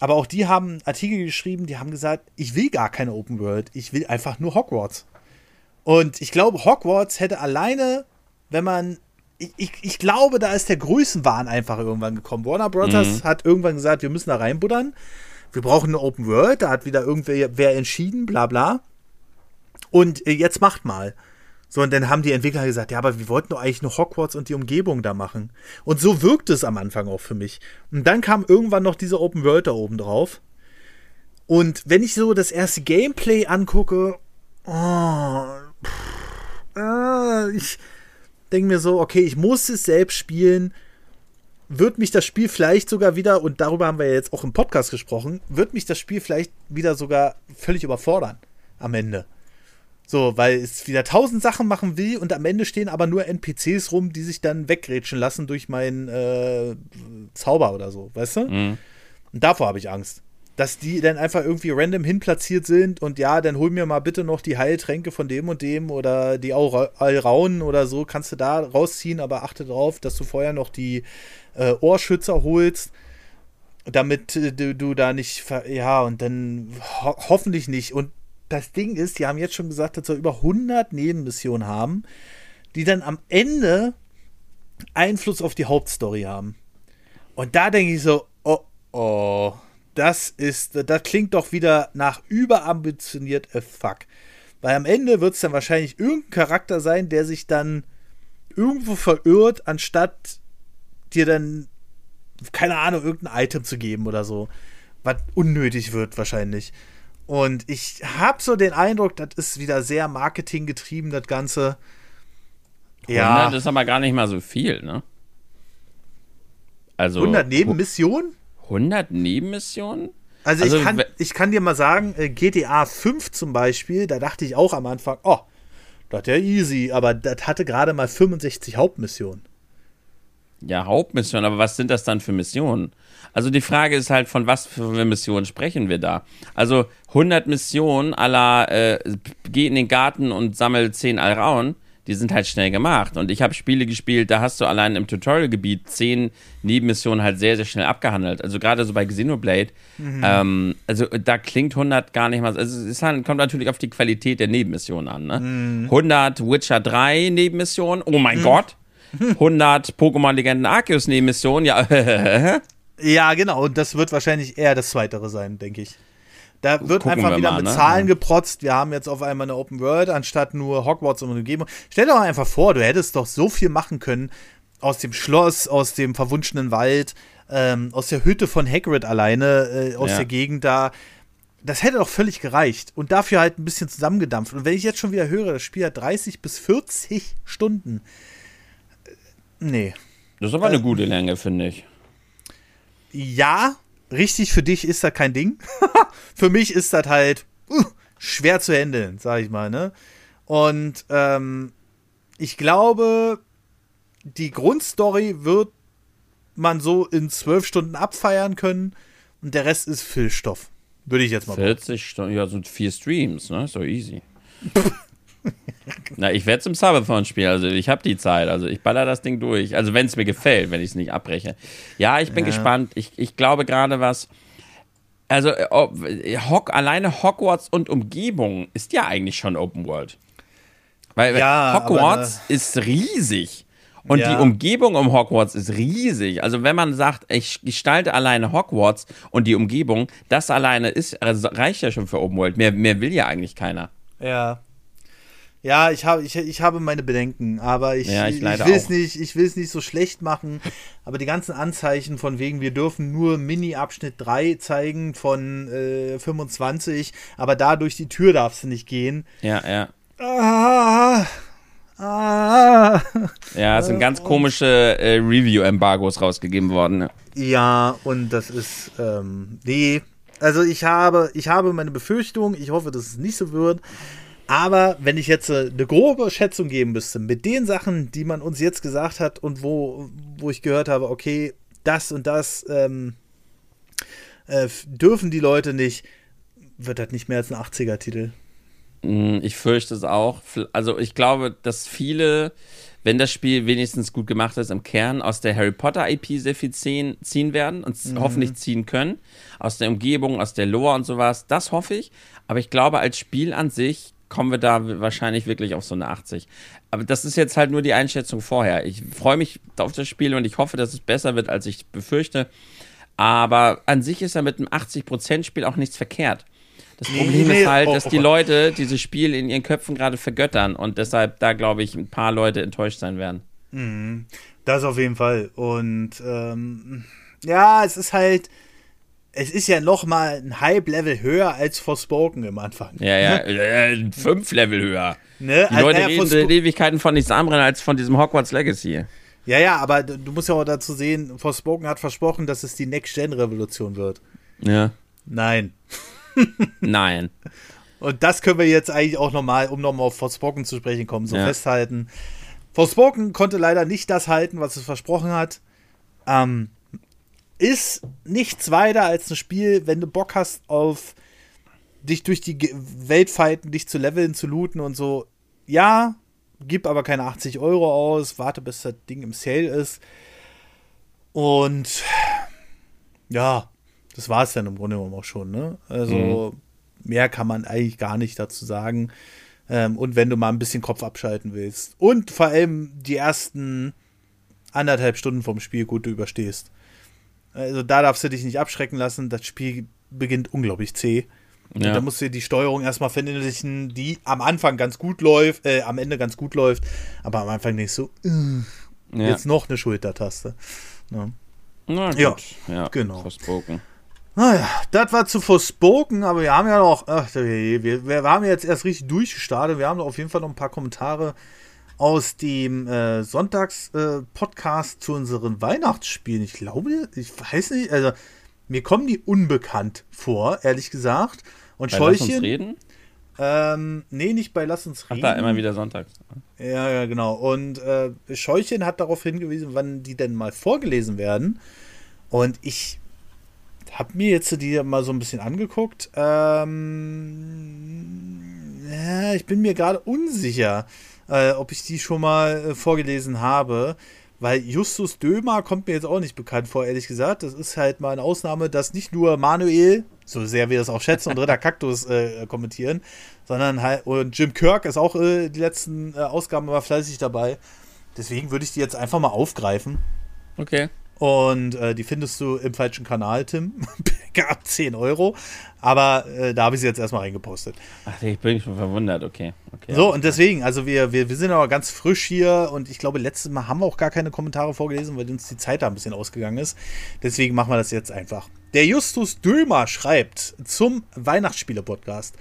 aber auch die haben Artikel geschrieben, die haben gesagt, ich will gar keine Open World, ich will einfach nur Hogwarts. Und ich glaube, Hogwarts hätte alleine, wenn man. Ich, ich, ich glaube, da ist der Größenwahn einfach irgendwann gekommen. Warner Brothers hat irgendwann gesagt, wir müssen da reinbuddern. Wir brauchen eine Open World. Da hat wieder irgendwer wer entschieden, bla bla. Und äh, jetzt macht mal. So, und dann haben die Entwickler gesagt, ja, aber wir wollten doch eigentlich nur Hogwarts und die Umgebung da machen. Und so wirkt es am Anfang auch für mich. Und dann kam irgendwann noch diese Open World da oben drauf. Und wenn ich so das erste Gameplay angucke, oh, pff, äh, ich denke mir so, okay, ich muss es selbst spielen. Wird mich das Spiel vielleicht sogar wieder, und darüber haben wir ja jetzt auch im Podcast gesprochen, wird mich das Spiel vielleicht wieder sogar völlig überfordern am Ende. So, weil es wieder tausend Sachen machen will und am Ende stehen aber nur NPCs rum, die sich dann weggrätschen lassen durch meinen äh, Zauber oder so, weißt du? Mhm. Und davor habe ich Angst. Dass die dann einfach irgendwie random hinplatziert sind und ja, dann hol mir mal bitte noch die Heiltränke von dem und dem oder die Alraunen oder so, kannst du da rausziehen, aber achte darauf, dass du vorher noch die äh, Ohrschützer holst, damit äh, du, du da nicht, ja, und dann ho hoffentlich nicht. Und das Ding ist, die haben jetzt schon gesagt, dass wir über 100 Nebenmissionen haben, die dann am Ende Einfluss auf die Hauptstory haben. Und da denke ich so, oh, oh, das ist, das klingt doch wieder nach überambitioniert as fuck. Weil am Ende wird es dann wahrscheinlich irgendein Charakter sein, der sich dann irgendwo verirrt, anstatt dir dann, keine Ahnung, irgendein Item zu geben oder so. Was unnötig wird wahrscheinlich. Und ich habe so den Eindruck, das ist wieder sehr marketinggetrieben, das Ganze. Ja. Das ist aber gar nicht mal so viel, ne? Also 100 Nebenmissionen? 100 Nebenmissionen? Also, also ich, kann, ich kann dir mal sagen, äh, GTA 5 zum Beispiel, da dachte ich auch am Anfang, oh, das ist ja easy, aber das hatte gerade mal 65 Hauptmissionen. Ja, Hauptmissionen, aber was sind das dann für Missionen? Also die Frage ist halt, von was für Missionen sprechen wir da? Also 100 Missionen aller äh, geh in den Garten und sammel 10 Alraun, die sind halt schnell gemacht. Und ich habe Spiele gespielt, da hast du allein im Tutorial-Gebiet 10 Nebenmissionen halt sehr, sehr schnell abgehandelt. Also gerade so bei Xenoblade, mhm. ähm, also da klingt 100 gar nicht mal, also es halt, kommt natürlich auf die Qualität der Nebenmissionen an. Ne? Mhm. 100 Witcher 3 Nebenmissionen, oh mein mhm. Gott. 100 Pokémon-Legenden Arceus Nebenmissionen, ja. ja, genau. Und das wird wahrscheinlich eher das Zweitere sein, denke ich. Da wird Gucken einfach wieder mal, mit ne? Zahlen geprotzt. Wir haben jetzt auf einmal eine Open World anstatt nur Hogwarts und Umgebung. Stell dir doch einfach vor, du hättest doch so viel machen können aus dem Schloss, aus dem verwunschenen Wald, ähm, aus der Hütte von Hagrid alleine, äh, aus ja. der Gegend da. Das hätte doch völlig gereicht. Und dafür halt ein bisschen zusammengedampft. Und wenn ich jetzt schon wieder höre, das Spiel hat 30 bis 40 Stunden. Äh, nee. Das ist aber eine äh, gute Länge, finde ich. Ja, richtig für dich ist das kein Ding. für mich ist das halt uh, schwer zu handeln, sag ich mal, ne? Und ähm, ich glaube, die Grundstory wird man so in zwölf Stunden abfeiern können und der Rest ist Füllstoff. Würde ich jetzt mal 40 Stunden, ja, sind vier Streams, ne? So easy. Na, ich werde im Cyberphone spielen, also ich habe die Zeit, also ich baller das Ding durch. Also wenn es mir gefällt, wenn ich es nicht abbreche. Ja, ich bin ja. gespannt. Ich, ich glaube gerade was. Also äh, Hock, alleine Hogwarts und Umgebung ist ja eigentlich schon Open World. Weil ja, Hogwarts aber, ist riesig. Und ja. die Umgebung um Hogwarts ist riesig. Also wenn man sagt, ich gestalte alleine Hogwarts und die Umgebung, das alleine ist, also reicht ja schon für Open World. Mehr, mehr will ja eigentlich keiner. Ja, ja, ich habe ich, ich habe meine Bedenken, aber ich, ja, ich, ich will es nicht, ich will es nicht so schlecht machen. Aber die ganzen Anzeichen von wegen, wir dürfen nur Mini-Abschnitt 3 zeigen von äh, 25, aber da durch die Tür darfst du nicht gehen. Ja, ja. Ah, ah, ja, es sind ganz komische äh, Review-Embargos rausgegeben worden. Ne? Ja, und das ist, ähm, nee. Also ich habe, ich habe meine Befürchtung, ich hoffe, dass es nicht so wird. Aber wenn ich jetzt äh, eine grobe Schätzung geben müsste, mit den Sachen, die man uns jetzt gesagt hat und wo, wo ich gehört habe, okay, das und das ähm, äh, dürfen die Leute nicht, wird das nicht mehr als ein 80er-Titel. Mm, ich fürchte es auch. Also ich glaube, dass viele, wenn das Spiel wenigstens gut gemacht ist, im Kern aus der Harry Potter IP sehr viel ziehen, ziehen werden und mhm. hoffentlich ziehen können. Aus der Umgebung, aus der Lore und sowas. Das hoffe ich. Aber ich glaube, als Spiel an sich kommen wir da wahrscheinlich wirklich auf so eine 80. Aber das ist jetzt halt nur die Einschätzung vorher. Ich freue mich auf das Spiel und ich hoffe, dass es besser wird, als ich befürchte. Aber an sich ist ja mit einem 80%-Spiel auch nichts verkehrt. Das Problem nee, ist halt, dass oh, oh, die Leute dieses Spiel in ihren Köpfen gerade vergöttern und deshalb da, glaube ich, ein paar Leute enttäuscht sein werden. Mhm. Das auf jeden Fall. Und ähm, ja, es ist halt es ist ja noch mal ein Hype-Level höher als Forspoken im Anfang. Ja, ja, äh, fünf Level höher. Ne? Die also, Leute reden seit Ewigkeiten von nichts anderem als von diesem Hogwarts Legacy. Ja, ja, aber du musst ja auch dazu sehen, Forspoken hat versprochen, dass es die Next-Gen-Revolution wird. Ja. Nein. Nein. Und das können wir jetzt eigentlich auch nochmal, um nochmal auf Forspoken zu sprechen kommen, so ja. festhalten. Forspoken konnte leider nicht das halten, was es versprochen hat. Ähm, ist nichts weiter als ein Spiel, wenn du Bock hast auf dich durch die Welt fighten, dich zu leveln, zu looten und so. Ja, gib aber keine 80 Euro aus, warte bis das Ding im Sale ist. Und ja, das war es dann im Grunde genommen auch schon, ne? Also mhm. mehr kann man eigentlich gar nicht dazu sagen. Ähm, und wenn du mal ein bisschen Kopf abschalten willst. Und vor allem die ersten anderthalb Stunden vom Spiel gut du überstehst. Also da darfst du dich nicht abschrecken lassen. Das Spiel beginnt unglaublich zäh. Ja. Da musst du die Steuerung erstmal verinnerlichen, die am Anfang ganz gut läuft, äh, am Ende ganz gut läuft, aber am Anfang nicht so, äh, ja. jetzt noch eine Schultertaste. Ja. Na gut, ja, ja genau. Versprochen. Naja, das war zu Forspoken, aber wir haben ja noch, ach, wir, wir haben jetzt erst richtig durchgestartet. Wir haben auf jeden Fall noch ein paar Kommentare aus dem äh, Sonntags-Podcast äh, zu unseren Weihnachtsspielen. Ich glaube, ich weiß nicht, also mir kommen die unbekannt vor, ehrlich gesagt. Und bei Scheuchen. Lass uns reden? Ähm, nee, nicht bei Lass uns reden. Ach, da immer wieder sonntags. Ja, ja, genau. Und äh, Scheuchen hat darauf hingewiesen, wann die denn mal vorgelesen werden. Und ich habe mir jetzt die mal so ein bisschen angeguckt. Ähm, ja, ich bin mir gerade unsicher äh, ob ich die schon mal äh, vorgelesen habe. Weil Justus Dömer kommt mir jetzt auch nicht bekannt vor, ehrlich gesagt. Das ist halt mal eine Ausnahme, dass nicht nur Manuel, so sehr wir das auch schätzen, und Ritter Kaktus äh, kommentieren, sondern halt, und Jim Kirk ist auch äh, die letzten äh, Ausgaben immer fleißig dabei. Deswegen würde ich die jetzt einfach mal aufgreifen. Okay. Und äh, die findest du im falschen Kanal, Tim. Gab 10 Euro. Aber äh, da habe ich sie jetzt erstmal reingepostet. Ach, ich bin schon verwundert, okay. okay so, und deswegen, also wir, wir, wir sind aber ganz frisch hier und ich glaube, letztes Mal haben wir auch gar keine Kommentare vorgelesen, weil uns die Zeit da ein bisschen ausgegangen ist. Deswegen machen wir das jetzt einfach. Der Justus Dömer schreibt zum Weihnachtsspiele-Podcast.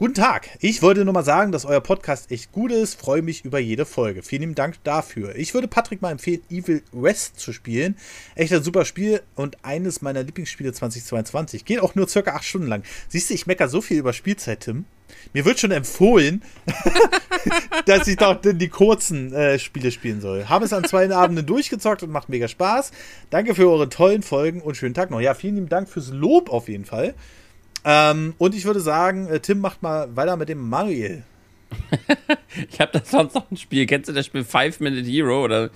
Guten Tag. Ich wollte nur mal sagen, dass euer Podcast echt gut ist. Freue mich über jede Folge. Vielen Dank dafür. Ich würde Patrick mal empfehlen, Evil West zu spielen. Echt ein super Spiel und eines meiner Lieblingsspiele 2022. Geht auch nur circa acht Stunden lang. Siehst du, ich mecker so viel über Spielzeit, Tim. Mir wird schon empfohlen, dass ich doch die kurzen äh, Spiele spielen soll. Habe es an zwei Abenden durchgezockt und macht mega Spaß. Danke für eure tollen Folgen und schönen Tag noch. Ja, vielen lieben Dank fürs Lob auf jeden Fall. Ähm, und ich würde sagen, äh, Tim macht mal weiter mit dem Manuel. ich habe da sonst noch ein Spiel. Kennst du das Spiel Five Minute Hero? Oder?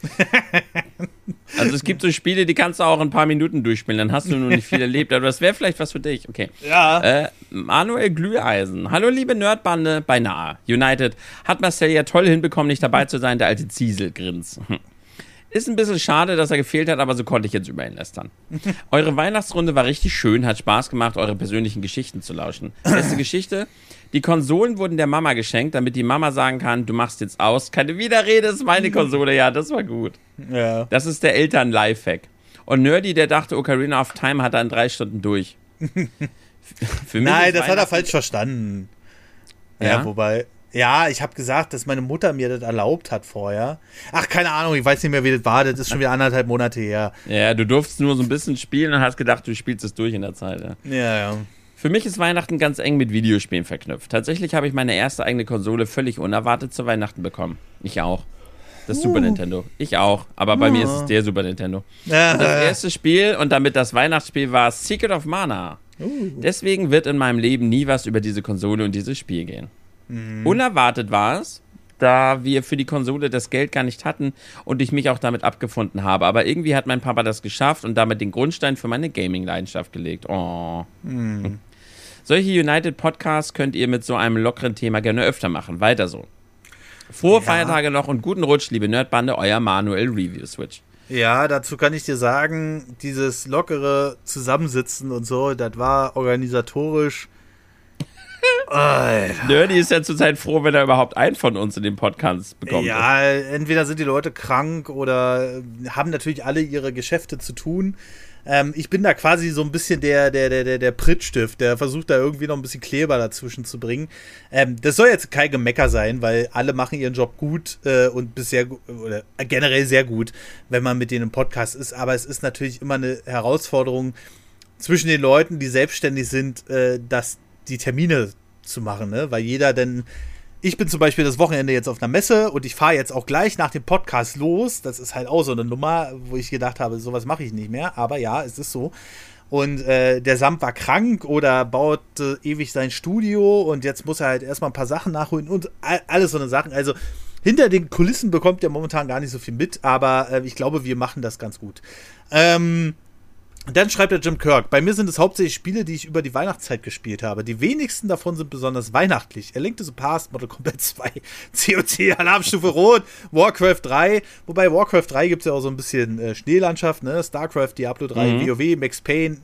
also es gibt so Spiele, die kannst du auch in ein paar Minuten durchspielen. Dann hast du nur nicht viel erlebt. Aber das wäre vielleicht was für dich. Okay. Ja. Äh, Manuel Glüheisen. Hallo liebe Nerdbande. Beinahe. United. Hat Marcel ja toll hinbekommen, nicht dabei zu sein. Der alte Ziesel grins. Ist ein bisschen schade, dass er gefehlt hat, aber so konnte ich jetzt über ihn lästern. Eure Weihnachtsrunde war richtig schön, hat Spaß gemacht, eure persönlichen Geschichten zu lauschen. Beste Geschichte? Die Konsolen wurden der Mama geschenkt, damit die Mama sagen kann, du machst jetzt aus. Keine Widerrede, ist meine Konsole. Ja, das war gut. Ja. Das ist der Eltern-Lifehack. Und Nerdy, der dachte, Ocarina of Time hat er in drei Stunden durch. Nein, das hat er falsch verstanden. Ja, ja wobei, ja, ich habe gesagt, dass meine Mutter mir das erlaubt hat vorher. Ach, keine Ahnung, ich weiß nicht mehr, wie das war. Das ist schon wieder anderthalb Monate her. Ja, du durftest nur so ein bisschen spielen und hast gedacht, du spielst es durch in der Zeit. Ja, ja. ja. Für mich ist Weihnachten ganz eng mit Videospielen verknüpft. Tatsächlich habe ich meine erste eigene Konsole völlig unerwartet zu Weihnachten bekommen. Ich auch. Das uh. Super Nintendo. Ich auch. Aber bei uh. mir ist es der Super Nintendo. Ja. Das erste Spiel und damit das Weihnachtsspiel war Secret of Mana. Uh. Deswegen wird in meinem Leben nie was über diese Konsole und dieses Spiel gehen. Mhm. Unerwartet war es, da wir für die Konsole das Geld gar nicht hatten und ich mich auch damit abgefunden habe. Aber irgendwie hat mein Papa das geschafft und damit den Grundstein für meine Gaming-Leidenschaft gelegt. Oh. Mhm. Solche United Podcasts könnt ihr mit so einem lockeren Thema gerne öfter machen. Weiter so. Frohe ja. Feiertage noch und guten Rutsch, liebe Nerdbande, euer Manuel Review Switch. Ja, dazu kann ich dir sagen, dieses lockere Zusammensitzen und so, das war organisatorisch Nerdy ist ja zurzeit froh, wenn er überhaupt einen von uns in den Podcast bekommt. Ja, entweder sind die Leute krank oder haben natürlich alle ihre Geschäfte zu tun. Ähm, ich bin da quasi so ein bisschen der, der, der, der, der Prittstift, der versucht da irgendwie noch ein bisschen Kleber dazwischen zu bringen. Ähm, das soll jetzt kein Gemecker sein, weil alle machen ihren Job gut äh, und bisher oder generell sehr gut, wenn man mit denen im Podcast ist. Aber es ist natürlich immer eine Herausforderung zwischen den Leuten, die selbstständig sind, äh, dass die Termine zu machen, ne? Weil jeder denn. Ich bin zum Beispiel das Wochenende jetzt auf einer Messe und ich fahre jetzt auch gleich nach dem Podcast los. Das ist halt auch so eine Nummer, wo ich gedacht habe, sowas mache ich nicht mehr. Aber ja, es ist so. Und äh, der Samt war krank oder baut äh, ewig sein Studio und jetzt muss er halt erstmal ein paar Sachen nachholen und alles so eine Sachen. Also hinter den Kulissen bekommt er momentan gar nicht so viel mit, aber äh, ich glaube, wir machen das ganz gut. Ähm, dann schreibt der Jim Kirk, bei mir sind es hauptsächlich Spiele, die ich über die Weihnachtszeit gespielt habe. Die wenigsten davon sind besonders weihnachtlich. Er linkte so Past, Mortal Kombat 2, COC, Alarmstufe Rot, Warcraft 3. Wobei Warcraft 3 gibt es ja auch so ein bisschen äh, Schneelandschaft, ne? StarCraft, Diablo 3, mhm. WoW, Max Payne.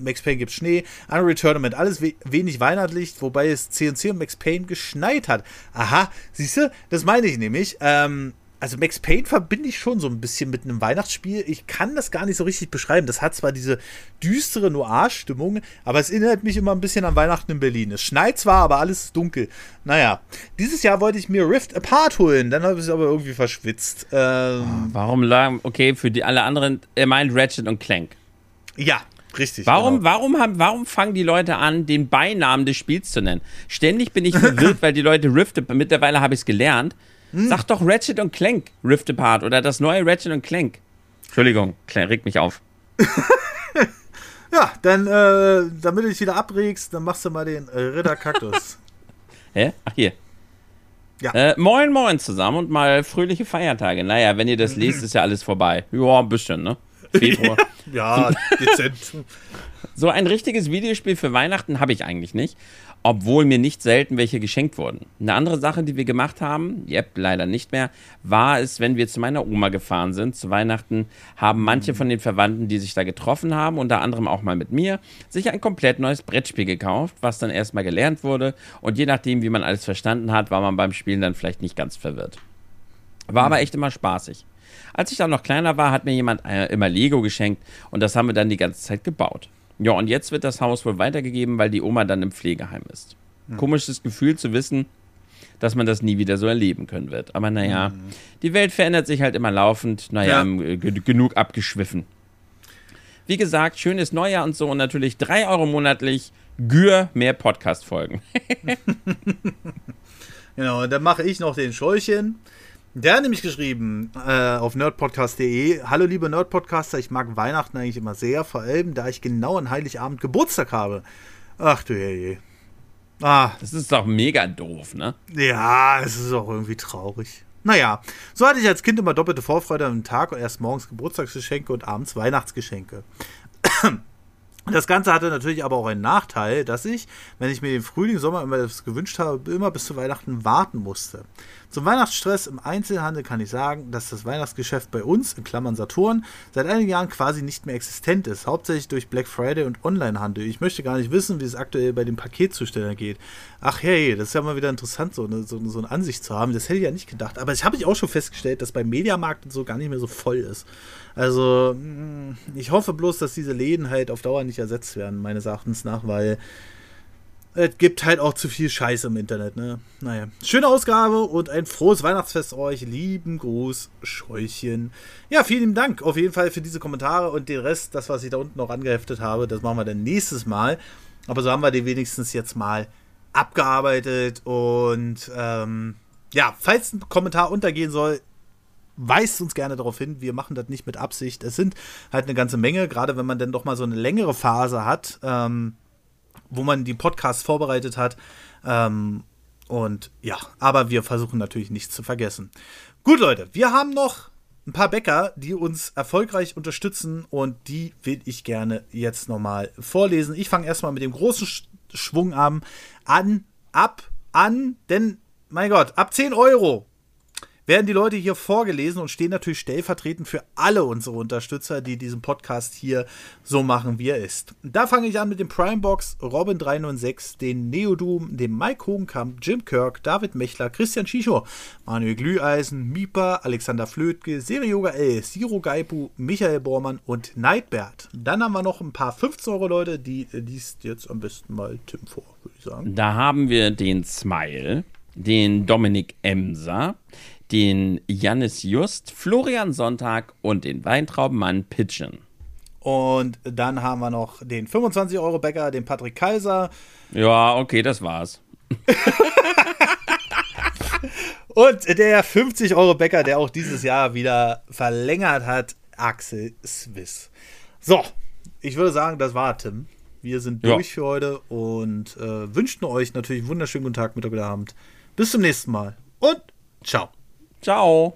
Max Payne gibt Schnee, Unreal Tournament, alles we wenig weihnachtlich, wobei es CNC und Max Payne geschneit hat. Aha, siehst du, das meine ich nämlich. Ähm, also Max Payne verbinde ich schon so ein bisschen mit einem Weihnachtsspiel. Ich kann das gar nicht so richtig beschreiben. Das hat zwar diese düstere Noir-Stimmung, aber es erinnert mich immer ein bisschen an Weihnachten in Berlin. Es schneit zwar, aber alles ist dunkel. Naja, dieses Jahr wollte ich mir Rift Apart holen, dann habe ich es aber irgendwie verschwitzt. Ähm, Warum lang? Okay, für die alle anderen, er meint Ratchet und Clank. Ja, richtig. Warum, genau. warum, haben, warum fangen die Leute an, den Beinamen des Spiels zu nennen? Ständig bin ich verwirrt, weil die Leute Rift, mittlerweile habe ich es gelernt. Hm. Sag doch Ratchet und Clank Rift Apart oder das neue Ratchet und Clank. Entschuldigung, regt mich auf. Ja, dann, äh, damit du dich wieder abregst, dann machst du mal den äh, Ritter Kaktus. Hä? Ach, hier. Ja. Äh, moin, moin zusammen und mal fröhliche Feiertage. Naja, wenn ihr das lest, ist ja alles vorbei. Ja, ein bisschen, ne? Februar. ja, dezent. So ein richtiges Videospiel für Weihnachten habe ich eigentlich nicht, obwohl mir nicht selten welche geschenkt wurden. Eine andere Sache, die wir gemacht haben, yep, leider nicht mehr, war es, wenn wir zu meiner Oma gefahren sind zu Weihnachten, haben manche von den Verwandten, die sich da getroffen haben, unter anderem auch mal mit mir, sich ein komplett neues Brettspiel gekauft, was dann erstmal gelernt wurde und je nachdem, wie man alles verstanden hat, war man beim Spielen dann vielleicht nicht ganz verwirrt. War aber echt immer spaßig. Als ich dann noch kleiner war, hat mir jemand äh, immer Lego geschenkt und das haben wir dann die ganze Zeit gebaut. Ja, und jetzt wird das Haus wohl weitergegeben, weil die Oma dann im Pflegeheim ist. Komisches Gefühl zu wissen, dass man das nie wieder so erleben können wird. Aber naja, die Welt verändert sich halt immer laufend. Naja, Ja. ge- genug abgeschwiffen. Wie gesagt, schönes Neujahr und so und natürlich 3 Euro monatlich, Gür, mehr Podcast-Folgen. Genau, und dann mache ich noch den Scheuchen. Der hat nämlich geschrieben äh, auf nerdpodcast.de: Hallo, liebe Nerdpodcaster, ich mag Weihnachten eigentlich immer sehr, vor allem da ich genau an Heiligabend Geburtstag habe. Ach du herrje. Ah, Das ist doch mega doof, ne? ja, es ist auch irgendwie traurig. Naja, so hatte ich als Kind immer doppelte Vorfreude am Tag und erst morgens Geburtstagsgeschenke und abends Weihnachtsgeschenke. Das Ganze hatte natürlich aber auch einen Nachteil, dass ich, wenn ich mir den Frühling, Sommer immer das gewünscht habe, immer bis zu Weihnachten warten musste. Zum Weihnachtsstress im Einzelhandel kann ich sagen, dass das Weihnachtsgeschäft bei uns, in Klammern Saturn, seit einigen Jahren quasi nicht mehr existent ist, hauptsächlich durch Black Friday und Onlinehandel. Ich möchte gar nicht wissen, wie es aktuell bei den Paketzustellern geht. Ach hey, das ist ja mal wieder interessant, so eine, so, so eine Ansicht zu haben. Das hätte ich ja nicht gedacht. Aber das habe ich auch schon festgestellt, dass beim Mediamarkt und so gar nicht mehr so voll ist. Also, mh, ich hoffe bloß, dass diese Läden halt auf Dauer nicht ersetzt werden, meines Erachtens nach, weil es gibt halt auch zu viel Scheiße im Internet, ne? Naja. Schöne Ausgabe und ein frohes Weihnachtsfest euch. Lieben Gruß, Scheuchen. Ja, vielen Dank auf jeden Fall für diese Kommentare und den Rest, das, was ich da unten noch angeheftet habe, das machen wir dann nächstes Mal. Aber so haben wir den wenigstens jetzt mal abgearbeitet und ähm, ja, falls ein Kommentar untergehen soll, weist uns gerne darauf hin. Wir machen das nicht mit Absicht. Es sind halt eine ganze Menge, gerade wenn man dann doch mal so eine längere Phase hat, ähm, wo man die Podcasts vorbereitet hat. Ähm, und ja, aber wir versuchen natürlich nichts zu vergessen. Gut, Leute, wir haben noch ein paar Bäcker, die uns erfolgreich unterstützen und die will ich gerne jetzt nochmal vorlesen. Ich fange erstmal mit dem großen Sch Schwung an, an, ab, an, denn, mein Gott, ab 10 Euro werden die Leute hier vorgelesen und stehen natürlich stellvertretend für alle unsere Unterstützer, die diesen Podcast hier so machen, wie er ist. Da fange ich an mit dem Primebox, Robin306, den Neodum, dem Mike Hogenkamp, Jim Kirk, David Mechler, Christian Schicho, Manuel Glüheisen, Mieper, Alexander Flötke, Serioga L, Siro Gaipu, Michael Bormann und Neidbert. Dann haben wir noch ein paar 15-Euro-Leute, die liest jetzt am besten mal Tim vor, würde ich sagen. Da haben wir den Smile, den Dominik Emser, den Jannis Just, Florian Sonntag und den Weintraubenmann Pitchen. Und dann haben wir noch den 25-Euro-Bäcker, den Patrick Kaiser, Ja, okay, das war's. Und der 50-Euro-Bäcker, der auch dieses Jahr wieder verlängert hat, Axel Swiss. So, ich würde sagen, das war Tim. Wir sind Ja. durch für heute und äh, wünschen euch natürlich einen wunderschönen guten Tag, Mittag oder Abend. Bis zum nächsten Mal und ciao. Ciao.